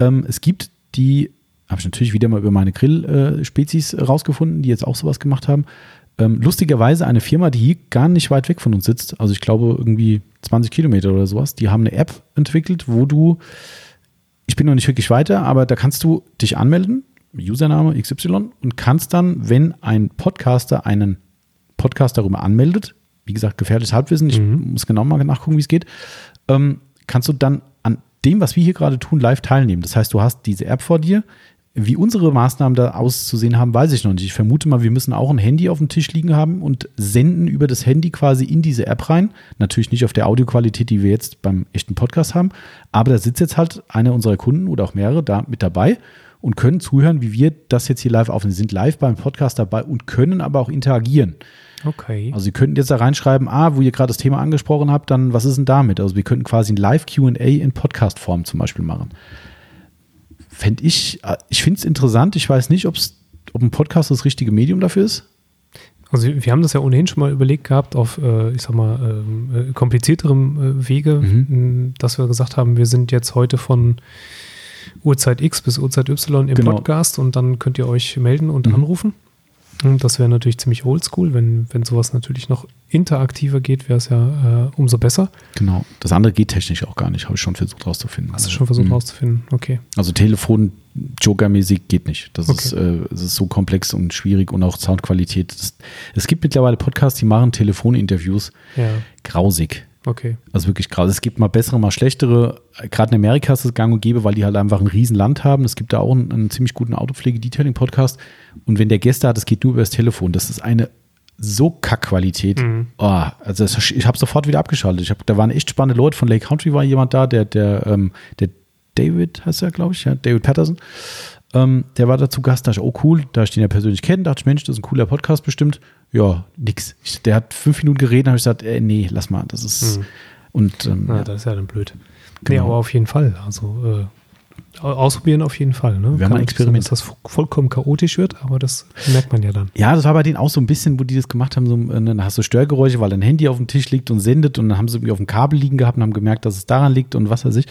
Ähm, es gibt die, habe ich natürlich wieder mal über meine Grill-Spezies äh, rausgefunden, die jetzt auch sowas gemacht haben. Ähm, lustigerweise eine Firma, die hier gar nicht weit weg von uns sitzt, also ich glaube irgendwie 20 Kilometer oder sowas, die haben eine App entwickelt, wo du ich bin noch nicht wirklich weiter, aber da kannst du dich anmelden, Username XY, und kannst dann, wenn ein Podcaster einen Podcast darüber anmeldet, wie gesagt, gefährliches Halbwissen, ich mhm. muss genau mal nachgucken, wie es geht, ähm, kannst du dann an dem, was wir hier gerade tun, live teilnehmen. Das heißt, du hast diese App vor dir, wie unsere Maßnahmen da auszusehen haben, weiß ich noch nicht. Ich vermute mal, wir müssen auch ein Handy auf dem Tisch liegen haben und senden über das Handy quasi in diese App rein. Natürlich nicht auf der Audioqualität, die wir jetzt beim echten Podcast haben, aber da sitzt jetzt halt einer unserer Kunden oder auch mehrere da mit dabei und können zuhören, wie wir das jetzt hier live aufnehmen. Sie sind live beim Podcast dabei und können aber auch interagieren. Okay. Also Sie könnten jetzt da reinschreiben, ah, wo ihr gerade das Thema angesprochen habt, dann was ist denn damit? Also wir könnten quasi ein Live-QA in Podcast-Form zum Beispiel machen fände ich, äh, ich finde es interessant. Ich weiß nicht, ob's, ob ein Podcast das richtige Medium dafür ist. Also wir haben das ja ohnehin schon mal überlegt gehabt auf, äh, ich sag mal, ähm, äh, komplizierterem äh, Wege, mhm. dass wir gesagt haben, wir sind jetzt heute von Uhrzeit X bis Uhrzeit Y im genau. Podcast und dann könnt ihr euch melden und mhm. anrufen. Das wäre natürlich ziemlich oldschool. Wenn, wenn sowas natürlich noch interaktiver geht, wäre es ja äh, umso besser. Genau. Das andere geht technisch auch gar nicht, habe ich schon versucht rauszufinden. Hast du schon versucht mhm. rauszufinden? Okay. Also Telefon Joker-mäßig geht nicht. Das, okay. ist, äh, das ist so komplex und schwierig und auch Soundqualität. Das, es gibt mittlerweile Podcasts, die machen Telefoninterviews. Ja. Grausig. Okay. Also wirklich krass. Es gibt mal bessere, mal schlechtere. Gerade in Amerika ist es gang und gäbe, weil die halt einfach ein Riesenland haben. Es gibt da auch einen, einen ziemlich guten Autopflege-Detailing-Podcast. Und wenn der Gäste hat, das geht nur über das Telefon. Das ist eine so Kackqualität. Mhm. Oh, also das, ich habe sofort wieder abgeschaltet. Ich hab, da waren echt spannende Leute. Von Lake Country war jemand da, der, der, ähm, der David heißt er, glaube ich, ja, David Patterson. Ähm, der war dazu Gast, da ich, oh cool, da ich den ja persönlich kenne, dachte ich, Mensch, das ist ein cooler Podcast bestimmt. Ja, nix. Ich, der hat fünf Minuten geredet, habe ich gesagt, äh, nee, lass mal, das ist. Mhm. Und, ähm, ja, das ist ja dann blöd. Genau. Nee, aber auf jeden Fall. Also äh, ausprobieren auf jeden Fall. Ne? Wir haben ein Experiment. Dass das vollkommen chaotisch wird, aber das merkt man ja dann. Ja, das war bei denen auch so ein bisschen, wo die das gemacht haben, so, äh, dann hast du Störgeräusche, weil dein Handy auf dem Tisch liegt und sendet und dann haben sie irgendwie auf dem Kabel liegen gehabt und haben gemerkt, dass es daran liegt und was weiß ich.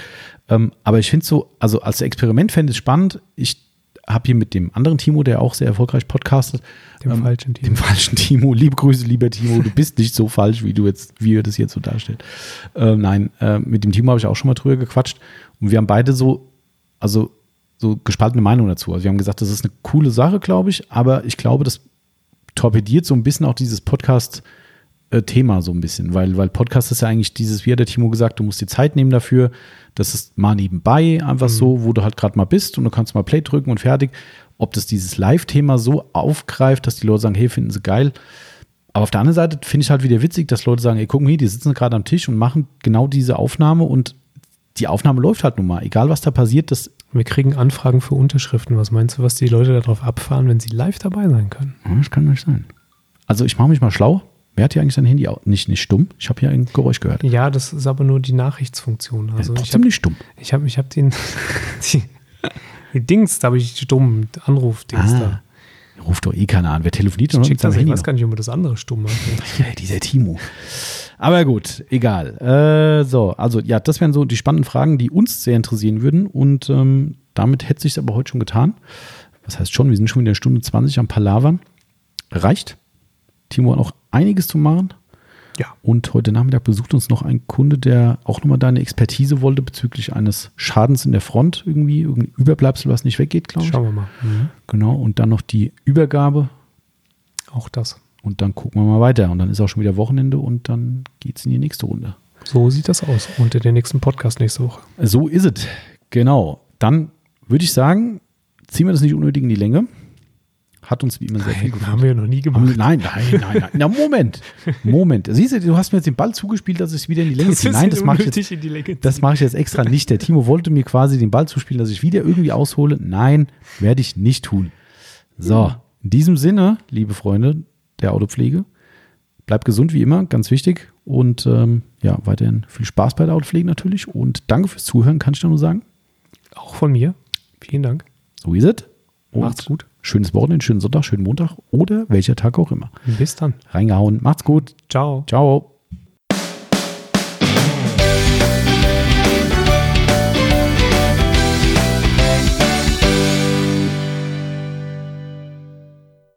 Ähm, aber ich finde so, also als Experiment fände ich es spannend. Ich habe hier mit dem anderen Timo, der auch sehr erfolgreich podcastet. Dem ähm, falschen Timo. Dem falschen Timo. Liebe Grüße, lieber Timo. Du bist nicht so falsch, wie du jetzt, wie ihr das jetzt so darstellt. Äh, nein, äh, mit dem Timo habe ich auch schon mal drüber gequatscht. Und wir haben beide so, also so gespaltene Meinungen dazu. Also wir haben gesagt, das ist eine coole Sache, glaube ich, aber ich glaube, das torpediert so ein bisschen auch dieses Podcast- Thema so ein bisschen, weil, weil Podcast ist ja eigentlich dieses, wie hat der Timo gesagt, du musst die Zeit nehmen dafür. Das ist mal nebenbei einfach mhm. so, wo du halt gerade mal bist und du kannst mal Play drücken und fertig. Ob das dieses Live-Thema so aufgreift, dass die Leute sagen, hey, finden sie geil. Aber auf der anderen Seite finde ich halt wieder witzig, dass Leute sagen, ey, guck mal hier, die sitzen gerade am Tisch und machen genau diese Aufnahme und die Aufnahme läuft halt nun mal. Egal, was da passiert, das wir kriegen Anfragen für Unterschriften. Was meinst du, was die Leute darauf abfahren, wenn sie live dabei sein können? Das kann nicht sein. Also ich mache mich mal schlau. Wer hat hier eigentlich sein Handy nicht, nicht stumm? Ich habe hier ein Geräusch gehört. Ja, das ist aber nur die Nachrichtsfunktion. Also ja, trotzdem hab, nicht stumm. Ich habe ich hab den die, die Dings, da habe ich stumm, Anruf-Dings ah, da. Ruft doch eh keiner an. Wer telefoniert ich, check das, ich weiß gar nicht, ob man das andere stumm macht. ja, dieser Timo. Aber gut, egal. Äh, so, also ja, das wären so die spannenden Fragen, die uns sehr interessieren würden. Und ähm, damit hätte sich aber heute schon getan. Was heißt schon? Wir sind schon in der Stunde 20 am Palavern. Reicht. Timo hat noch einiges zu machen. Ja. Und heute Nachmittag besucht uns noch ein Kunde, der auch nochmal deine Expertise wollte bezüglich eines Schadens in der Front irgendwie, irgendein Überbleibsel, was nicht weggeht, glaube ich. Schauen wir mal. Mhm. Genau. Und dann noch die Übergabe. Auch das. Und dann gucken wir mal weiter. Und dann ist auch schon wieder Wochenende und dann geht es in die nächste Runde. So sieht das aus. Und in den nächsten Podcast nächste Woche. So ist es. Genau. Dann würde ich sagen, ziehen wir das nicht unnötig in die Länge. Hat uns wie immer sehr nein, viel gefallen. Haben wir noch nie gemacht. Nein, nein, nein, nein. Na, Moment. Moment. Siehst du, du hast mir jetzt den Ball zugespielt, dass ich wieder in die Länge ziehe. Nein, das mache ich, jetzt, das ich jetzt extra nicht. Der Timo wollte mir quasi den Ball zuspielen, dass ich wieder irgendwie aushole. Nein, werde ich nicht tun. So, in diesem Sinne, liebe Freunde der Autopflege, bleibt gesund wie immer, ganz wichtig. Und ähm, ja, weiterhin viel Spaß bei der Autopflege natürlich. Und danke fürs Zuhören, kann ich da nur sagen. Auch von mir. Vielen Dank. So ist es. Macht's gut. Schönes Wochenende, schönen Sonntag, schönen Montag oder welcher Tag auch immer. Bis dann. Reingehauen. Macht's gut. Ciao. Ciao.